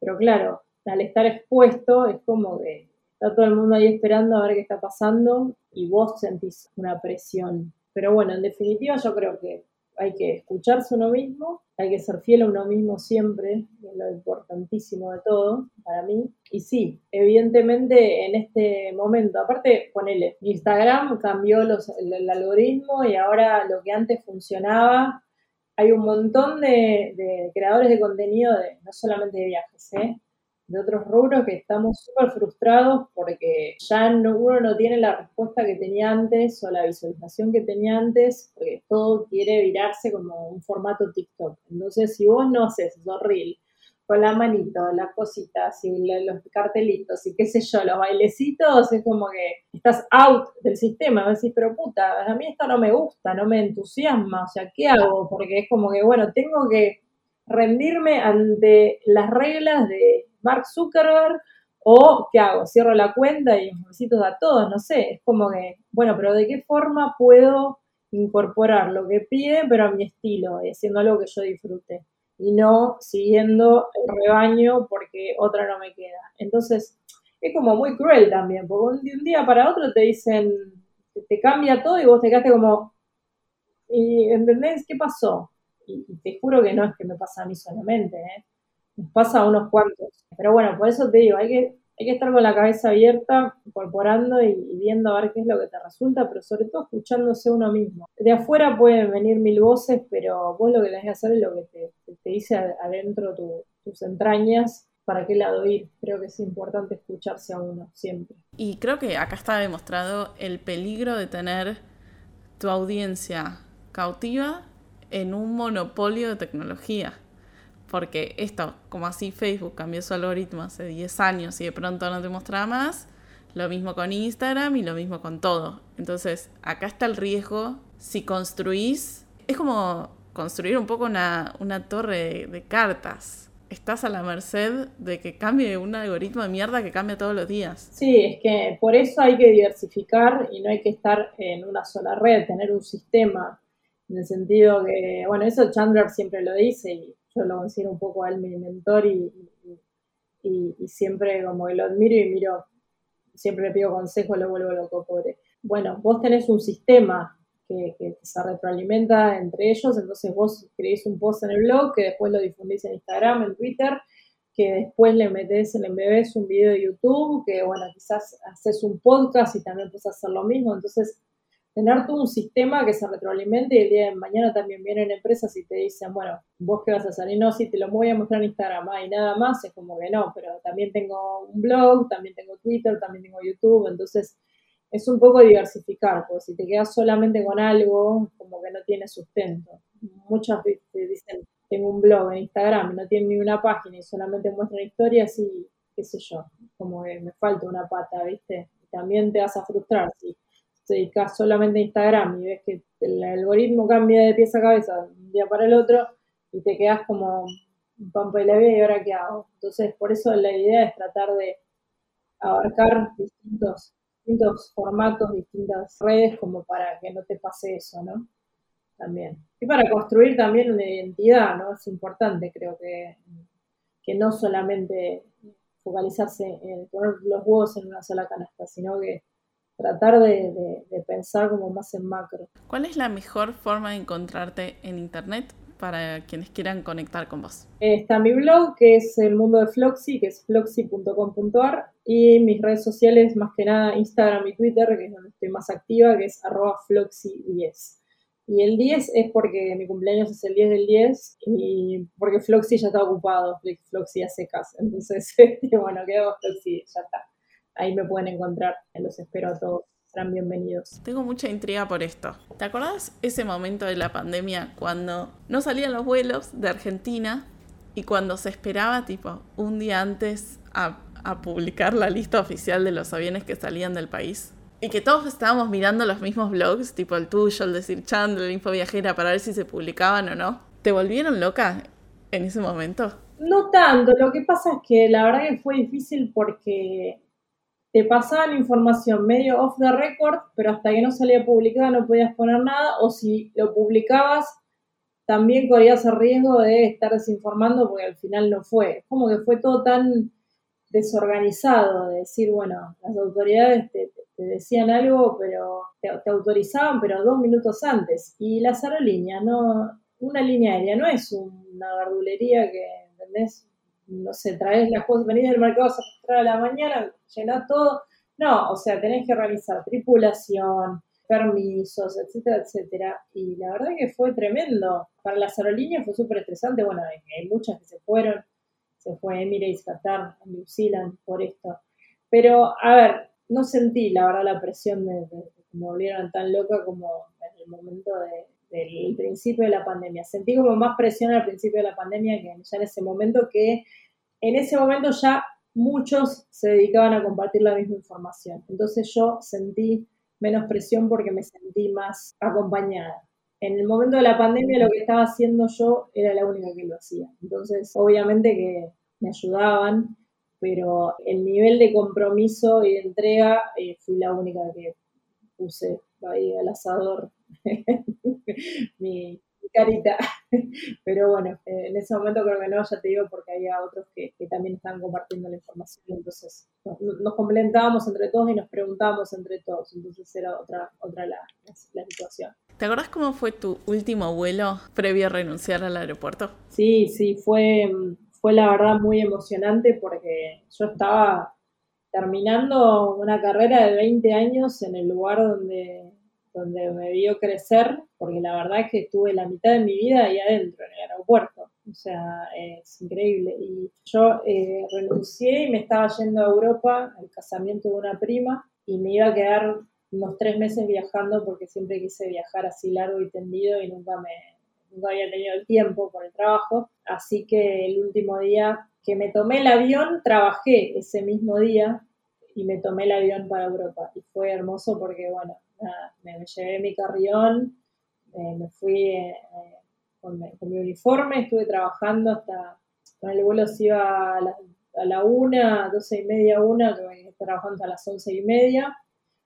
Pero claro, al estar expuesto es como que está todo el mundo ahí esperando a ver qué está pasando y vos sentís una presión. Pero bueno, en definitiva yo creo que hay que escucharse uno mismo, hay que ser fiel a uno mismo siempre, es lo importantísimo de todo para mí. Y sí, evidentemente en este momento, aparte, ponele, Instagram cambió el, algoritmo y ahora lo que antes funcionaba, hay un montón de, de creadores de contenido, de, no solamente de viajes, ¿eh? De otros rubros que estamos súper frustrados porque ya no, uno no tiene la respuesta que tenía antes o la visualización que tenía antes, porque todo quiere virarse como un formato TikTok. Entonces, si vos no haces eso reel con la manito, las cositas y los cartelitos y qué sé yo, los bailecitos, es como que estás out del sistema. Decís, pero puta, a mí esto no me gusta, no me entusiasma, o sea, ¿qué hago? Porque es como que, bueno, tengo que rendirme ante las reglas de Mark Zuckerberg o ¿qué hago? Cierro la cuenta y necesito a todos, no sé, es como que, bueno, pero ¿de qué forma puedo incorporar lo que pide, pero a mi estilo, y haciendo algo que yo disfrute? Y no siguiendo el rebaño porque otra no me queda. Entonces, es como muy cruel también, porque de un día para otro te dicen, te cambia todo y vos te quedaste como, ¿y entendés qué pasó? Y, te juro que no es que me pasa a mí solamente, ¿eh? Nos pasa a unos cuantos. Pero bueno, por eso te digo, hay que, hay que estar con la cabeza abierta, incorporando y, viendo a ver qué es lo que te resulta, pero sobre todo escuchándose uno mismo. De afuera pueden venir mil voces, pero vos lo que tenés que hacer es lo que te, te dice adentro tus entrañas para qué lado ir. Creo que es importante escucharse a uno siempre. Y creo que acá está demostrado el peligro de tener tu audiencia cautiva en un monopolio de tecnología. Porque esto, como así Facebook cambió su algoritmo hace 10 años y de pronto no te mostraba más, lo mismo con Instagram y lo mismo con todo. Entonces, acá está el riesgo. Si construís, es como construir un poco una, torre de, cartas. Estás a la merced de que cambie un algoritmo de mierda que cambia todos los días. Sí, es que por eso hay que diversificar y no hay que estar en una sola red, tener un sistema en el sentido que, bueno, eso Chandler siempre lo dice y yo lo considero un poco a él mi mentor y, y, siempre como que lo admiro y miro, siempre le pido consejo, lo vuelvo loco, pobre. Bueno, vos tenés un sistema que, se retroalimenta entre ellos, entonces vos escribís un post en el blog que después lo difundís en Instagram, en Twitter, que después le metés, le embebés un video de YouTube, que bueno, quizás haces un podcast y también puedes hacer lo mismo, entonces tener tú un sistema que se retroalimente y el día de mañana también vienen empresas y te dicen, bueno, vos qué vas a hacer, y no, si te lo voy a mostrar en Instagram, y nada más, es como que no, pero también tengo un blog, también tengo Twitter, también tengo YouTube, entonces es un poco diversificar, porque si te quedas solamente con algo, como que no tiene sustento. Muchas veces dicen, tengo un blog en Instagram no tiene ni una página y solamente muestran historias y qué sé yo, como que me falta una pata, ¿viste? También te vas a frustrar si te dedicas solamente a Instagram y ves que el algoritmo cambia de pieza a cabeza de un día para el otro y te quedas como pampa de la vida y ahora qué hago. Entonces, por eso la idea es tratar de, abarcar distintos, distintos formatos, distintas redes como para que no te pase eso, ¿no? También. Y para construir también una identidad, ¿no? Es importante, creo que, que no solamente focalizarse en poner los huevos en una sola canasta, sino que tratar de, pensar como más en macro. ¿Cuál es la mejor forma de encontrarte en Internet para quienes quieran conectar con vos? Está mi blog, que es el mundo de Floxy, que es floxy.com.ar, y mis redes sociales, más que nada Instagram y Twitter, que es donde estoy más activa, que es arroba floxy10. Y el 10 es porque mi cumpleaños es el 10 del 10 y porque Floxy ya está ocupado, Floxy hace casa. Entonces, este, bueno, quedo Floxy, ya está. Ahí me pueden encontrar, los espero a todos. Serán bienvenidos. Tengo mucha intriga por esto. ¿Te acordás ese momento de la pandemia cuando no salían los vuelos de Argentina y cuando se esperaba, tipo, un día antes a, a publicar la lista oficial de los aviones que salían del país? Y que todos estábamos mirando los mismos blogs, tipo el tuyo, el de Sir Chandler, el Info Viajera, para ver si se publicaban o no. ¿Te volvieron loca en ese momento? No tanto, lo que pasa es que la verdad que fue difícil porque te pasaban información medio off the record, pero hasta que no salía publicada no podías poner nada, o si lo publicabas, también corrías el riesgo de estar desinformando porque al final no fue. Como que fue todo tan desorganizado de decir, bueno, las autoridades te, decían algo, pero te, autorizaban, pero dos minutos antes. Y las aerolíneas, no, una línea aérea no es una verdulería que, ¿entendés? No sé, traes las cosas, venís del mercado a la mañana, llenás todo. No, o sea, tenés que realizar tripulación, permisos, etcétera, etcétera. Y la verdad que fue tremendo. Para las aerolíneas fue súper estresante. Bueno, hay muchas que se fueron. Se fue Emirates, Qatar, New Zealand por esto. Pero, a ver, no sentí, la verdad, la presión de, que me volvieran tan loca como en el momento del principio de la pandemia. Sentí como más presión al principio de la pandemia que ya en ese momento, que en ese momento ya muchos se dedicaban a compartir la misma información. Entonces yo sentí menos presión porque me sentí más acompañada. En el momento de la pandemia lo que estaba haciendo yo era la única que lo hacía. Entonces, obviamente que me ayudaban, pero el nivel de compromiso y de entrega eh, fui la única que puse ahí al asador mi, carita. Pero bueno, eh, en ese momento creo que no, ya te digo, porque había otros que, también estaban compartiendo la información, entonces nos, complementábamos entre todos y nos preguntábamos entre todos, entonces era otra, otra la, la situación. ¿Te acordás cómo fue tu último vuelo previo a renunciar al aeropuerto? Sí, sí, fue fue la verdad muy emocionante porque yo estaba terminando una carrera de 20 años en el lugar donde, donde me vio crecer, porque la verdad es que estuve la mitad de mi vida ahí adentro, en el aeropuerto. O sea, es increíble. Y yo eh, renuncié y me estaba yendo a Europa al casamiento de una prima y me iba a quedar unos tres meses viajando porque siempre quise viajar así largo y tendido y nunca me, no había tenido el tiempo por el trabajo, así que el último día que me tomé el avión, trabajé ese mismo día y me tomé el avión para Europa. Y fue hermoso porque, bueno, me, llevé mi carrión, eh, me fui eh, con, mi uniforme, estuve trabajando hasta, con el vuelo se iba a la, a una, doce y media, una, trabajando hasta las once y media.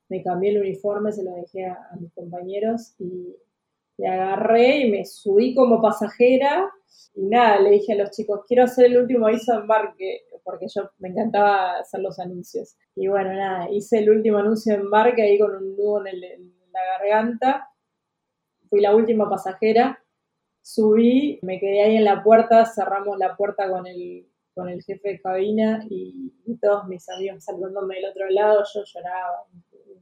Me cambié el uniforme, se lo dejé a mis compañeros y le agarré y me subí como pasajera y nada, le dije a los chicos, quiero hacer el último aviso de embarque, porque yo me encantaba hacer los anuncios. Y bueno, nada, hice el último anuncio de embarque ahí con un nudo en, la garganta. Fui la última pasajera, subí, me quedé ahí en la puerta, cerramos la puerta con el, con el jefe de cabina y, y todos mis amigos saludándome del otro lado, yo lloraba,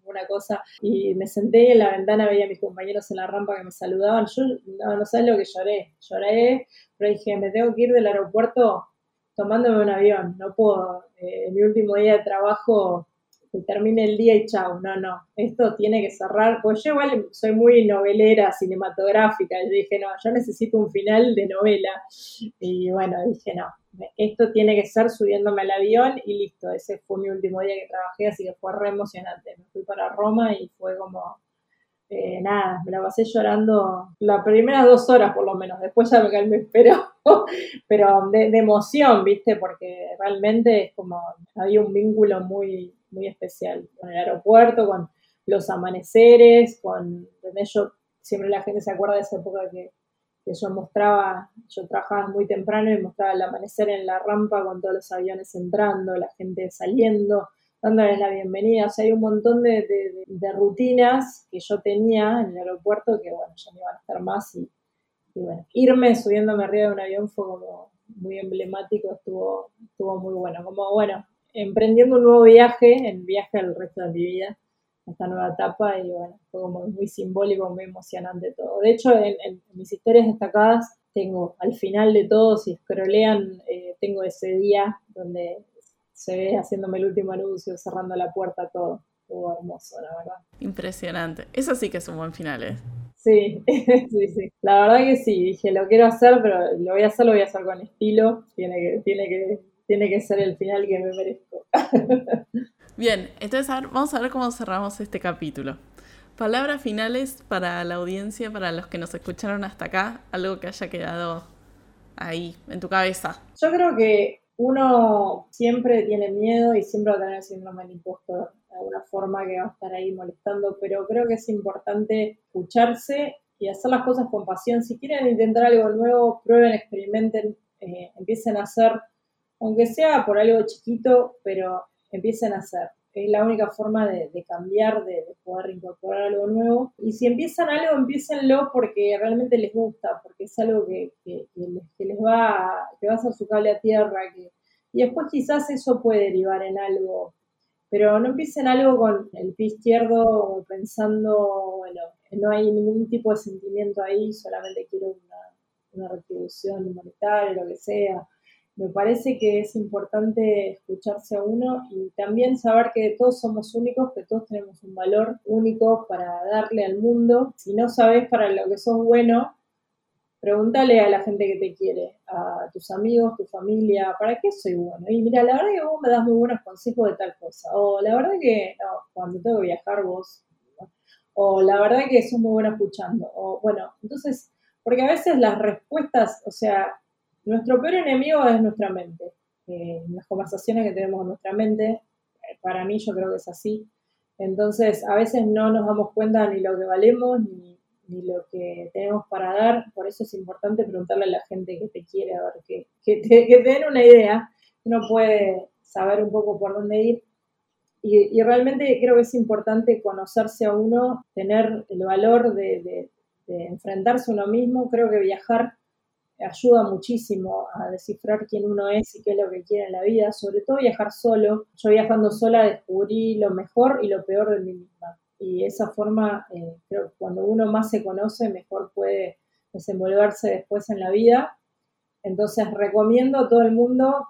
una cosa, y me senté en la ventana, veía a mis compañeros en la rampa que me saludaban, yo no, no sabes lo que lloré, lloré, pero dije, me tengo que ir del aeropuerto tomándome un avión, no puedo, eh, en mi último día de trabajo que termine el día y chau, no, no, esto tiene que cerrar, pues yo igual soy muy novelera, cinematográfica, y dije, no, yo necesito un final de novela, y bueno, dije, no, esto tiene que ser subiéndome al avión y listo, ese fue mi último día que trabajé, así que fue re emocionante, me fui para Roma y fue como eh, nada, me la pasé llorando las primeras dos horas por lo menos, después ya me calmé, pero, pero de, emoción, ¿viste? Porque realmente es como, había un vínculo muy, muy especial con el aeropuerto, con los amaneceres, con, yo, siempre la gente se acuerda de esa época que, que yo mostraba, yo trabajaba muy temprano y mostraba el amanecer en la rampa con todos los aviones entrando, la gente saliendo, dándoles la bienvenida. O sea, hay un montón de, rutinas que yo tenía en el aeropuerto que, bueno, ya no iban a estar más. Y, bueno, irme subiéndome arriba de un avión fue como muy emblemático, estuvo, estuvo muy bueno. Como, bueno, emprendiendo un nuevo viaje, el viaje al resto de mi vida, esta nueva etapa, y bueno, fue como muy simbólico, muy emocionante todo. De hecho, en, mis historias destacadas tengo al final de todo, si scrollean, eh, tengo ese día donde se ve haciéndome el último anuncio, cerrando la puerta, todo. Estuvo hermoso, la verdad. Impresionante. Eso sí que es un buen final, ¿eh? Sí, sí, sí. La verdad que sí, dije, lo quiero hacer, pero lo voy a hacer, lo voy a hacer con estilo. Tiene que, tiene que, tiene que ser el final que me merezco. Bien, entonces vamos a ver cómo cerramos este capítulo. Palabras finales para la audiencia, para los que nos escucharon hasta acá, algo que haya quedado ahí, en tu cabeza. Yo creo que uno siempre tiene miedo y siempre va a tener el síndrome del impostor de alguna forma que va a estar ahí molestando, pero creo que es importante escucharse y hacer las cosas con pasión. Si quieren intentar algo nuevo, prueben, experimenten, eh, empiecen a hacer, aunque sea por algo chiquito, pero empiecen a hacer. Es la única forma de, cambiar, de, poder incorporar algo nuevo. Y si empiezan algo, empiecenlo porque realmente les gusta, porque es algo que, les, va, a, que va a hacer su cable a tierra. Que, y después quizás eso puede derivar en algo. Pero no empiecen algo con el pie izquierdo pensando, bueno, no hay ningún tipo de sentimiento ahí, solamente quiero una, una retribución monetaria, lo que sea me parece que es importante escucharse a uno y también saber que todos somos únicos, que todos tenemos un valor único para darle al mundo. Si no sabes para lo que sos bueno, pregúntale a la gente que te quiere, a tus amigos, tu familia, ¿para qué soy bueno? Y mira, la verdad que vos me das muy buenos consejos de tal cosa. O la verdad que, no, cuando tengo que viajar vos. O la verdad que sos muy bueno escuchando. O bueno, entonces, porque a veces las respuestas, o sea, nuestro peor enemigo es nuestra mente. Eh, las conversaciones que tenemos en nuestra mente, eh, para mí yo creo que es así. Entonces, a veces no nos damos cuenta ni lo que valemos, ni, lo que tenemos para dar. Por eso es importante preguntarle a la gente que te quiere, a ver, que, que, te, den una idea. Uno puede saber un poco por dónde ir. Y, realmente creo que es importante conocerse a uno, tener el valor de, de enfrentarse a uno mismo. Creo que viajar ayuda muchísimo a descifrar quién uno es y qué es lo que quiere en la vida, sobre todo viajar solo. Yo viajando sola descubrí lo mejor y lo peor de mí misma. Y esa forma, eh, creo que cuando uno más se conoce, mejor puede desenvolverse después en la vida. Entonces recomiendo a todo el mundo,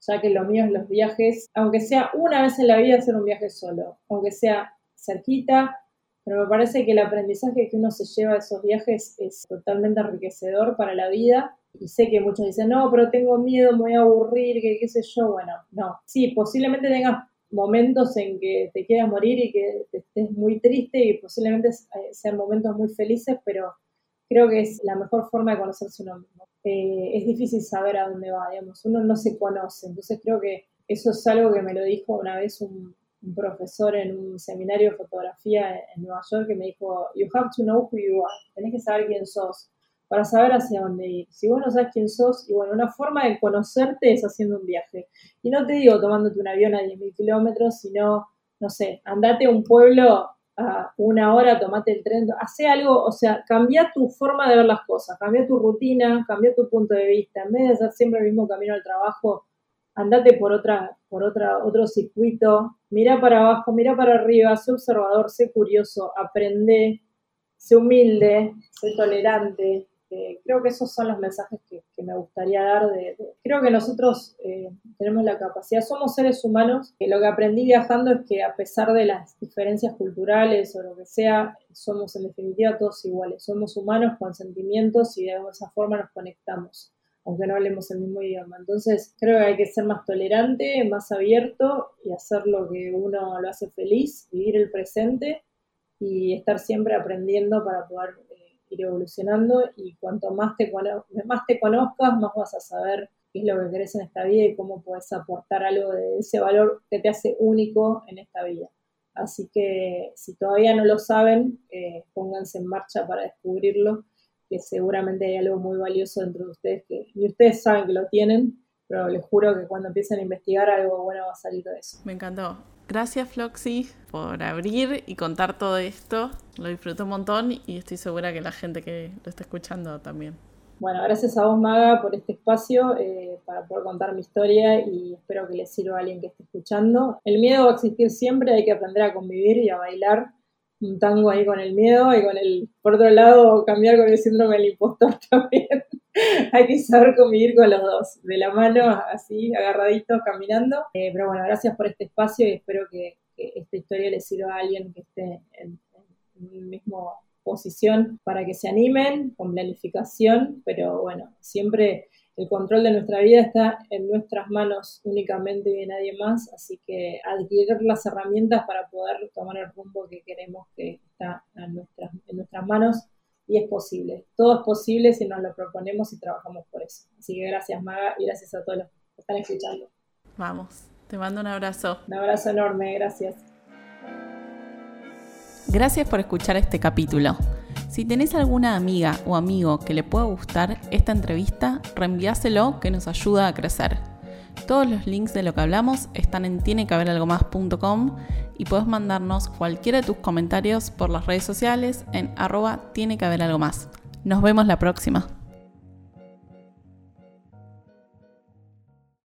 ya que lo mío es los viajes, aunque sea una vez en la vida hacer un viaje solo, aunque sea cerquita, pero me parece que el aprendizaje que uno se lleva de esos viajes es totalmente enriquecedor para la vida. Y sé que muchos dicen, no, pero tengo miedo, me voy a aburrir, que qué sé yo. Bueno, no. Sí, posiblemente tengas momentos en que te quieras morir y que estés muy triste y posiblemente eh, sean momentos muy felices, pero creo que es la mejor forma de conocerse uno mismo. Eh, es difícil saber a dónde va, digamos, uno no se conoce, entonces creo que eso es algo que me lo dijo una vez un, un profesor en un seminario de fotografía en Nueva York que me dijo, you have to know who you are, tenés que saber quién sos para saber hacia dónde ir. Si vos no sabes quién sos, y bueno, una forma de conocerte es haciendo un viaje. Y no te digo tomándote un avión a 10.000 kilómetros, sino, no sé, andate a un pueblo a una hora, tomate el tren, hace algo, o sea, cambia tu forma de ver las cosas, cambia tu rutina, cambia tu punto de vista. En vez de hacer siempre el mismo camino al trabajo, andate por otra, por otra, otro circuito, mira para abajo, mira para arriba, sé observador, sé curioso, aprende, sé humilde, sé tolerante. creo que esos son los mensajes que, me gustaría dar. De, creo que nosotros eh, tenemos la capacidad, somos seres humanos, que lo que aprendí viajando es que a pesar de las diferencias culturales o lo que sea, somos en definitiva todos iguales, somos humanos con sentimientos y de esa forma nos conectamos aunque no hablemos el mismo idioma. Entonces, creo que hay que ser más tolerante, más abierto y hacer lo que uno lo hace feliz, vivir el presente y estar siempre aprendiendo para poder eh, ir evolucionando y cuanto más te, más te conozcas, más vas a saber qué es lo que querés en esta vida y cómo puedes aportar algo de ese valor que te hace único en esta vida. Así que si todavía no lo saben, eh, pónganse en marcha para descubrirlo, que seguramente hay algo muy valioso dentro de ustedes que ni ustedes saben que lo tienen, pero les juro que cuando empiecen a investigar algo bueno va a salir de eso. Me encantó. Gracias Floxy por abrir y contar todo esto. Lo disfruto un montón y estoy segura que la gente que lo está escuchando también. Bueno, gracias a vos Maga por este espacio eh, para poder contar mi historia y espero que le sirva a alguien que esté escuchando. El miedo va a existir siempre, hay que aprender a convivir y a bailar un tango ahí con el miedo y con el, por otro lado, cambiar con el síndrome del impostor también. hay que saber convivir con los dos, de la mano, así, agarraditos, caminando. Eh, pero bueno, gracias por este espacio y espero que, esta historia le sirva a alguien que esté en, en mismo posición para que se animen con planificación, pero bueno, siempre el control de nuestra vida está en nuestras manos únicamente y de nadie más, así que adquirir las herramientas para poder tomar el rumbo que queremos que está en nuestras, en nuestras manos y es posible. Todo es posible si nos lo proponemos y trabajamos por eso. Así que gracias Maga y gracias a todos los que están escuchando. Vamos, te mando un abrazo. Un abrazo enorme, gracias. Gracias por escuchar este capítulo. Si tenés alguna amiga o amigo que le pueda gustar esta entrevista, reenviáselo que nos ayuda a crecer. Todos los links de lo que hablamos están en tienequehaberalgomás.com y puedes mandarnos cualquiera de tus comentarios por las redes sociales en arroba tiene que haber algo más. Nos vemos la próxima.